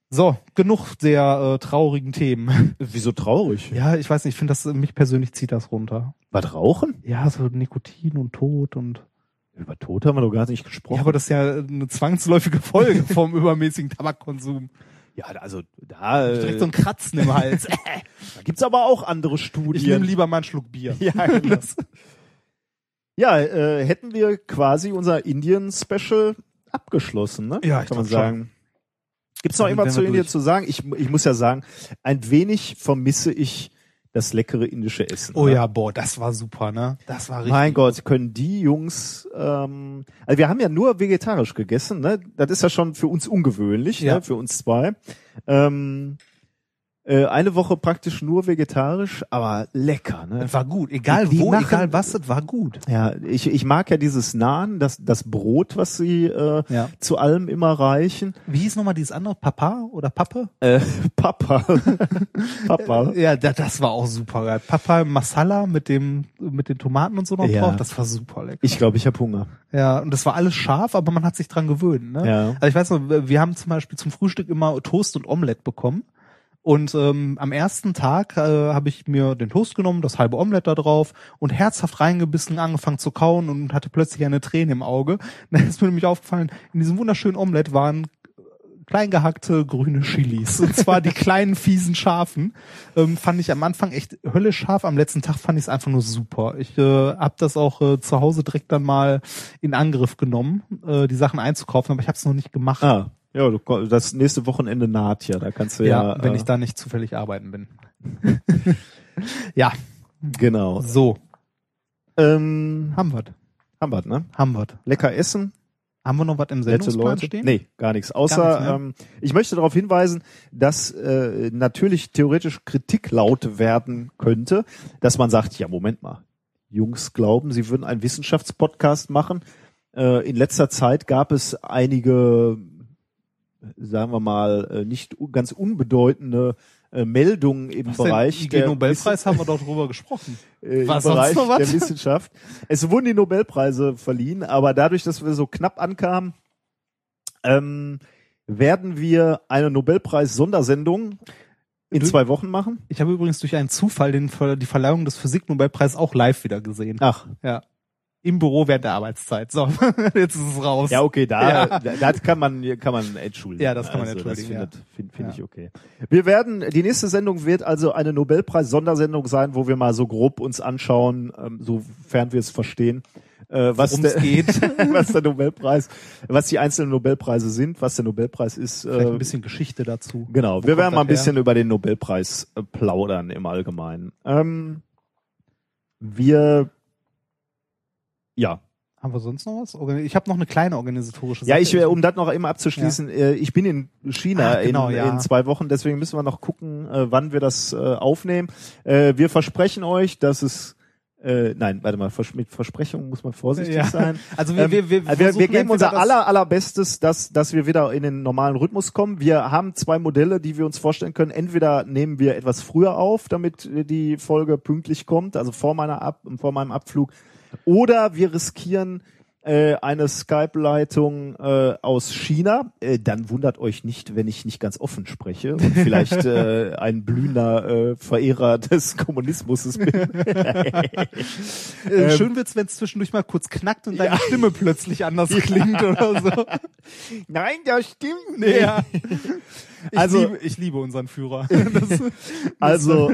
So, genug der äh, traurigen Themen. Wieso traurig? Ja, ich weiß nicht, ich finde das, mich persönlich zieht das runter. Was rauchen? Ja, so Nikotin und Tod und. Über Tod haben wir doch gar nicht gesprochen. Ja, aber das ist ja eine zwangsläufige Folge vom übermäßigen Tabakkonsum. Ja, also da, Direkt äh, so ein Kratzen im Hals. da gibt's aber auch andere Studien. Ich nehme lieber mal einen Schluck Bier. Ja, genau. ja äh, hätten wir quasi unser Indien-Special abgeschlossen, ne? Ja, ich kann man glaub schon. sagen. Gibt's noch irgendwas zu Indien zu sagen? Ich, ich muss ja sagen, ein wenig vermisse ich das leckere indische Essen. Oh ne? ja, boah, das war super, ne? Das war richtig. Mein Gott, können die Jungs, ähm, also wir haben ja nur vegetarisch gegessen, ne? Das ist ja schon für uns ungewöhnlich, Ja. ne? Für uns zwei. Ähm, äh, eine Woche praktisch nur vegetarisch, aber lecker, ne? Das war gut. Egal Die wo, machen- egal was, das war gut. Ja, ich, ich mag ja dieses Naan, das, das Brot, was sie äh, Ja. zu allem immer reichen. Wie hieß nochmal dieses andere? Papa oder Pappe? Äh, Papa. Papa. Ja, da, das war auch super geil. Papa Masala mit dem, mit den Tomaten und so noch Ja. drauf. Das war super lecker. Ich glaube, ich habe Hunger. Ja, und das war alles scharf, aber man hat sich dran gewöhnt. Ne? Ja. Also ich weiß noch, wir haben zum Beispiel zum Frühstück immer Toast und Omelette bekommen. Und ähm, am ersten Tag äh, habe ich mir den Toast genommen, das halbe Omelette da drauf und herzhaft reingebissen, angefangen zu kauen und hatte plötzlich eine Träne im Auge. Dann ist mir nämlich aufgefallen, in diesem wunderschönen Omelette waren klein gehackte grüne Chilis. Und zwar die kleinen fiesen Schafen. Ähm, fand ich am Anfang echt höllisch scharf. Am letzten Tag fand ich es einfach nur super. Ich äh, habe das auch äh, zu Hause direkt dann mal in Angriff genommen, äh, die Sachen einzukaufen, aber ich habe es noch nicht gemacht. Ah, ja, du, das nächste Wochenende naht ja, da kannst du ja. ja, wenn äh, ich da nicht zufällig arbeiten bin. ja, Genau. so, Ähm, haben wir haben wir, ne? Haben wir Lecker essen, Haben wir noch was im Sendungsplan Leute. stehen? Nee, gar nichts. Außer, Gar nichts mehr? ähm, ich möchte darauf hinweisen, dass äh, natürlich theoretisch Kritik laut werden könnte, dass man sagt, ja, Moment mal, Jungs glauben, sie würden einen Wissenschaftspodcast machen. Äh, in letzter Zeit gab es einige, sagen wir mal, äh, nicht ganz unbedeutende äh, Meldungen im Was Bereich denn? IG der Nobelpreis haben wir doch drüber gesprochen. äh, im Was, Bereich was? der Wissenschaft. Es wurden die Nobelpreise verliehen, aber dadurch, dass wir so knapp ankamen, ähm, werden wir eine Nobelpreis-Sondersendung in zwei Wochen machen. Ich habe übrigens durch einen Zufall den, die Verleihung des Physiknobelpreises auch live wieder gesehen. Ach, Ja. Im Büro während der Arbeitszeit. So, jetzt ist es raus. ja, okay, da, Ja. da das kann man, kann man entschuldigen. Ja, das kann man also, entschuldigen, Das finde find Ja. ich okay. Wir werden, die nächste Sendung wird also eine Nobelpreis-Sondersendung sein, wo wir mal so grob uns anschauen, ähm, sofern wir es verstehen, äh, was, der, geht. was der Nobelpreis, was die einzelnen Nobelpreise sind, was der Nobelpreis ist. Vielleicht äh, ein bisschen Geschichte dazu. Genau, Wo wir werden mal ein bisschen her? über den Nobelpreis äh, plaudern im Allgemeinen. Ähm, wir, ja, Haben wir sonst noch was? Ich habe noch eine kleine organisatorische ja, Sache. ich, äh, um das noch immer abzuschließen, äh, ich bin in China Ach, genau, in, ja. in zwei Wochen, deswegen müssen wir noch gucken, äh, wann wir das äh, aufnehmen. Äh, wir versprechen euch, dass es äh, nein, warte mal, mit Versprechungen muss man vorsichtig Ja. sein. Also wir, Ähm, wir, wir, also wir, wir geben unser aller, allerbestes, dass, dass wir wieder in den normalen Rhythmus kommen. Wir haben zwei Modelle, die wir uns vorstellen können. Entweder nehmen wir etwas früher auf, damit die Folge pünktlich kommt, also vor meiner Ab vor meinem Abflug. Oder wir riskieren äh, eine Skype-Leitung äh, aus China. Äh, dann wundert euch nicht, wenn ich nicht ganz offen spreche und vielleicht äh, ein blühender äh, Verehrer des Kommunismus bin. Äh, Ähm, schön wird's, wenn es zwischendurch mal kurz knackt und deine Stimme plötzlich anders klingt oder so. Nein, das stimmt Nee, ja. Ich, Also- liebe, ich liebe unseren Führer. Das, Also,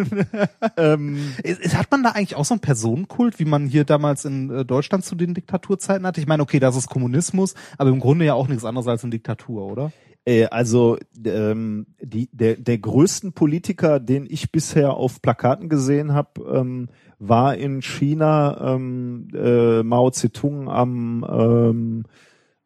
ähm, Hat man da eigentlich auch so einen Personenkult, wie man hier damals in äh, Deutschland zu den Diktaturzeiten hatte? Ich meine, okay, das ist Kommunismus, aber im Grunde ja auch nichts anderes als eine Diktatur, oder? Äh, also ähm, die, der, der größten Politiker, den ich bisher auf Plakaten gesehen habe, ähm, war in China ähm, äh, Mao Zedong am ähm,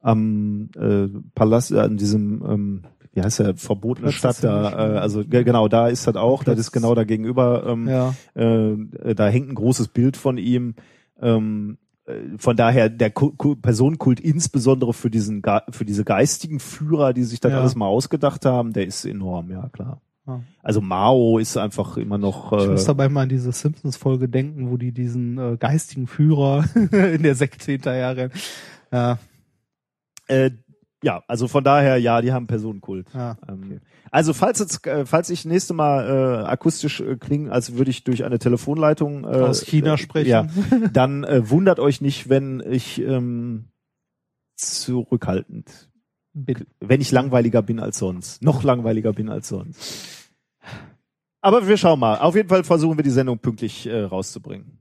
am äh, Palast, äh, an diesem ähm, wie heißt der verbotene Stadt da, äh, also ge- genau, da ist das auch, das Platz- ist genau da gegenüber, ähm, Ja. äh, da hängt ein großes Bild von ihm. Ähm, äh, von daher der Ku- Ku- Personenkult insbesondere für diesen für diese geistigen Führer, die sich das Ja. alles mal ausgedacht haben, der ist enorm, ja klar. Ja. Also Mao ist einfach immer noch Ich äh, muss dabei mal an diese Simpsons-Folge denken, wo die diesen äh, geistigen Führer in der Sekte hinterherrennen. Ja, äh, ja, also von daher ja, die haben Personenkult. ja. Ähm, Also falls jetzt, äh, falls ich nächste Mal äh, akustisch äh, klinge, als würde ich durch eine Telefonleitung äh, Aus China äh, sprechen. ja, dann äh, wundert euch nicht, wenn ich ähm, zurückhaltend, Bitte. wenn ich langweiliger bin als sonst, noch langweiliger bin als sonst. Aber wir schauen mal. Auf jeden Fall versuchen wir die Sendung pünktlich äh, rauszubringen.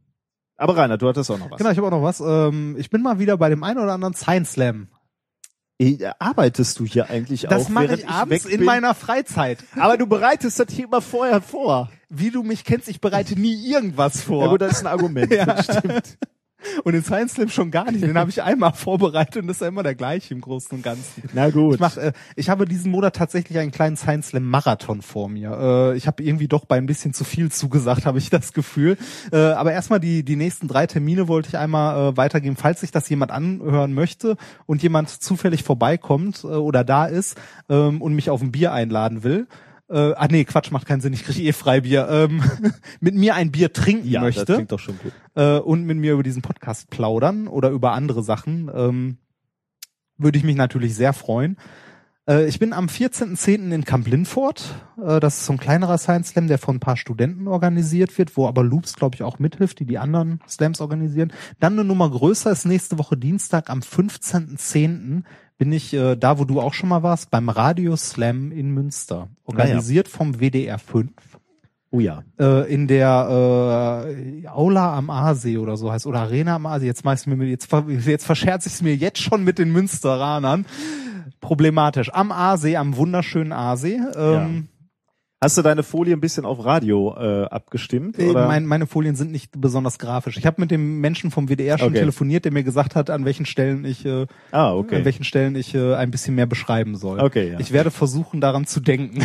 Aber Rainer, du hattest auch noch was. Genau, ich habe auch noch was. Ähm, ich bin mal wieder bei dem einen oder anderen Science Slam. Äh, Arbeitest du hier eigentlich Das auch? mache während ich abends weg in meiner Freizeit. Aber du bereitest das hier immer vorher vor. Wie du mich kennst, ich bereite nie irgendwas vor. Ja gut, das ist ein Argument. Ja. Das stimmt. Und den Science Slam schon gar nicht. Den habe ich einmal vorbereitet und das ist ja immer der gleiche im Großen und Ganzen. Na gut. Ich, mach, äh, ich habe diesen Monat tatsächlich einen kleinen Science Slam Marathon vor mir. Äh, ich habe irgendwie doch bei ein bisschen zu viel zugesagt, habe ich das Gefühl. Äh, aber erstmal die, die nächsten drei Termine wollte ich einmal äh, weitergeben, falls sich das jemand anhören möchte und jemand zufällig vorbeikommt äh, oder da ist ähm, und mich auf ein Bier einladen will. Äh, ah nee, Quatsch, macht keinen Sinn, ich kriege eh Freibier. Ähm, mit mir ein Bier trinken ja, möchte das klingt doch schon gut. äh, und mit mir über diesen Podcast plaudern oder über andere Sachen, ähm, würde ich mich natürlich sehr freuen. Äh, ich bin am 14.10. in Camp Lindford. Äh, das ist so ein kleinerer Science Slam, der von ein paar Studenten organisiert wird, wo aber Loops, glaube ich, auch mithilft, die die anderen Slams organisieren. Dann eine Nummer größer ist nächste Woche Dienstag am 15.10. bin ich äh, da, wo du auch schon mal warst, beim Radio Slam in Münster. Organisiert vom WDR 5 Oh ja. äh, in der äh, Aula am Aasee oder so heißt oder Arena am Aasee. Jetzt mach's mir mit, jetzt jetzt verscherze ich es mir jetzt schon mit den Münsteranern. Problematisch. Am Aasee, am wunderschönen Aasee. Ähm, Hast du deine Folie ein bisschen auf Radio äh, abgestimmt? äh, Oder? mein, meine Folien sind nicht besonders grafisch. Ich habe mit dem Menschen vom WDR schon Okay. telefoniert, der mir gesagt hat, an welchen Stellen ich äh, ah, okay. an welchen Stellen ich äh, ein bisschen mehr beschreiben soll. Okay, ja. Ich werde versuchen, daran zu denken.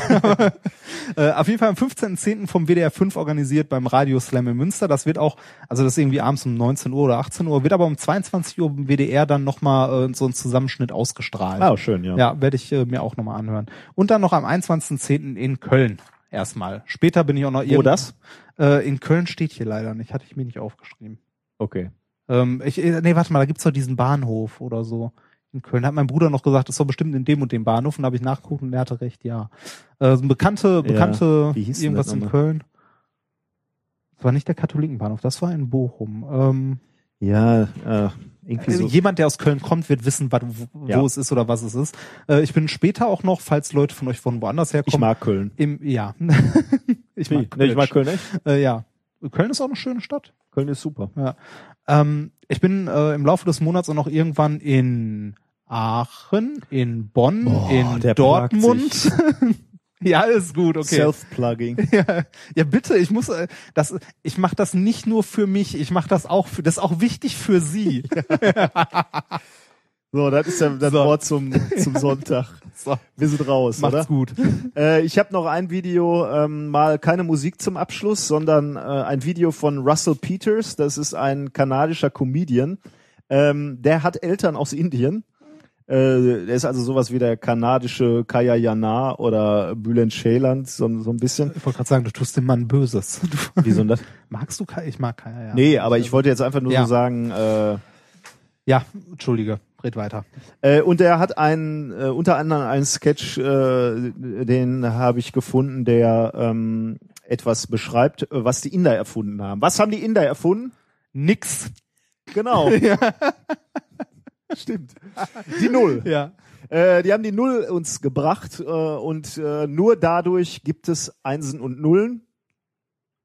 äh, auf jeden Fall am 15.10. vom WDR 5 organisiert beim Radio Slam in Münster. Das wird auch, also das ist irgendwie abends um 19 Uhr oder 18 Uhr, wird aber um 22 Uhr im WDR dann nochmal äh, so ein Zusammenschnitt ausgestrahlt. Ah, schön, ja. Ja, werde ich äh, mir auch nochmal anhören. Und dann noch am 21.10. in Köln erstmal. Später bin ich auch noch Wo das? Äh, in Köln steht hier leider nicht, hatte ich mir nicht aufgeschrieben. Okay. Ähm, ich, äh, nee, warte mal, da gibt's doch diesen Bahnhof oder so. In Köln Da hat mein Bruder noch gesagt, das soll bestimmt in dem und dem Bahnhof und da habe ich nachgeguckt und er hatte recht, ja. Äh, so ein bekannte, bekannte Wie hieß denn irgendwas in? Köln. Das war nicht der Katholikenbahnhof, das war in Bochum. Ähm, Ja, äh, irgendwie äh, so. Jemand, der aus Köln kommt, wird wissen, wo, Ja. es ist oder was es ist. Äh, ich bin später auch noch, falls Leute von euch von woanders herkommen. Ich mag Köln. Im, ja. ich mag Nee, ich mag Köln. Köln echt. Äh, ja. Köln ist auch eine schöne Stadt. Köln ist super. Ja. Ähm, ich bin äh, im Laufe des Monats auch noch irgendwann in Aachen, in Bonn, Boah, in Dortmund. ja, ist gut, okay. Self-Plugging. ja, ja, bitte, ich muss äh, das ich mache das nicht nur für mich, ich mache das auch für das ist auch wichtig für Sie. So, das ist ja das So. Wort zum, zum Sonntag. So, Wir sind raus, macht's oder? gut. Äh, ich habe noch ein Video, ähm, mal keine Musik zum Abschluss, sondern äh, ein Video von Russell Peters. Das ist ein kanadischer Comedian. Ähm, der hat Eltern aus Indien. Äh, der ist also sowas wie der kanadische Kaya Jana oder Bülent Ceylan, so, so ein bisschen. Ich wollte gerade sagen, du tust dem Mann Böses. Du, Wie so das? magst du Kai? Ich mag Kai, ja. Nee, aber ich wollte jetzt einfach nur Ja. so sagen, äh, Ja, entschuldige, red weiter. Äh, und er hat einen, äh, unter anderem einen Sketch, äh, den habe ich gefunden, der ähm, etwas beschreibt, äh, was die Inder erfunden haben. Was haben die Inder erfunden? Nix. Genau. Stimmt. Die Null. Ja. Äh, die haben die Null uns gebracht äh, und äh, nur dadurch gibt es Einsen und Nullen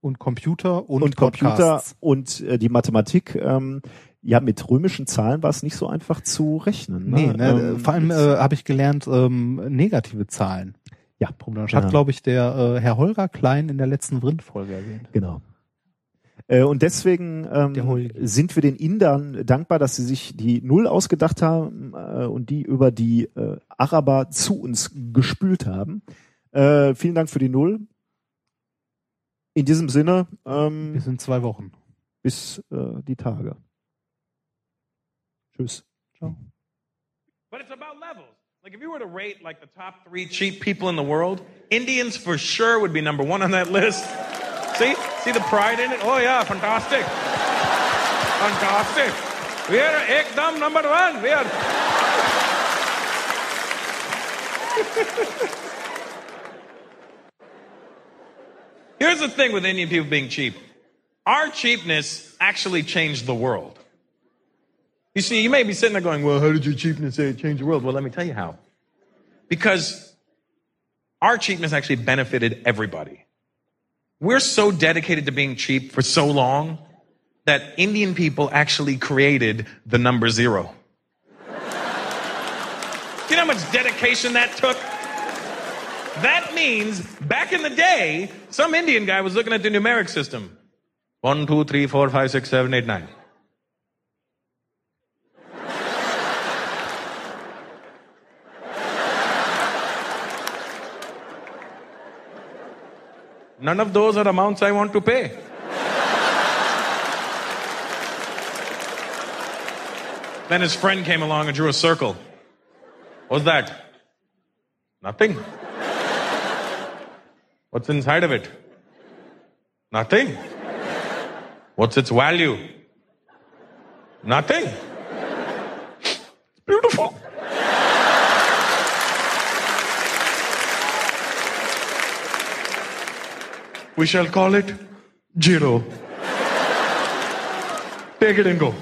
Und Computer und, und, Computer und äh, die Mathematik. Ähm, ja, mit römischen Zahlen war es nicht so einfach zu rechnen. Nee, Ne? ne, Ähm, vor allem äh, habe ich gelernt, ähm, negative Zahlen. Ja, problematisch. Ja. Hat, glaube ich, der äh, Herr Holger Klein in der letzten Vrind-Folge erwähnt. Genau. Äh, Und deswegen ähm, sind wir den Indern dankbar, dass sie sich die Null ausgedacht haben äh, und die über die äh, Araber zu uns gespült haben. Äh, vielen Dank für die Null. In diesem Sinne, ähm, Bis in zwei Wochen. bis äh, die Tage. Tschüss. But it's about levels. Like if you were to rate like the top three cheap people in the world, Indians for sure would be number one on that list. See? See the pride in it? Oh yeah, fantastic. Fantastic. We are ekdam number one. We are. Here's the thing with Indian people being cheap. Our cheapness actually changed the world. You see, you may be sitting there going, well, how did your cheapness uh, say it changed the world? Well, let me tell you how. Because our cheapness actually benefited everybody. We're so dedicated to being cheap for so long that Indian people actually created the number zero. you know how much dedication that took? That means back in the day, some Indian guy was looking at the numeric system. One, two, three, four, five, six, seven, eight, nine. None of those are amounts I want to pay. then his friend came along and drew a circle. What's that? Nothing. What's inside of it? Nothing. What's its value? Nothing. It's beautiful. We shall call it Jiro. Take it and go.